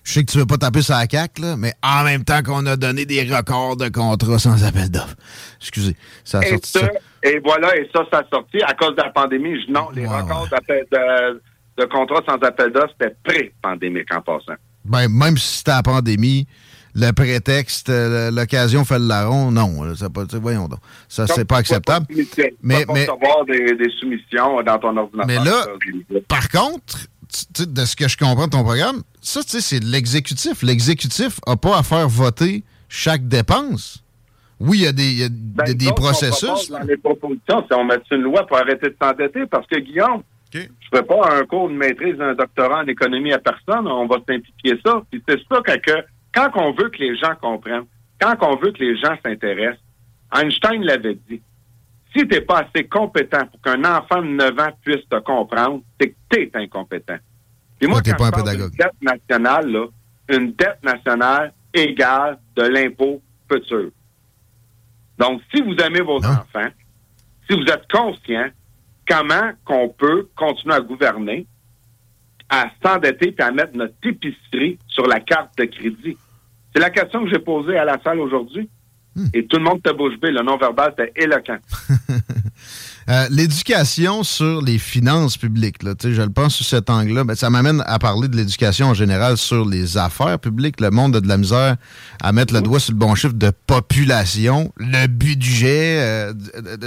S5: Je sais que tu veux pas taper sur la CAQ, là, mais en même temps qu'on a donné des records de contrats sans appel d'offres. Excusez, ça a
S14: Et,
S5: sorti
S14: ça,
S5: ça.
S14: et voilà, et ça, ça a sorti à cause de la pandémie. Je- non, les records de, de contrats sans appel d'offres, c'était pré-pandémique en passant.
S5: Ben, même si c'était la pandémie, le prétexte, euh, l'occasion fait le larron, non. ça pas, voyons donc. Ça, c'est pas acceptable.
S14: Mais,
S5: Mais-
S14: mais,
S5: mais-
S14: recevoir des, des soumissions dans ton ordinateur.
S5: Mais là, Par contre, de ce que je comprends de ton programme, ça, tu sais, c'est de l'exécutif. L'exécutif n'a pas à faire voter chaque dépense. Oui, il y a des, y a des- des
S14: Ben, on propose
S5: processus.
S14: Dans les propositions, c'est on met une loi pour arrêter de s'endetter parce que, Guillaume, je ne fais pas un cours de maîtrise d'un doctorat en économie à personne. On va simplifier ça. Puis c'est ça que, que quand on veut que les gens comprennent, quand on veut que les gens s'intéressent, Einstein l'avait dit. Si tu n'es pas assez compétent pour qu'un enfant de 9 ans puisse te comprendre, c'est que tu es incompétent. Puis moi,
S5: Ouais,
S14: quand
S5: pas
S14: je
S5: pédagogue.
S14: d'une dette nationale, là, une dette nationale égale de l'impôt futur. Donc, si vous aimez vos enfants, si vous êtes conscient comment qu'on peut continuer à gouverner, à s'endetter et à mettre notre épicerie sur la carte de crédit? C'est la question que j'ai posée à la salle aujourd'hui. Et tout le monde te bouche bée. Le non-verbal était éloquent. *laughs*
S5: Euh, L'éducation sur les finances publiques, là, je le pense sous cet angle-là, ben, ça m'amène à parler de l'éducation en général sur les affaires publiques. Le monde a de la misère à mettre le doigt sur le bon chiffre de population, le budget, euh,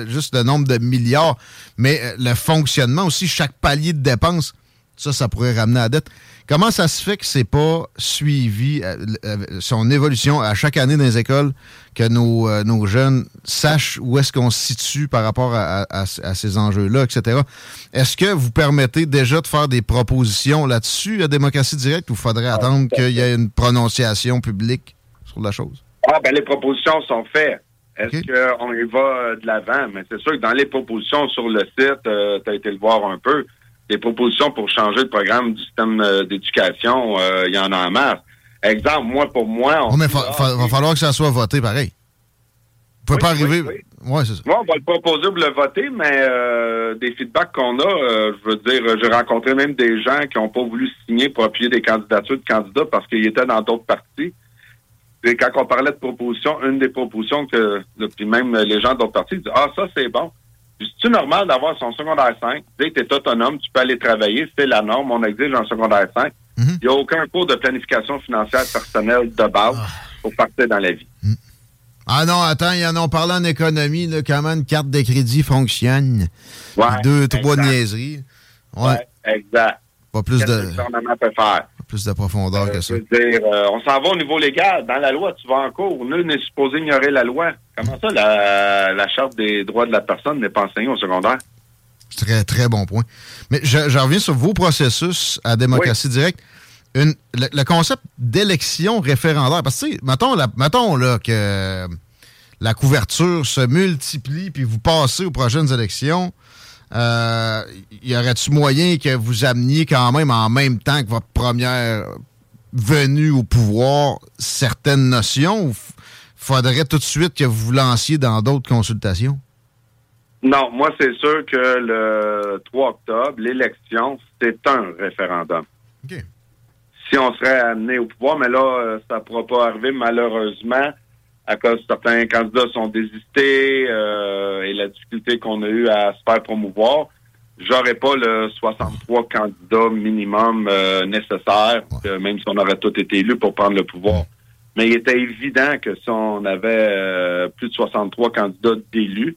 S5: juste le nombre de milliards, mais euh, le fonctionnement aussi, chaque palier de dépenses, ça, ça pourrait ramener à la dette. Comment ça se fait que c'est pas suivi, euh, euh, son évolution à chaque année dans les écoles, que nos, euh, nos jeunes sachent où est-ce qu'on se situe par rapport à, à- à ces enjeux-là, etc. Est-ce que vous permettez déjà de faire des propositions là-dessus à démocratie directe ou faudrait attendre qu'il y ait une prononciation publique sur la chose?
S14: Ah, ben les propositions sont faites. Est-ce qu'on y va de l'avant? Mais c'est sûr que dans les propositions sur le site, tu as été le voir un peu, les propositions pour changer le programme du système euh, d'éducation, euh, il y en a en masse. Exemple, moi, pour moi... On
S5: Oh, mais fa- va falloir que ça soit voté pareil. Vous pouvez pas arriver. Ouais, c'est ça.
S14: Moi, on va le proposer pour le voter, mais euh, des feedbacks qu'on a, euh, je veux dire, j'ai rencontré même des gens qui n'ont pas voulu signer pour appuyer des candidatures de candidats parce qu'ils étaient dans d'autres partis. Et quand on parlait de propositions, une des propositions que, puis même les gens d'autres partis disent Ah, ça, c'est bon. C'est-tu normal d'avoir son secondaire 5? Tu es autonome, tu peux aller travailler, c'est la norme, on exige un secondaire 5. Il n'y a aucun cours de planification financière personnelle de base pour partir dans la vie.
S5: Ah non, attends, ils en ont parlé en économie, là, comment une carte de crédit fonctionne?
S14: Ouais,
S5: Deux, trois niaiseries. Ouais.
S14: Ouais, exact.
S5: Pas plus
S14: que
S5: de,
S14: le gouvernement peut faire?
S5: pas plus de profondeur que ça.
S14: Dire, euh, on s'en va au niveau légal. Dans la loi, tu vas en cours. Nul n'est supposé ignorer la loi. Comment ça, la, la Charte des droits de la personne n'est pas enseignée au secondaire?
S5: Très, très bon point. Mais je, je reviens sur vos processus à démocratie directe. Une, le, le concept d'élection référendaire. Parce que, tu sais, mettons, la- mettons là, que la couverture se multiplie puis vous passez aux prochaines élections. Euh, y aurait-tu moyen que vous ameniez quand même en même temps que votre première venue au pouvoir certaines notions ou faudrait tout de suite que vous vous lanciez dans d'autres consultations?
S14: Non, moi, c'est sûr que le 3 octobre, l'élection, c'est un référendum. Si on serait amené au pouvoir, mais là, euh, ça ne pourra pas arriver, malheureusement, à cause certains candidats sont désistés euh, et la difficulté qu'on a eue à se faire promouvoir. J'aurais pas le 63 candidats minimum euh, nécessaire, que même si on aurait tous été élus pour prendre le pouvoir. Mais il était évident que si on avait euh, plus de 63 candidats d'élus,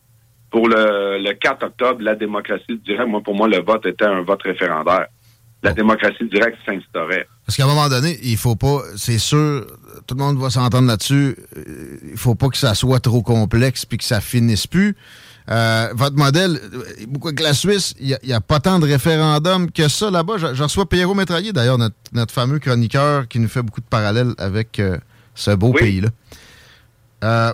S14: pour le, le 4 octobre, la démocratie directe, moi, pour moi, le vote était un vote référendaire. La démocratie directe s'instaurait.
S5: Parce qu'à un moment donné, il faut pas, c'est sûr, tout le monde va s'entendre là-dessus, euh, il faut pas que ça soit trop complexe puis que ça finisse plus. Euh, votre modèle, beaucoup avec la Suisse, il n'y a, pas tant de référendums que ça là-bas. Je, je reçois Pierrot Métraillé, d'ailleurs, notre, notre fameux chroniqueur qui nous fait beaucoup de parallèles avec euh, ce beau pays-là. Euh,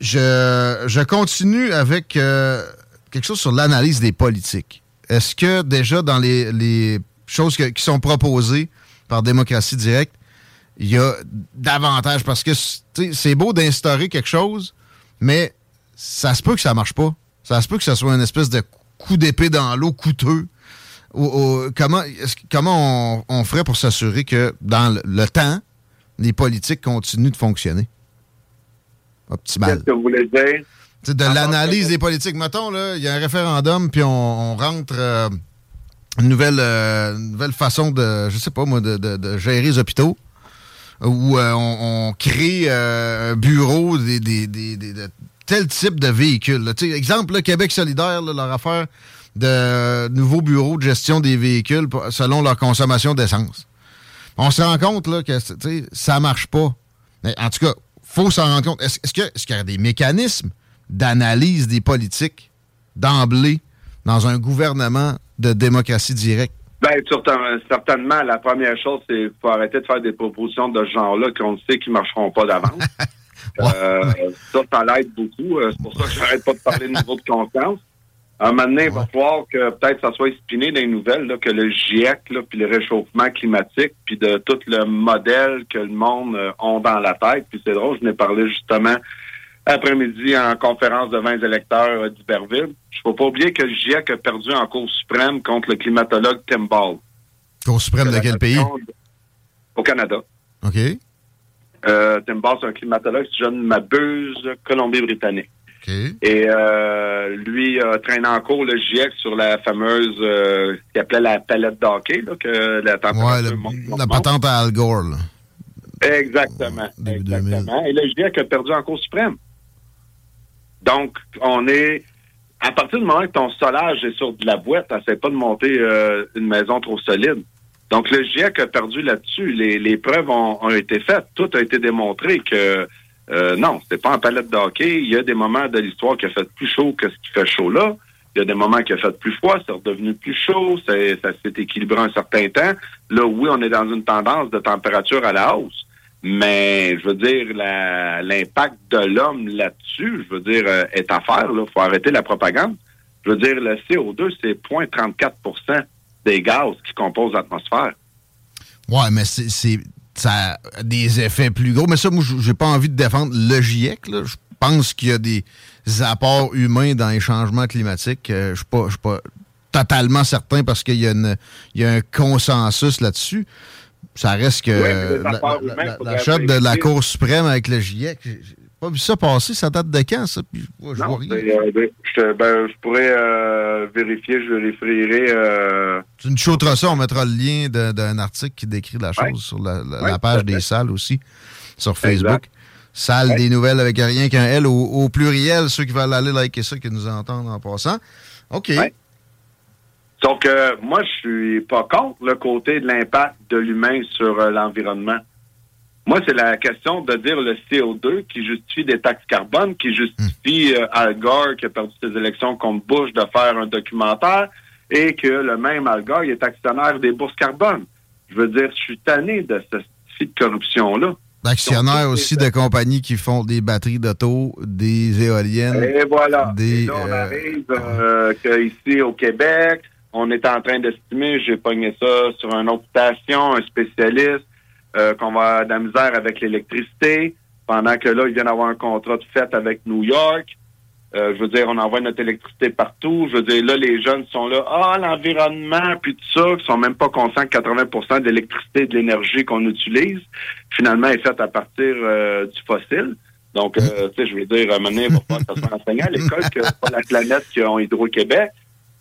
S5: je, je continue avec euh, quelque chose sur l'analyse des politiques. Est-ce que déjà dans les, choses qui sont proposées par démocratie directe, il y a davantage? Parce que c'est beau d'instaurer quelque chose, mais ça se peut que ça marche pas. Ça se peut que ça soit une espèce de coup d'épée dans l'eau coûteux comment, on ferait pour s'assurer que dans le, le temps, les politiques continuent de fonctionner? Optimal.
S14: Qu'est-ce que vous voulez dire?
S5: De l'analyse des politiques. Mettons, là, il y a un référendum, puis on, on rentre euh, une, nouvelle, euh, une nouvelle façon de, je sais pas moi, de, de- de gérer les hôpitaux, où euh, on, on crée euh, un bureau des, des- des- des- de tel type de véhicule. là. Tu sais, exemple, là, Québec solidaire, là, leur affaire de nouveaux bureaux de gestion des véhicules pour- selon leur consommation d'essence. On se rend compte là, que ça marche pas. Mais en tout cas, faut s'en rendre compte. Est-ce est-ce que- est-ce qu'il y a des mécanismes d'analyse des politiques d'emblée dans un gouvernement de démocratie directe?
S14: Certain- certainement, la première chose, c'est qu'il faut arrêter de faire des propositions de ce genre-là qu'on sait qu'ils ne marcheront pas d'avance. *laughs* Euh, ça, ça l'aide beaucoup. Euh, C'est pour ça que j'arrête pas de parler de niveau de confiance. À un moment donné, il va falloir que peut-être ça soit spiné dans les nouvelles, là, que le GIEC, là, puis le réchauffement climatique, puis de tout le modèle que le monde euh, ont dans la tête. Puis c'est drôle, je n'ai parlé justement après-midi en conférence de 20 électeurs euh, d'Iberville. Je ne faut pas oublier que le GIEC a perdu en Cour suprême contre le climatologue Tim Ball.
S5: Cour suprême de quel pays?
S14: Au Canada.
S5: OK.
S14: Euh, Tim Ball, c'est un climatologue, si je ne m'abuse, Colombie-Britannique. Et euh, lui a traîné en cours le GIEC sur la fameuse, euh, ce qu'il appelait la palette d'hockey, là, que la température
S5: Ouais, le-
S14: monte, monte,
S5: la
S14: monte.
S5: patente à Al Gore. là.
S14: Exactement. exactement. Et le GIEC a perdu en Cour suprême. Donc, on est. À partir du moment que ton solage est sur de la boîte, t'essaies pas de monter euh, une maison trop solide. Donc, le GIEC a perdu là-dessus. Les, preuves ont, été faites. Tout a été démontré que euh, non, c'était pas en palette de hockey. Il y a des moments de l'histoire qui a fait plus chaud que ce qui fait chaud là. Il y a des moments qui a fait plus froid, c'est redevenu plus chaud, ça s'est équilibré un certain temps. Là, oui, on est dans une tendance de température à la hausse. Mais je veux dire, l'impact de l'homme là-dessus, je veux dire, euh, est à faire. Il faut arrêter la propagande. Je veux dire, le CO2, c'est 0,34% des gaz qui composent l'atmosphère.
S5: Ouais, mais c'est, ça a des effets plus gros. Mais ça, moi, j'ai pas envie de défendre le GIEC. Je pense qu'il y a des apports humains dans les changements climatiques. Euh, je suis pas, pas totalement certain parce qu'il y a un consensus là-dessus. Ça reste que
S14: les
S5: la,
S14: apports
S5: la-
S14: humains,
S5: la-
S14: faudrait
S5: la shot de la. Cour suprême avec le GIEC, j'ai pas vu ça passer. Ça date de quand, ça? Puis, ouais, je
S14: Non,
S5: vois rien.
S14: euh, ben, je, ben, je pourrais euh, vérifier, je vérifierai. euh,
S5: Tu nous chauteras ça, on mettra le lien d'un article qui décrit la chose
S14: Ouais.
S5: sur la, la-
S14: Ouais,
S5: la page des salles aussi, sur Facebook.
S14: Exact.
S5: Salle des nouvelles avec rien qu'un L au, au pluriel, ceux qui veulent aller liker ça, qui nous entendent en passant. OK.
S14: Sauf que moi, je suis pas contre le côté de l'impact de l'humain sur euh, l'environnement. Moi, c'est la question de dire le CO2 qui justifie des taxes carbone, qui justifie euh, Al Gore qui a perdu ses élections contre Bush de faire un documentaire et que le même Al Gore il est actionnaire des bourses carbone. Je veux dire, je suis tanné de ce type de corruption-là.
S5: D'actionnaires aussi de compagnies qui font des batteries d'auto, des éoliennes.
S14: Et voilà.
S5: Des,
S14: Et là, on
S5: euh,
S14: arrive euh, que ici au Québec, on est en train d'estimer, j'ai pogné ça sur une autre station, un spécialiste, euh, qu'on va de la misère avec l'électricité, pendant que là, ils viennent avoir un contrat de fait avec New York. Euh, je veux dire, on envoie notre électricité partout. Je veux dire, là, les jeunes sont là, ah, l'environnement, puis tout ça, qui sont même pas conscients que 80% de l'électricité de l'énergie qu'on utilise, finalement, est faite à partir euh, du fossile. Donc, euh, tu sais, je veux dire, à un moment donné, il va falloir que ça soit à l'école que pas la planète qui ont Hydro-Québec.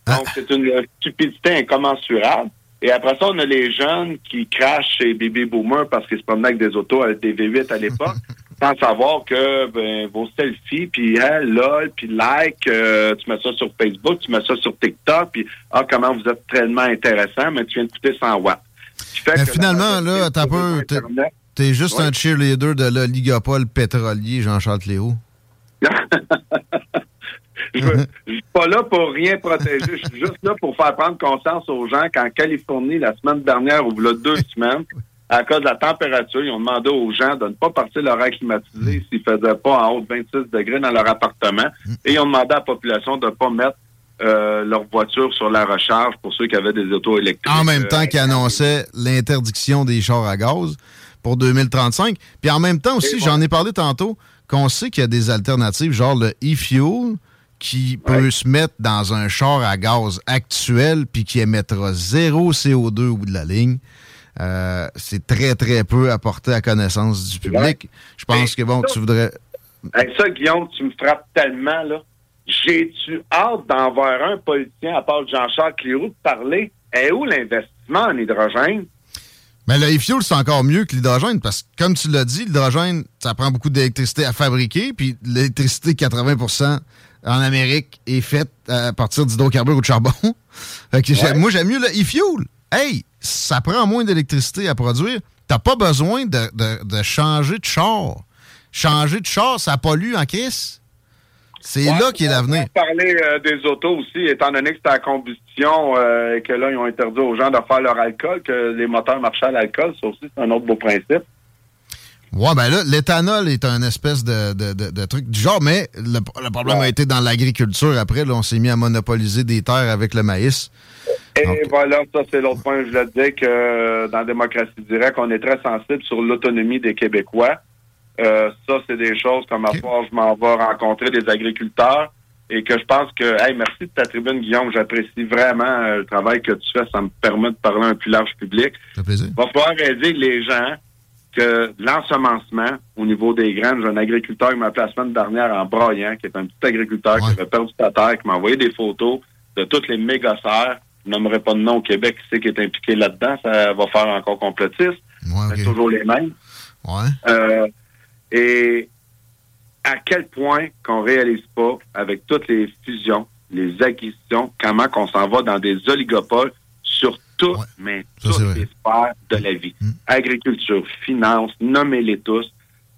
S14: Donc, c'est une stupidité incommensurable. Et après ça, on a les jeunes qui crachent chez Baby Boomer parce qu'ils se promenaient avec des autos avec des V8 à l'époque, *laughs* sans savoir que ben, vos selfies, puis hein, lol, puis like, euh, tu mets ça sur Facebook, tu mets ça sur TikTok, puis ah, comment vous êtes tellement intéressant, mais tu viens de coûter 100 watts.
S5: Mais finalement, là, t'as peu. t'es- T'es juste
S14: Ouais.
S5: un cheerleader de l'oligopole pétrolier, Jean-Charles Cléo. *laughs*
S14: Je *laughs* je suis pas là pour rien protéger. Je suis juste là pour faire prendre conscience aux gens qu'en Californie, la semaine dernière, ou là, deux *laughs* semaines, à cause de la température, ils ont demandé aux gens de ne pas partir leur air climatisé s'ils ne faisaient pas en haut de 26 degrés dans leur appartement. Et ils ont demandé à la population de ne pas mettre euh, leur voiture sur la recharge pour ceux qui avaient des autos électriques.
S5: En même temps qu'il annonçait l'interdiction des chars à gaz pour 2035. Puis en même temps aussi, j'en ai parlé tantôt, qu'on sait qu'il y a des alternatives, genre le e-fuel, qui peut se mettre dans un char à gaz actuel puis qui émettra zéro CO2 au bout de la ligne. Euh, c'est très, très peu apporté à connaissance du public. Je pense que, bon, tu voudrais...
S14: Avec ça, Guillaume, tu me frappes tellement, là. J'ai-tu hâte d'en voir un politicien, à part Jean-Charles Cléroux, de parler? Et où l'investissement en hydrogène?
S5: Mais le e-fuel, c'est encore mieux que l'hydrogène parce que, comme tu l'as dit, l'hydrogène, ça prend beaucoup d'électricité à fabriquer, puis l'électricité, 80 en Amérique, est faite à partir d'hydrocarbures ou de charbon. *laughs* Fait que j'ai- Moi, j'aime mieux le e-fuel. Hey, ça prend moins d'électricité à produire. T'as pas besoin de, de- de changer de char. Changer de char, ça pollue en crise. C'est là qu'est l'avenir.
S14: On euh, des autos aussi, étant donné que c'est à combustion euh, et que là, ils ont interdit aux gens de faire leur alcool, que les moteurs marchaient à l'alcool, ça aussi, c'est un autre beau principe.
S5: Ouais, ben là, l'éthanol est un espèce de, de- de- de truc du genre, mais le, le problème a été dans l'agriculture. Après, là, on s'est mis à monopoliser des terres avec le maïs.
S14: Et voilà, ça c'est l'autre point. Je le disais que dans la démocratie directe, on est très sensible sur l'autonomie des Québécois. Euh, ça, c'est des choses comme à soir, je m'en vais rencontrer des agriculteurs et que je pense que, hey, merci de ta tribune, Guillaume. J'apprécie vraiment euh, le travail que tu fais. Ça me permet de parler à un plus large public.
S5: Ça fait plaisir.
S14: Il va falloir aider les gens que l'ensemencement au niveau des graines, j'ai un agriculteur qui m'a appelé la semaine dernière en broyant, qui est un petit agriculteur qui avait perdu sa terre, qui m'a envoyé des photos de toutes les méga serres. Je nommerai pas de nom au Québec qui c'est qui est impliqué là-dedans. Ça va faire encore complotiste. C'est toujours les mêmes. Euh, et à quel point qu'on réalise pas avec toutes les fusions, les acquisitions, comment qu'on s'en va dans des oligopoles sur toutes, mais toutes les sphères de la vie. Agriculture, finance, nommez-les tous.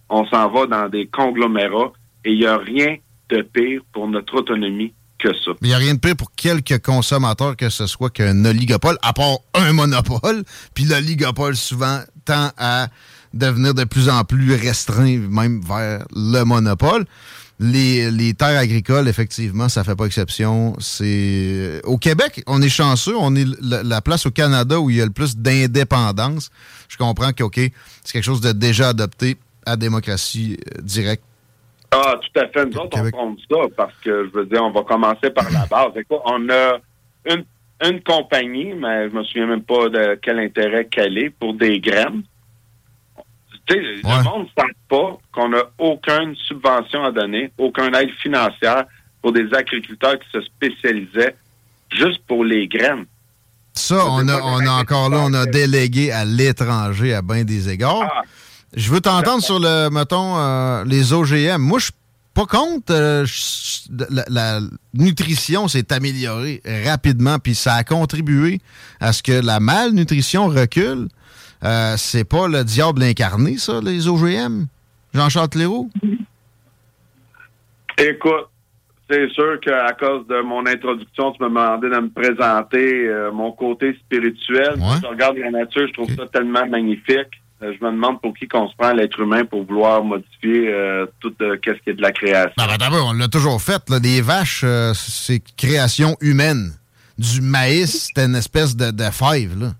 S14: On s'en va dans des conglomérats et il n'y a rien de pire pour notre autonomie que ça.
S5: Mais il n'y a rien de pire pour quelques consommateurs que ce soit qu'un oligopole, à part un monopole. Puis l'oligopole, souvent, tend à devenir de plus en plus restreint, même vers le monopole. Les, les terres agricoles, effectivement, ça fait pas exception. C'est Au Québec, on est chanceux. On est la, la place au Canada où il y a le plus d'indépendance. Je comprends que, OK, c'est quelque chose de déjà adopté à démocratie euh, directe.
S14: Ah, tout à fait. Nous autres, on compte ça parce que, je veux dire, on va commencer par la base. Écoute, on a une, une compagnie, mais je me souviens même pas de quel intérêt qu'elle est, pour des graines. Le monde ne sent pas qu'on n'a aucune subvention à donner, aucune aide financière pour des agriculteurs qui se spécialisaient juste pour les graines.
S5: Ça, on a, on a encore là, on a délégué à l'étranger à bien des égards. Je veux t'entendre sur le, mettons, euh, les OGM. Moi, je suis pas contre. euh, la nutrition s'est améliorée rapidement, puis ça a contribué à ce que la malnutrition recule. Euh, c'est pas le diable incarné, ça, les OGM? Jean-Charles Leroux?
S14: Écoute, c'est sûr qu'à cause de mon introduction, tu me demandais de me présenter euh, mon côté spirituel. Moi, Je regarde la nature, je trouve ça tellement magnifique. Euh, je me demande pour qui qu'on se prend l'être humain pour vouloir modifier euh, tout qu'est-ce qui est de la création.
S5: Ben, ben, on l'a toujours fait. Là. Des vaches, c'est création humaine. Du maïs, c'était une espèce de, de fève. Là.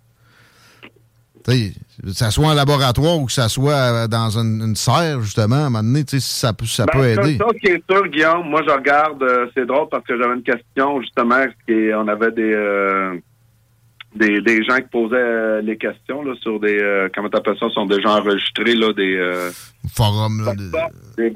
S5: Tu sais, que ça soit en laboratoire ou que ça soit euh, dans une, une serre, justement, à un moment donné, tu sais, ça, peut- ça peut
S14: Ben, ça,
S5: aider.
S14: Ça, qui est sûr, Guillaume, moi, je regarde, euh, c'est drôle parce que j'avais une question, justement, qui, on avait des, euh, des, des gens qui posaient euh, les questions, là, sur des, euh, comment t'appelles ça, sont des gens enregistrés, là, des, euh,
S5: Forum, là.
S14: des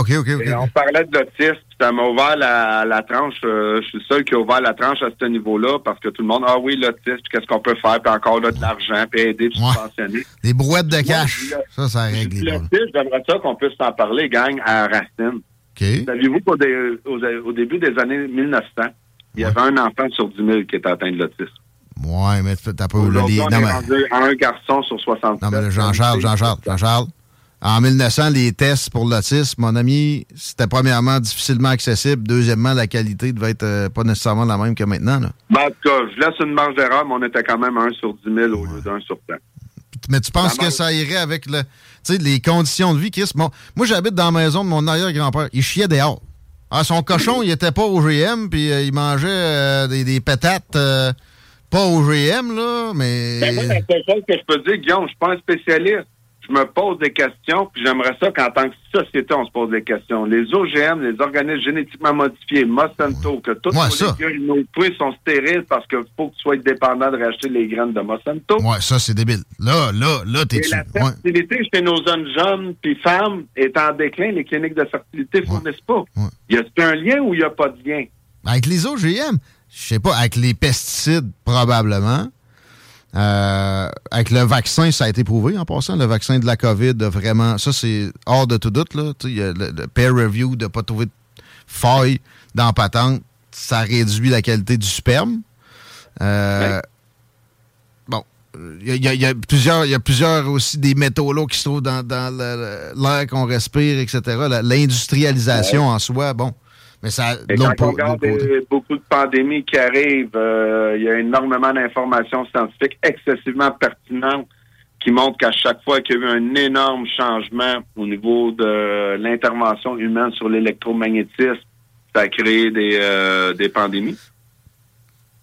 S5: OK, OK, OK.
S14: Et on parlait de l'autisme, ça m'a ouvert la, la tranche. euh, je suis le seul qui a ouvert la tranche à ce niveau-là parce que tout le monde, ah oui, l'autisme, qu'est-ce qu'on peut faire, puis encore là, de l'argent, puis aider, puis subventionner.
S5: Des brouettes de cash. Ça, ça règle.
S14: L'autisme, j'aimerais ça qu'on puisse en parler, gang, à Racine. Saviez-vous qu'au dé- au, au début des années 1900, il y avait un enfant sur 10 000 qui était atteint de l'autisme?
S5: Ouais, mais t'as pas...
S14: Aujourd'hui,
S5: les-
S14: on
S5: non, mais-
S14: rendu à un garçon sur 60.
S5: Non, mais Jean-Charles, Jean-Charles, Jean-Charles. En 1900, les tests pour l'autisme, mon ami, c'était premièrement difficilement accessible. Deuxièmement, la qualité devait être euh, pas nécessairement la même que maintenant. Là.
S14: Ben, en tout cas, je laisse une marge d'erreur, mais on était quand même à 1 sur 10 000 au lieu d'un sur 100.
S5: Mais tu penses que ça irait avec le, tu les conditions de vie, Chris? Bon, moi, j'habite dans la maison de mon arrière-grand-père. Il chiait dehors. Ah, son cochon, *clears throat* il était pas au GM, puis euh, il mangeait euh, des, des pétates pas au GM, là, mais... *laughs*
S14: Ben, moi, la seule chose que je peux dire, Guillaume, je suis pas un spécialiste. je me pose des questions, puis j'aimerais ça qu'en tant que société, on se pose des questions. Les OGM, les organismes génétiquement modifiés, Monsanto, que tous
S5: Ouais,
S14: nos fruits sont stériles parce qu'il faut que tu sois dépendant de racheter les graines de Monsanto.
S5: Ouais, ça, c'est débile. Là, là, là, t'es dessus.
S14: la
S5: Ouais.
S14: fertilité chez nos jeunes jeunes puis femmes est en déclin. Les cliniques de fertilité ne fournissent pas. Y a-t-il un lien ou il n'y a pas de lien?
S5: Avec les OGM, je sais pas, avec les pesticides, probablement. Euh, avec le vaccin, ça a été prouvé en passant. Le vaccin de la COVID, a vraiment. Ça, c'est hors de tout doute. Là. Il y a le, le peer review de ne pas trouver de faille dans la patente. Ça réduit la qualité du sperme. Euh, Bon. Il y, a- y y plusieurs, il y a plusieurs aussi des métaux là qui se trouvent dans, dans l'air qu'on respire, etc. L'industrialisation en soi, bon. Mais ça,
S14: Et quand on regarde euh, beaucoup de pandémies qui arrivent, euh, il y a énormément d'informations scientifiques excessivement pertinentes qui montrent qu'à chaque fois qu'il y a eu un énorme changement au niveau de l'intervention humaine sur l'électromagnétisme, ça a créé des, euh, des pandémies.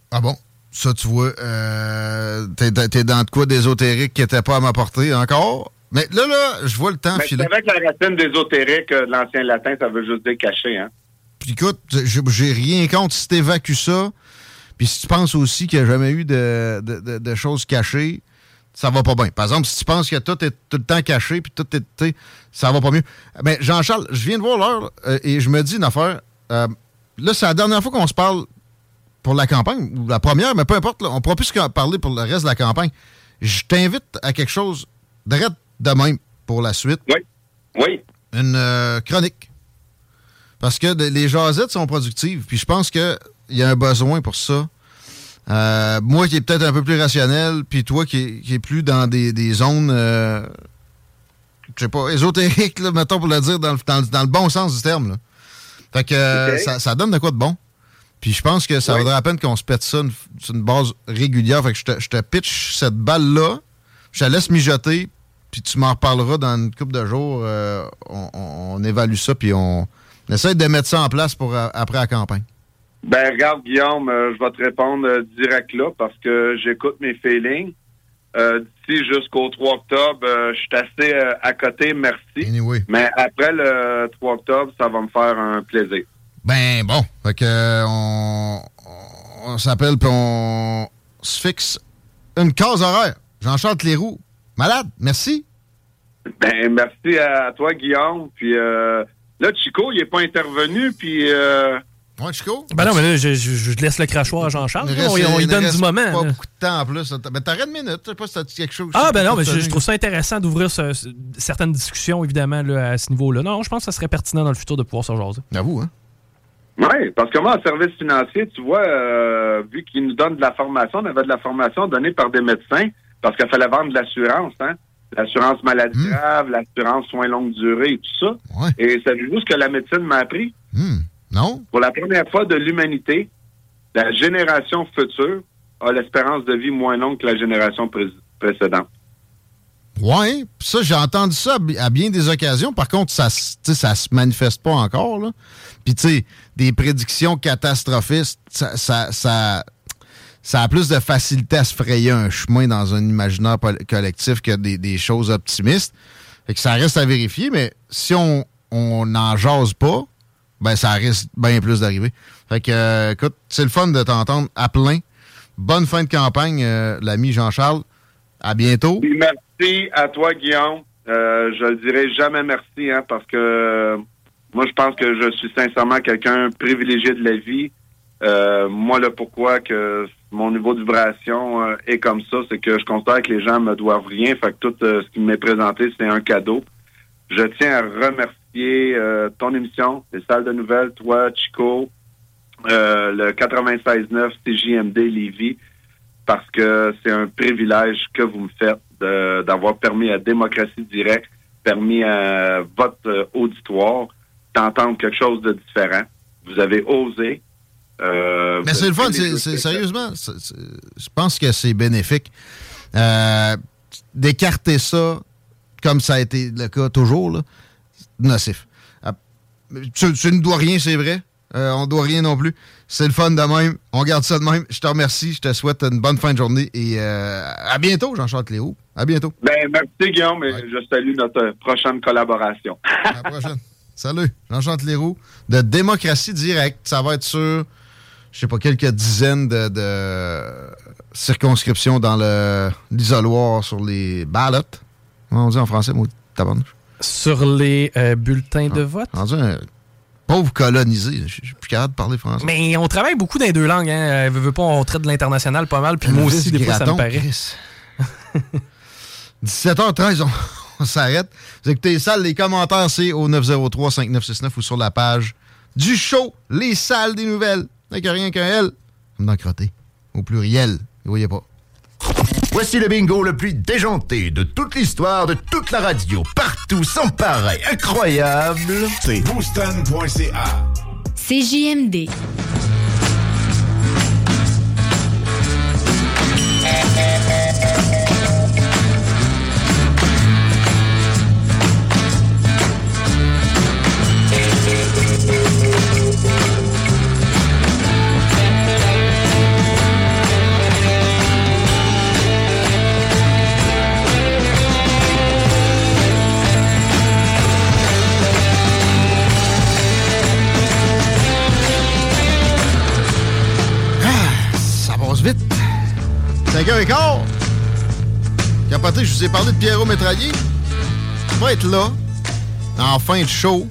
S5: Ah bon? Ça, tu vois, euh, t'es, dans de quoi d'ésotérique qui n'était pas à ma portée encore? Mais là, là, je vois le temps
S14: Mais
S5: filer.
S14: c'est vrai que la racine d'ésotérique euh, de l'ancien latin, ça veut juste dire caché, hein?
S5: Puis écoute, j'ai rien contre si t'évacues ça. Puis si tu penses aussi qu'il n'y a jamais eu de, de- de- de choses cachées, ça va pas bien. Par exemple, si tu penses que tout est tout le temps caché, puis tout est, ça va pas mieux. Mais Jean-Charles, je viens de voir l'heure euh, et je me dis une affaire. Euh, là, c'est la dernière fois qu'on se parle pour la campagne, ou la première, mais peu importe, là, on pourra plus parler pour le reste de la campagne. Je t'invite à quelque chose de de même pour la suite.
S14: Oui. Oui.
S5: Une euh, chronique. Parce que de- les jasettes sont productives, puis je pense qu'il y a un besoin pour ça. Euh, moi qui est peut-être un peu plus rationnel, puis toi qui est, qui est plus dans des, des zones, euh, je sais pas, ésotériques, là, mettons pour le dire dans le, dans le- dans le bon sens du terme. Là. Fait que euh, ça, ça donne de quoi de bon. Puis je pense que ça vaudrait la peine qu'on se pète ça une- sur une base régulière. Fait que je te, je te pitch cette balle-là, je te laisse mijoter, puis tu m'en reparleras dans une couple de jours. Euh, on, on- on évalue ça, puis on, on essaie de mettre ça en place pour euh, après la campagne.
S14: Ben, regarde, Guillaume, euh, je vais te répondre euh, direct là parce que j'écoute mes feelings. Euh, D'ici jusqu'au 3 octobre, je suis assez à côté, merci. Mais après le 3 octobre, ça va me faire un plaisir.
S5: Ben bon, fait que on, on s'appelle puis on se fixe une case horaire. Jean-Charles Cléroux, malade, merci.
S14: Ben, merci à toi, Guillaume. Puis euh, là, Chico, il n'est pas intervenu, puis... Euh,
S5: ouais, Chico?
S6: Ben non, mais là, je, je- je laisse le crachoir à Jean-Charles. On, y donne
S5: reste
S6: du moment.
S5: Pas
S6: là.
S5: beaucoup de temps en plus. Ben t'aurais une minute, je sais pas si t'as dit quelque chose.
S6: Ah, ben non, mais
S5: mais
S6: je, je trouve ça intéressant d'ouvrir ce- ce- certaines discussions, évidemment, là, à ce niveau-là. Non, je pense que ça serait pertinent dans le futur de pouvoir se jaser.
S5: J'avoue, hein?
S14: Oui, parce que moi, en service financier, tu vois, euh, vu qu'ils nous donnent de la formation, on avait de la formation donnée par des médecins parce qu'il fallait vendre de l'assurance, hein? L'assurance maladie
S5: Hmm.
S14: grave, l'assurance soins longue durée et tout ça. Et savez-vous ce que la médecine m'a appris?
S5: Non?
S14: Pour la première fois de l'humanité, la génération future a l'espérance de vie moins longue que la génération pré- précédente.
S5: Pis ça, j'ai entendu ça à bi- à bien des occasions. Par contre, ça, ça se manifeste pas encore. Là. Puis, tu sais, des prédictions catastrophistes, ça, ça, ça, ça a plus de facilité à se frayer un chemin dans un imaginaire collectif que des, choses optimistes. Fait que ça reste à vérifier, mais si on n'en jase pas, ben ça risque bien plus d'arriver. Fait que, euh, écoute, c'est le fun de t'entendre à plein. Bonne fin de campagne, euh, l'ami Jean-Charles. À bientôt.
S14: Puis merci à toi, Guillaume. Euh, je le dirai jamais merci, hein, parce que moi, je pense que je suis sincèrement quelqu'un privilégié de la vie. Moi, le pourquoi que mon niveau de vibration euh, est comme ça, c'est que je considère que les gens me doivent rien. Fait que tout euh, ce qui m'est présenté, c'est un cadeau. Je tiens à remercier euh, ton émission, les salles de nouvelles, toi, Chico, le 96.9 CJMD Lévis, parce que c'est un privilège que vous me faites d'avoir permis à Démocratie Directe, permis à votre auditoire d'entendre quelque chose de différent. Vous avez osé. Euh,
S5: Mais c'est le fun, c'est, sérieusement, je pense que c'est bénéfique. Euh, d'écarter ça, comme ça a été le cas toujours, là, c'est nocif. Ah, Tu, tu ne dois rien, c'est vrai, Euh, on doit rien non plus. C'est le fun de même. On garde ça de même. Je te remercie. Je te souhaite une bonne fin de journée. Et euh, à bientôt, Jean-Charles Léo. À bientôt.
S14: Ben, merci, Guillaume, et je salue notre prochaine collaboration.
S5: À la prochaine. Salut, Jean-Charles Leroux de Démocratie Directe. Ça va être sur, je sais pas, quelques dizaines de, de circonscriptions dans le l'isoloir sur les ballots. Comment on dit en français, moi, tabarnouche?
S6: Sur les euh, bulletins de vote?
S5: Rendu un pauvre colonisé. Je suis plus capable de parler français.
S6: Mais on travaille beaucoup dans les deux langues. Hein. Euh, veux, veux pas, on traite de l'international pas mal. Puis moi aussi, des fois, ça me paraît.
S5: Chris. 17h13, on, on s'arrête. Vous écoutez ça, les commentaires, c'est au 903-5969 ou sur la page du show, les salles des nouvelles. Avec rien qu'un L, comme dans Crotté, au pluriel. Vous voyez pas.
S1: Voici le bingo le plus déjanté de toute l'histoire de toute la radio, partout, sans pareil, incroyable. C'est booston.ca.
S8: CJMD.
S5: Passe vite. 5h15. Capoté, je vous ai parlé de Pierrot Métraillé. Il va être là, en fin de show.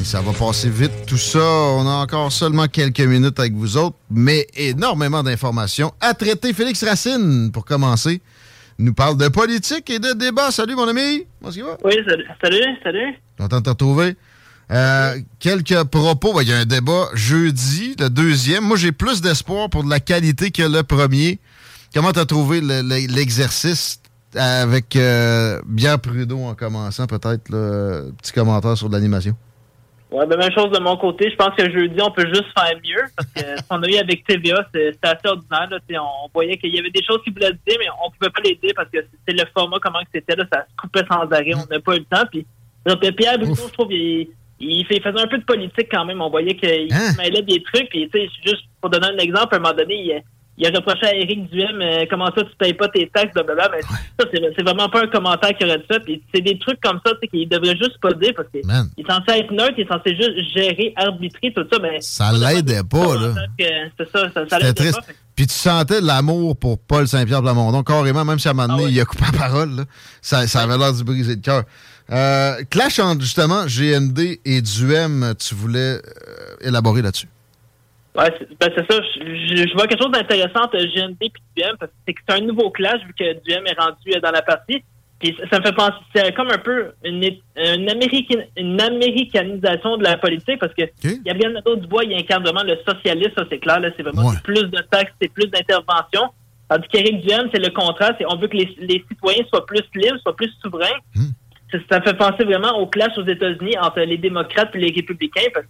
S5: Et ça va passer vite, tout ça. On a encore seulement quelques minutes avec vous autres, mais énormément d'informations à traiter. Félix Racine, pour commencer, nous parle de politique et de débat. Salut, mon ami. Comment ça va?
S15: Oui, salut, salut, salut.
S5: Content de te retrouver. Euh, quelques propos. Ben, Il y a un débat jeudi, le deuxième. Moi, j'ai plus d'espoir pour de la qualité que le premier. Comment t'as trouvé le- le- l'exercice avec euh, Pierre Prud'homme en commençant, peut-être, le petit commentaire sur l'animation?
S15: Ouais, ben, même chose de mon côté. Je pense que jeudi, on peut juste faire mieux. Parce que ce qu'on a eu avec TVA, c'est- c'était assez ordinaire. Là. Tu On voyait qu'il y avait des choses qu'il voulait dire, mais on pouvait pas les dire parce que c'était le format, comment que c'était. Ça se coupait sans arrêt. On n'a pas eu le temps. Puis, Pierre Bruno, je trouve, il, il, faisait un peu de politique quand même. On voyait qu'il
S5: Hein?
S15: mêlait des trucs. Puis, tu sais, juste pour donner un exemple, à un moment donné, il, il a reproché à Éric Duhem euh, comment ça tu payes pas tes taxes, blablabla. Mais ça, c'est vraiment pas un commentaire qu'il aurait dit ça. Puis c'est des trucs comme ça tu sais, qu'il devrait juste pas dire parce qu'il est censé être neutre, il est censé juste gérer, arbitrer, tout ça. Mais
S5: Ça l'aidait pas, là.
S15: c'est ça, ça, ça
S5: triste.
S15: pas.
S5: Puis tu sentais l'amour pour Paul Saint-Pierre Plamondon, carrément, même si à un
S15: Ah
S5: moment donné, il a coupé la parole. là. Ça, ça avait l'air de briser le cœur. Euh, clash entre, justement, GND et Duhem, tu voulais euh, élaborer là-dessus?
S15: C'est ben, c'est ça. Je, vois quelque chose d'intéressant entre GND et Duhem parce que c'est un nouveau clash vu que Duhem est rendu euh, dans la partie. Puis ça, me fait penser, c'est comme un peu une, une, Américaine- une américanisation de la politique parce que Gabriel Nadeau-Dubois, il incarne vraiment le socialiste, ça c'est clair. là, C'est vraiment plus de taxes, c'est plus d'intervention. Tandis qu'Éric Duhem, c'est le contraire. C'est on veut que les, les citoyens soient plus libres, soient plus souverains. Ça, fait penser vraiment au clash aux États-Unis entre les démocrates et les républicains. Parce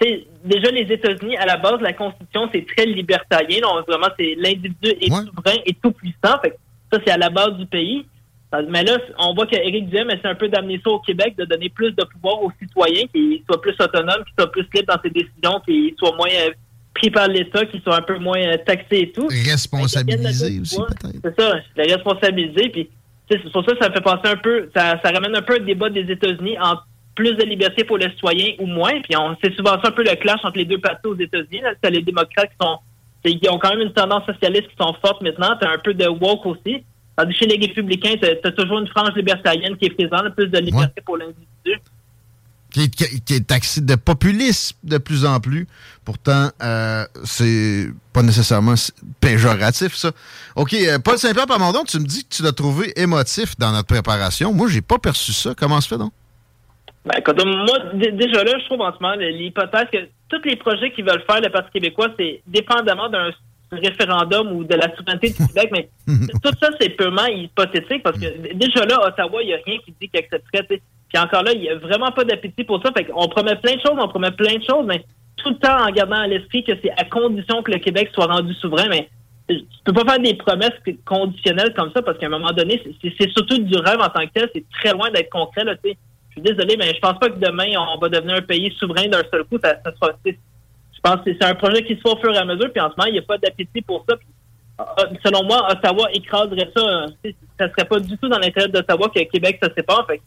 S15: que, déjà, les États-Unis, à la base, la Constitution, c'est très libertarien. Donc, vraiment, c'est l'individu est souverain et tout puissant. Fait que ça, c'est à la base du pays. Mais là, on voit qu'Éric Duhem essaie un peu d'amener ça au Québec, de donner plus de pouvoir aux citoyens, qu'ils soient plus autonomes, qu'ils soient plus libres dans ses décisions, qu'ils soient moins euh, pris par l'État, qu'ils soient un peu moins euh, taxés et tout.
S5: Responsabilisé aussi, peut-être.
S15: C'est ça, les responsabiliser. Puis, c'est pour ça que ça me fait penser un peu, ça, ça ramène un peu un débat des États-Unis entre plus de liberté pour les citoyens ou moins. Puis, on c'est souvent ça un peu le clash entre les deux partis aux États-Unis. là. T'as les démocrates qui sont, c'est- qui ont quand même une tendance socialiste qui sont fortes maintenant. T'as un peu de woke aussi. Tandis que chez les républicains, t'as as toujours une frange libertarienne qui est présente, plus de liberté pour l'individu.
S5: Qui est, qui est- taxé de populisme de plus en plus. Pourtant, euh, c'est pas nécessairement péjoratif, ça. OK, euh, Paul Saint-Pierre Plamondon, tu me dis que tu l'as trouvé émotif dans notre préparation. Moi, j'ai pas perçu ça. Comment se fait donc?
S15: Ben, écoute, moi, déjà là, je trouve en ce moment l'hypothèse que tous les projets qu'ils veulent faire, le Parti québécois, c'est dépendamment d'un référendum ou de la souveraineté du Québec, mais *laughs* tout ça, c'est purement hypothétique parce que déjà là, Ottawa, il n'y a rien qui dit qu'il accepterait. Puis encore là, il n'y a vraiment pas d'appétit pour ça. Fait qu'on promet plein de choses, on promet plein de choses, mais tout le temps en gardant à l'esprit que c'est à condition que le Québec soit rendu souverain, mais tu peux pas faire des promesses conditionnelles comme ça parce qu'à un moment donné, c'est- surtout du rêve en tant que tel, c'est très loin d'être concret. Là, tu sais. suis désolé, mais je pense pas que demain, on va devenir un pays souverain d'un seul coup. Ça, sera, je pense que c'est un projet qui se fait au fur et à mesure, puis en ce moment, il n'y a pas d'appétit pour ça. Euh, selon moi, Ottawa écraserait ça. euh, ça serait pas du tout dans l'intérêt d'Ottawa que Québec se sépare. Fait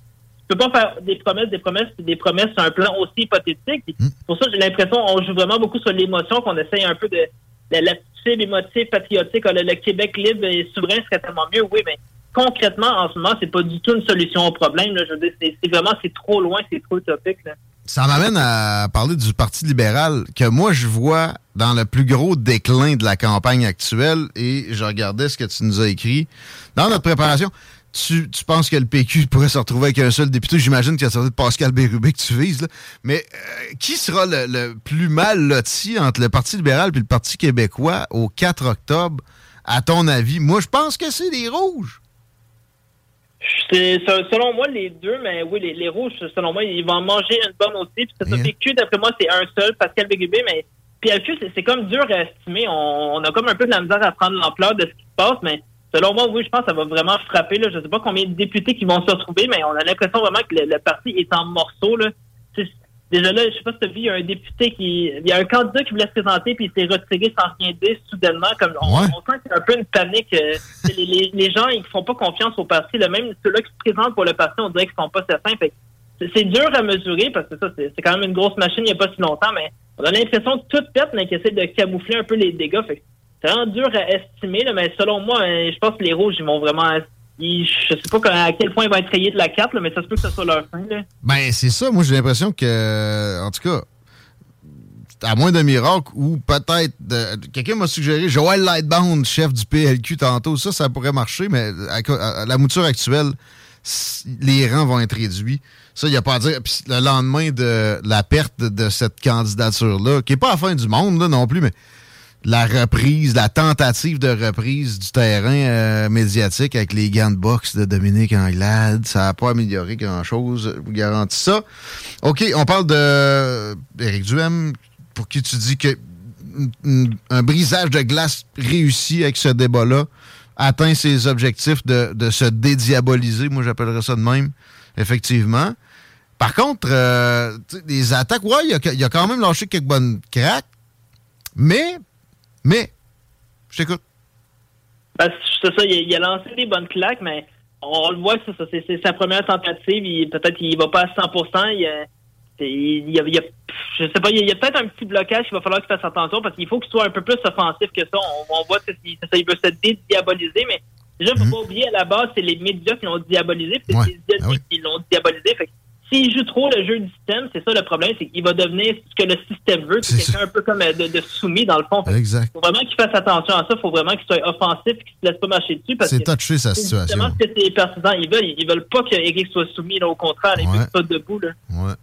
S15: peux pas faire des promesses, des promesses, des promesses sur un plan aussi hypothétique. Puis Pour ça, j'ai l'impression qu'on joue vraiment beaucoup sur l'émotion, qu'on essaye un peu de, de la cible émotive, patriotique. Ah, Le, le Québec libre et souverain serait tellement mieux, oui, mais concrètement, en ce moment, c'est pas du tout une solution au problème. là. Je veux dire, c'est c'est vraiment, c'est trop loin, c'est trop utopique. là.
S5: Ça m'amène à parler du Parti libéral que moi je vois dans le plus gros déclin de la campagne actuelle et je regardais ce que tu nous as écrit dans notre préparation. Tu, tu penses que le PQ pourrait se retrouver avec un seul député? J'imagine que c'est de Pascal Bérubé que tu vises. là. Mais euh, qui sera le, le plus mal loti entre le Parti libéral et le Parti québécois au 4 octobre, à ton avis? Moi, je pense que c'est les rouges.
S15: Selon moi les deux, mais oui, les, les rouges, selon moi, ils vont manger une bonne aussi. Puis ça PQ, d'après moi, c'est un seul, Pascal Bégubé, mais PLQ, c'est comme dur à estimer. On, on a comme un peu de la misère à prendre l'ampleur de ce qui se passe, mais selon moi, oui, je pense que ça va vraiment frapper. Là. Je sais pas combien de députés qui vont se retrouver, mais on a l'impression vraiment que le, le parti est en morceaux. Là. Déjà là, je sais pas si tu as vu, il y a un député qui. Il y a un candidat qui voulait se présenter puis il s'est retiré sans rien dire soudainement. Comme on, on sent qu'il y a un peu une panique. euh, les, les- les gens, ils font pas confiance au parti. Là, même ceux-là qui se présentent pour le parti, on dirait qu'ils sont pas certains. Fait c'est- dur à mesurer parce que ça, c'est quand même une grosse machine il n'y a pas si longtemps, mais on a l'impression que tout pète, mais qu'ils essaient de camoufler un peu les dégâts. Fait c'est vraiment dur à estimer, là, mais selon moi, euh, je pense que les rouges, ils vont vraiment. ils- je sais pas à quel point ils vont être rayés de la carte, mais ça se peut que ce soit leur fin. Là.
S5: Ben, c'est ça. Moi, j'ai l'impression que, en tout cas, à moins d'un miracle, ou peut-être, de- quelqu'un m'a suggéré Joël Lightbound, chef du PLQ tantôt. Ça, ça pourrait marcher, mais à, la mouture actuelle, les rangs vont être réduits. Ça, il n'y a pas à dire. Puis le lendemain de la perte de, de cette candidature-là, qui n'est pas la fin du monde là, non plus, mais la reprise, la tentative de reprise du terrain euh, médiatique avec les gants de boxe de Dominique Anglade, ça n'a pas amélioré grand-chose, je vous garantis ça. OK, on parle de Éric Duhem, pour qui tu dis que un brisage de glace réussi avec ce débat-là atteint ses objectifs de, de se dédiaboliser, moi j'appellerais ça de même, effectivement. Par contre, euh, les attaques, ouais, il a, a quand même lâché quelques bonnes craques, mais, mais, je t'écoute.
S15: Ben, c'est ça, il a, il a lancé des bonnes claques, mais on, le voit, c'est ça, c'est c'est sa première tentative. il- Peut-être qu'il va pas à 100 il, a- il, y a, il y a- je sais pas, il y a, peut-être un petit blocage qu'il va falloir qu'il fasse attention parce qu'il faut qu'il soit un peu plus offensif que ça. On, on voit que c'est ça, il veut se dédiaboliser, mais déjà, faut pas oublier, à la base, c'est les médias qui l'ont diabolisé, puis c'est les médias qui l'ont diabolisé. Fait s'il joue trop le jeu du système, c'est ça le problème, c'est qu'il va devenir ce que le système veut, c'est quelqu'un un peu comme euh, de, de soumis dans le fond.
S5: Exact.
S15: faut vraiment qu'il fasse attention à ça. faut vraiment qu'il soit offensif et qu'il se laisse pas marcher dessus. parce
S5: C'est touché, sa
S15: c'est
S5: situation.
S15: Justement ce que ses partisans ils veulent. Ils veulent pas qu'Éric soit soumis. Là, au contraire, ils
S5: Ouais.
S15: veulent pas debout. Là.
S5: Ouais.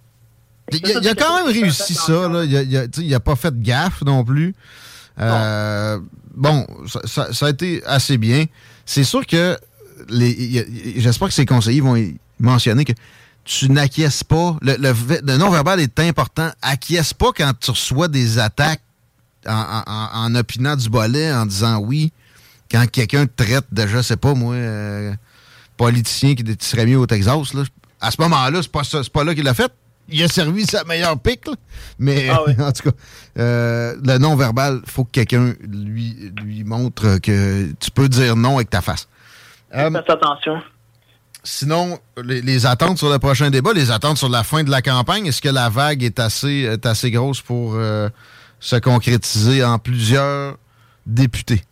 S5: Il, a- il a quand même réussi ça. Là. Il, a, il a- pas fait de gaffe non plus. Euh, bon, ça, ça- ça a été assez bien. C'est sûr que les, j'espère que ses conseillers vont mentionner que tu n'acquiesces pas. Le, le ve- le non-verbal est important. Acquiesce pas quand tu reçois des attaques en, en- en- en opinant du bolet, en disant oui. Quand quelqu'un te traite de, je sais pas, moi, euh, politicien qui serait mieux au Texas, là, à ce moment-là, c'est pas, pas là qu'il l'a fait. Il a servi sa meilleure pique, là. mais
S15: Ah *laughs*
S5: en tout cas, euh, le non-verbal, faut que quelqu'un lui, lui montre que tu peux dire non avec ta face. Euh,
S15: Faites attention.
S5: Sinon, les, les attentes sur le prochain débat, les attentes sur la fin de la campagne, est-ce que la vague est assez, est assez grosse pour euh, se concrétiser en plusieurs députés?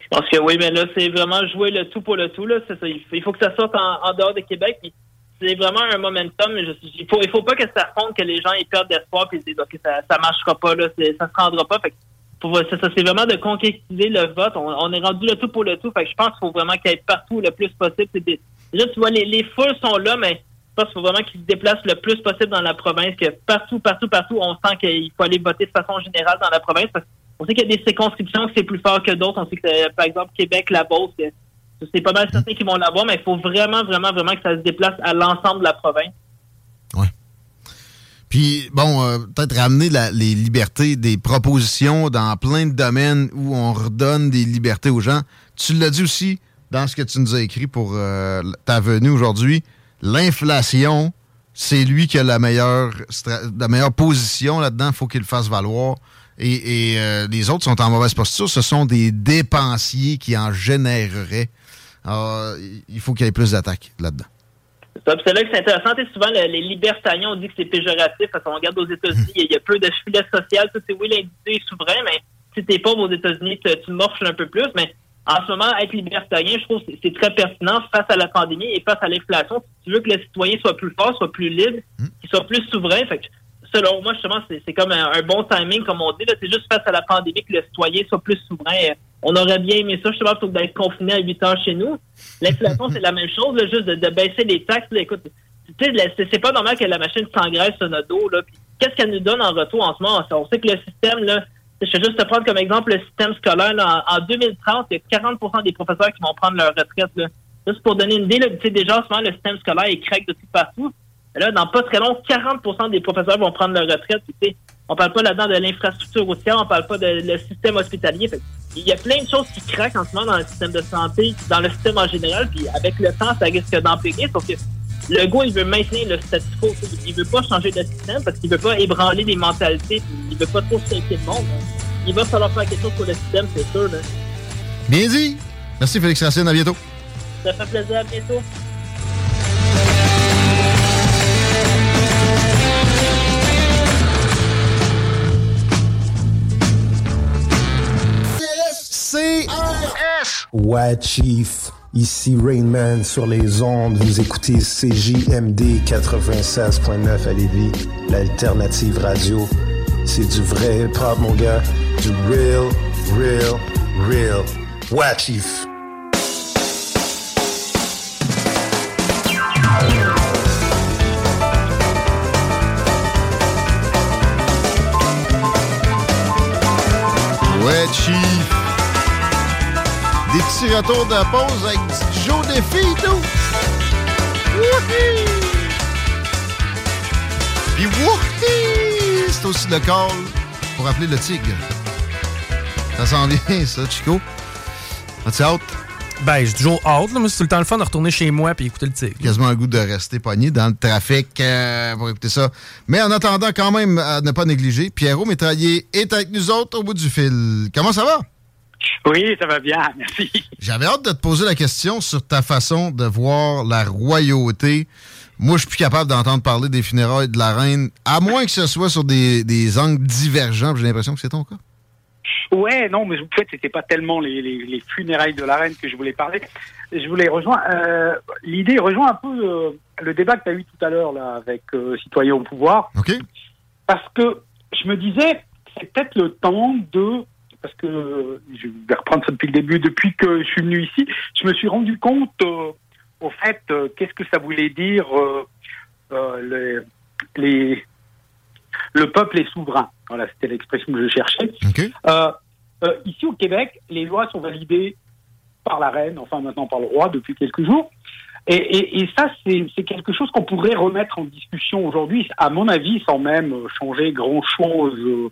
S15: Je pense que oui, mais là, c'est vraiment jouer le tout pour le tout. Là. Ça. Il, faut, que ça sorte en, dehors de Québec. C'est vraiment un momentum. je- il faut, il faut pas que ça fonde, que les gens ils perdent d'espoir et ils disent OK, ça, ça marchera pas, là, ça se rendra pas. Fait que ça, c'est vraiment de concrétiser le vote. On, on est rendu le tout pour le tout. Fait que je pense qu'il faut vraiment qu'il y ait partout le plus possible. C'est Déjà, tu vois, les, les foules sont là, mais je pense qu'il faut vraiment qu'ils se déplacent le plus possible dans la province, que partout, partout, partout, on sent qu'il faut aller voter de façon générale dans la province. Parce on sait qu'il y a des circonscriptions que c'est plus fort que d'autres. On sait que, par exemple, Québec, la Beauce, c'est pas mal certains qui vont l'avoir, mais il faut vraiment, vraiment, vraiment que ça se déplace à l'ensemble de la province.
S5: Puis, bon, euh, peut-être ramener la- les libertés des propositions dans plein de domaines où on redonne des libertés aux gens. Tu l'as dit aussi dans ce que tu nous as écrit pour euh, ta venue aujourd'hui. L'inflation c'est lui qui a la meilleure, la meilleure position là-dedans. Il faut qu'il le fasse valoir. Et, et, euh, les autres sont en mauvaise posture. Ce sont des dépensiers qui en généreraient. Alors, il faut qu'il y ait plus d'attaques là-dedans.
S15: C'est là que c'est intéressant. Tu sais, souvent, le- les libertariens, on dit que c'est péjoratif parce qu'on regarde aux États-Unis, il y a- il y a peu de filet social. Sais, oui, l'individu est souverain, mais si t'es pauvre aux États-Unis, tu, tu morches un peu plus. Mais en ce moment, être libertarien, je trouve que c'est- très pertinent face à la pandémie et face à l'inflation. Si tu veux que le citoyen soit plus fort, soit plus libre, qu'il soit plus souverain, fait que selon moi, justement, c'est comme un, un bon timing, comme on dit. là. C'est juste face à la pandémie que le citoyen soit plus souverain. On aurait bien aimé ça, justement, plutôt que d'être confiné à 8 heures chez nous. L'inflation, *laughs* c'est la même chose, là, juste de, de baisser les taxes. là. écoute, tu sais, la- c'est pas normal que la machine s'engraisse sur notre dos. Qu'est-ce qu'elle nous donne en retour en ce moment? On sait que le système, là, je vais juste te prendre comme exemple le système scolaire. là. en, en 2030, il y a 40% des professeurs qui vont prendre leur retraite. Là. Juste pour donner une idée, là, déjà en ce moment, le système scolaire est craque de tout partout. Là, dans pas très long, 40% des professeurs vont prendre leur retraite. Puis, on parle pas là-dedans de l'infrastructure routière, on parle pas de le système hospitalier. Il y a plein de choses qui craquent en ce moment dans le système de santé, dans le système en général. Puis avec le temps, ça risque d'empirer. Le gars, il veut maintenir le statu quo. Il veut pas changer de système parce qu'il veut pas ébranler les mentalités. Il veut pas trop s'inquiéter le monde. Il va falloir faire quelque chose pour le système, c'est sûr. là.
S5: Bien dit. Merci, Félix Racine. À bientôt.
S15: Ça fait plaisir. À bientôt.
S5: C-S.
S16: Ouais, Chief. Ici Rainman sur les ondes. Vous écoutez CJMD 96.9 à l'alternative radio. C'est du vrai hip-hop, mon gars. Du real, real, real. Ouais, Chief.
S5: Des petits retours de pause avec du Joe Défi et tout. Wouhi! Puis wouhi! C'est aussi le call pour appeler le tigre. Ça sent bien, ça, Chico. As-tu hâte?
S6: Ben, j'ai toujours hâte. Là. Moi, c'est tout le temps le fun de retourner chez moi puis écouter le tigre.
S5: Quasiment un goût de rester pogné dans le trafic euh, pour écouter ça. Mais en attendant, quand même, à ne pas négliger, Pierrot Métraillé est avec nous autres au bout du fil. Comment ça va?
S17: Oui, ça va bien, *laughs* merci.
S5: J'avais hâte de te poser la question sur ta façon de voir la royauté. Moi, je suis plus capable d'entendre parler des funérailles de la reine, à moins que ce soit sur des, des angles divergents. J'ai l'impression que c'est ton cas.
S17: Ouais, non, mais en fait, c'était pas tellement les, les, les funérailles de la reine que je voulais parler. Je voulais rejoindre. euh, L'idée rejoint un peu euh, le débat que tu as eu tout à l'heure là avec euh, Citoyens au pouvoir.
S5: OK.
S17: Parce que je me disais, c'est peut-être le temps de. Parce que je vais reprendre ça depuis le début. Depuis que je suis venu ici, je me suis rendu compte, euh, au fait, euh, qu'est-ce que ça voulait dire euh, euh, les, les, le peuple est souverain. Voilà, c'était l'expression que je cherchais. Ici au Québec, les lois sont validées par la reine, enfin maintenant par le roi depuis quelques jours. Et, et, et ça, c'est quelque chose qu'on pourrait remettre en discussion aujourd'hui, à mon avis, sans même changer grand-chose.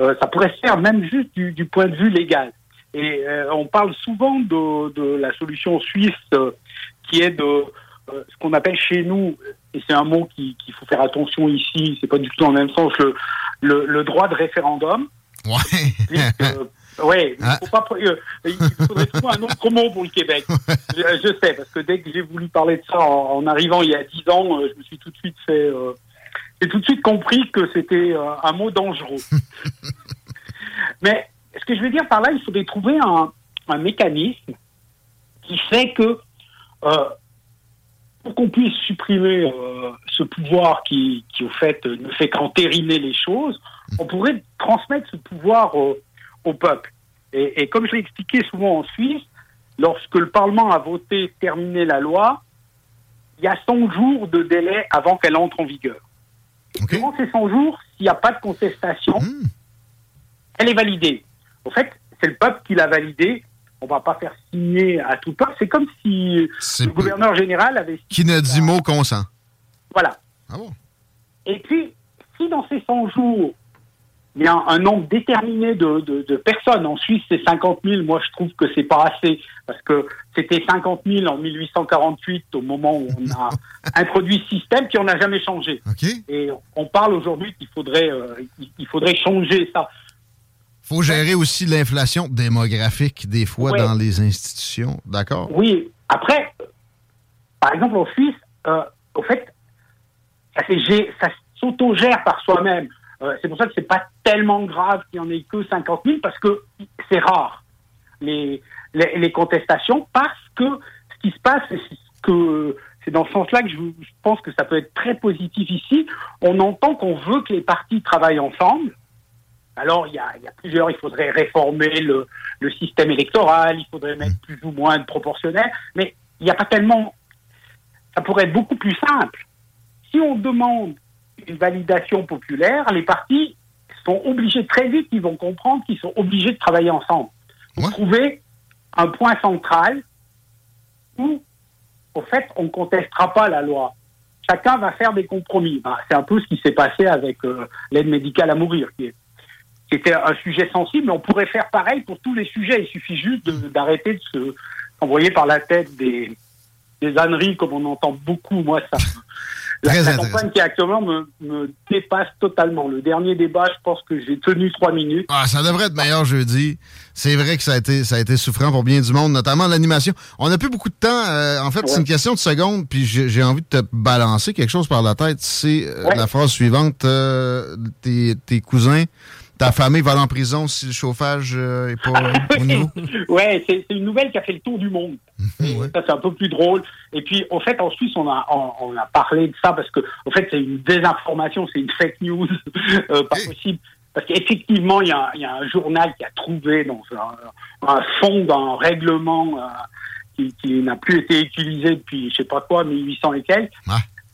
S17: Euh, ça pourrait se faire même juste du, du point de vue légal. Et euh, on parle souvent de, de la solution suisse euh, qui est de ce qu'on appelle chez nous, et c'est un mot qui- qu'il faut faire attention ici, c'est pas du tout dans le même sens, le, le, le droit de référendum.
S5: Ouais. *laughs*
S17: Ouais, il faut pas, euh, il faudrait trouver un autre mot pour le Québec. *laughs* Je, je sais, parce que dès que j'ai voulu parler de ça en, en arrivant il y a dix ans, euh, je me suis tout de suite fait, euh, j'ai tout de suite compris que c'était euh, un mot dangereux. *laughs* Mais ce que je veux dire par là, il faudrait trouver un, un mécanisme qui fait que euh, pour qu'on puisse supprimer euh, ce pouvoir qui, qui, au fait, ne fait qu'entériner les choses, on pourrait transmettre ce pouvoir au, au peuple. Et, et comme je l'ai expliqué souvent en Suisse, lorsque le Parlement a voté terminer la loi, il y a 100 jours de délai avant qu'elle entre en vigueur. Durant ces 100 jours, s'il n'y a pas de contestation, elle est validée. Au fait, c'est le peuple qui l'a validée. On va pas faire signer à tout peuple. C'est comme si le gouverneur général avait
S5: Qui ne dit mot consent.
S17: voilà.
S5: Ah bon?
S17: Et puis, si dans ces 100 jours, il y a un nombre déterminé de, de, de personnes. En Suisse, c'est 50 000. Moi, je trouve que c'est pas assez parce que c'était 50 000 en 1848 au moment où on a *laughs* introduit ce système qui on n'a jamais changé. Et on parle aujourd'hui qu'il faudrait, euh, il- il faudrait changer ça.
S5: faut gérer aussi l'inflation démographique des fois
S17: Ouais.
S5: dans les institutions. D'accord?
S17: Oui. Après, par exemple, en Suisse, euh, au fait, ça s'autogère par soi-même. Euh, c'est pour ça que c'est pas tellement grave qu'il n'y en ait que 50 000 parce que c'est rare les, les, les contestations parce que ce qui se passe, c'est que c'est dans ce sens-là que je, je pense que ça peut être très positif ici. On entend qu'on veut que les partis travaillent ensemble. Alors, il y a, il y a plusieurs, il faudrait réformer le, le système électoral, il faudrait mettre plus ou moins de proportionnel, mais il n'y a pas tellement... Ça pourrait être beaucoup plus simple. Si on demande une validation populaire, les partis sont obligés très vite, ils vont comprendre qu'ils sont obligés de travailler ensemble. Trouver un point central où, au fait, on ne contestera pas la loi. Chacun va faire des compromis. Ben, c'est un peu ce qui s'est passé avec euh, l'aide médicale à mourir, qui, était un sujet sensible, mais on pourrait faire pareil pour tous les sujets. Il suffit juste de- d'arrêter de se envoyer par la tête des, des âneries, comme on entend beaucoup. Moi, ça. La, la campagne qui actuellement me, me dépasse totalement. Le dernier débat, je pense que j'ai tenu trois minutes.
S5: Ah, ça devrait être meilleur jeudi. C'est vrai que ça a été, ça a été souffrant pour bien du monde, notamment l'animation. On n'a plus beaucoup de temps. euh, en fait, c'est une question de secondes, puis j'ai j'ai envie de te balancer quelque chose par la tête. C'est euh,
S17: Ouais.
S5: la phrase suivante. euh, tes, tes cousins, ta famille va aller en prison si le chauffage euh, est pas au niveau?
S17: Ouais, c'est une nouvelle qui a fait le tour du monde. Et Ça, c'est un peu plus drôle. Et puis, en fait, en Suisse, on a, on, on a parlé de ça parce que, en fait, c'est une désinformation, c'est une fake news, *laughs* euh, pas possible. Parce qu'effectivement, il y, y a un journal qui a trouvé dans un, un fond d'un règlement euh, qui, qui n'a plus été utilisé depuis, je sais pas quoi, 1800 et quelques,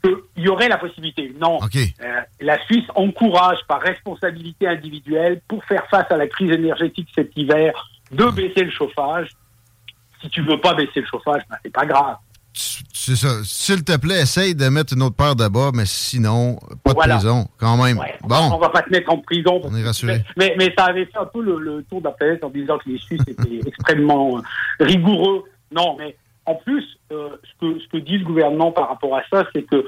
S17: qu'il y aurait la possibilité. Non. Euh, la Suisse encourage par responsabilité individuelle, pour faire face à la crise énergétique cet hiver, de baisser le chauffage. Si tu veux pas baisser le chauffage, ben, c'est pas grave.
S5: C'est ça. S'il te plaît, essaye de mettre une autre paire bas, mais sinon, pas de prison, quand même.
S17: On
S5: Bon,
S17: va pas te mettre en prison.
S5: on est rassuré.
S17: Mais, mais ça avait fait un peu le, le tour de la planète en disant que les Suisses étaient *laughs* extrêmement euh, rigoureux. Non, mais en plus, euh, ce, que, ce que dit le gouvernement par rapport à ça, c'est que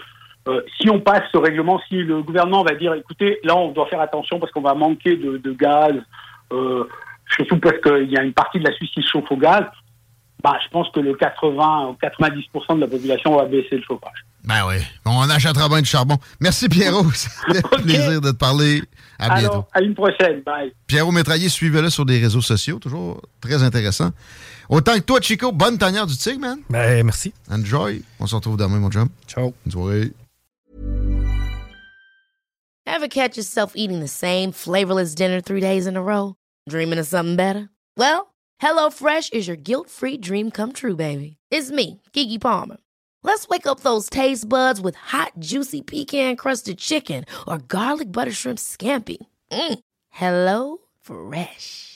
S17: euh, si on passe ce règlement, si le gouvernement va dire, écoutez, là, on doit faire attention parce qu'on va manquer de, de gaz, euh, surtout parce qu'il y a une partie de la Suisse qui chauffe au gaz, bah, je pense que le 80 ou 90% de la population va baisser le chauffage.
S5: Ben oui. On achètera bien du charbon. Merci, Pierrot. *laughs* Ça fait plaisir de te parler. À bientôt.
S17: Alors, à une prochaine. Bye.
S5: Pierrot Métraillé, suivez-le sur des réseaux sociaux. Toujours très intéressant. Autant que toi, Chico, bonne tanière du tigre, man.
S6: Ben, merci.
S5: Enjoy. On se retrouve demain, mon chum.
S6: Ciao.
S5: Bonne soirée.
S18: Ever catch yourself eating the same flavorless dinner three days in a row? Dreaming of something better? Well, HelloFresh is your guilt-free dream come true, baby. It's me, Kiki Palmer. Let's wake up those taste buds with hot, juicy pecan-crusted chicken or garlic butter shrimp scampi. Mm. Hello Fresh.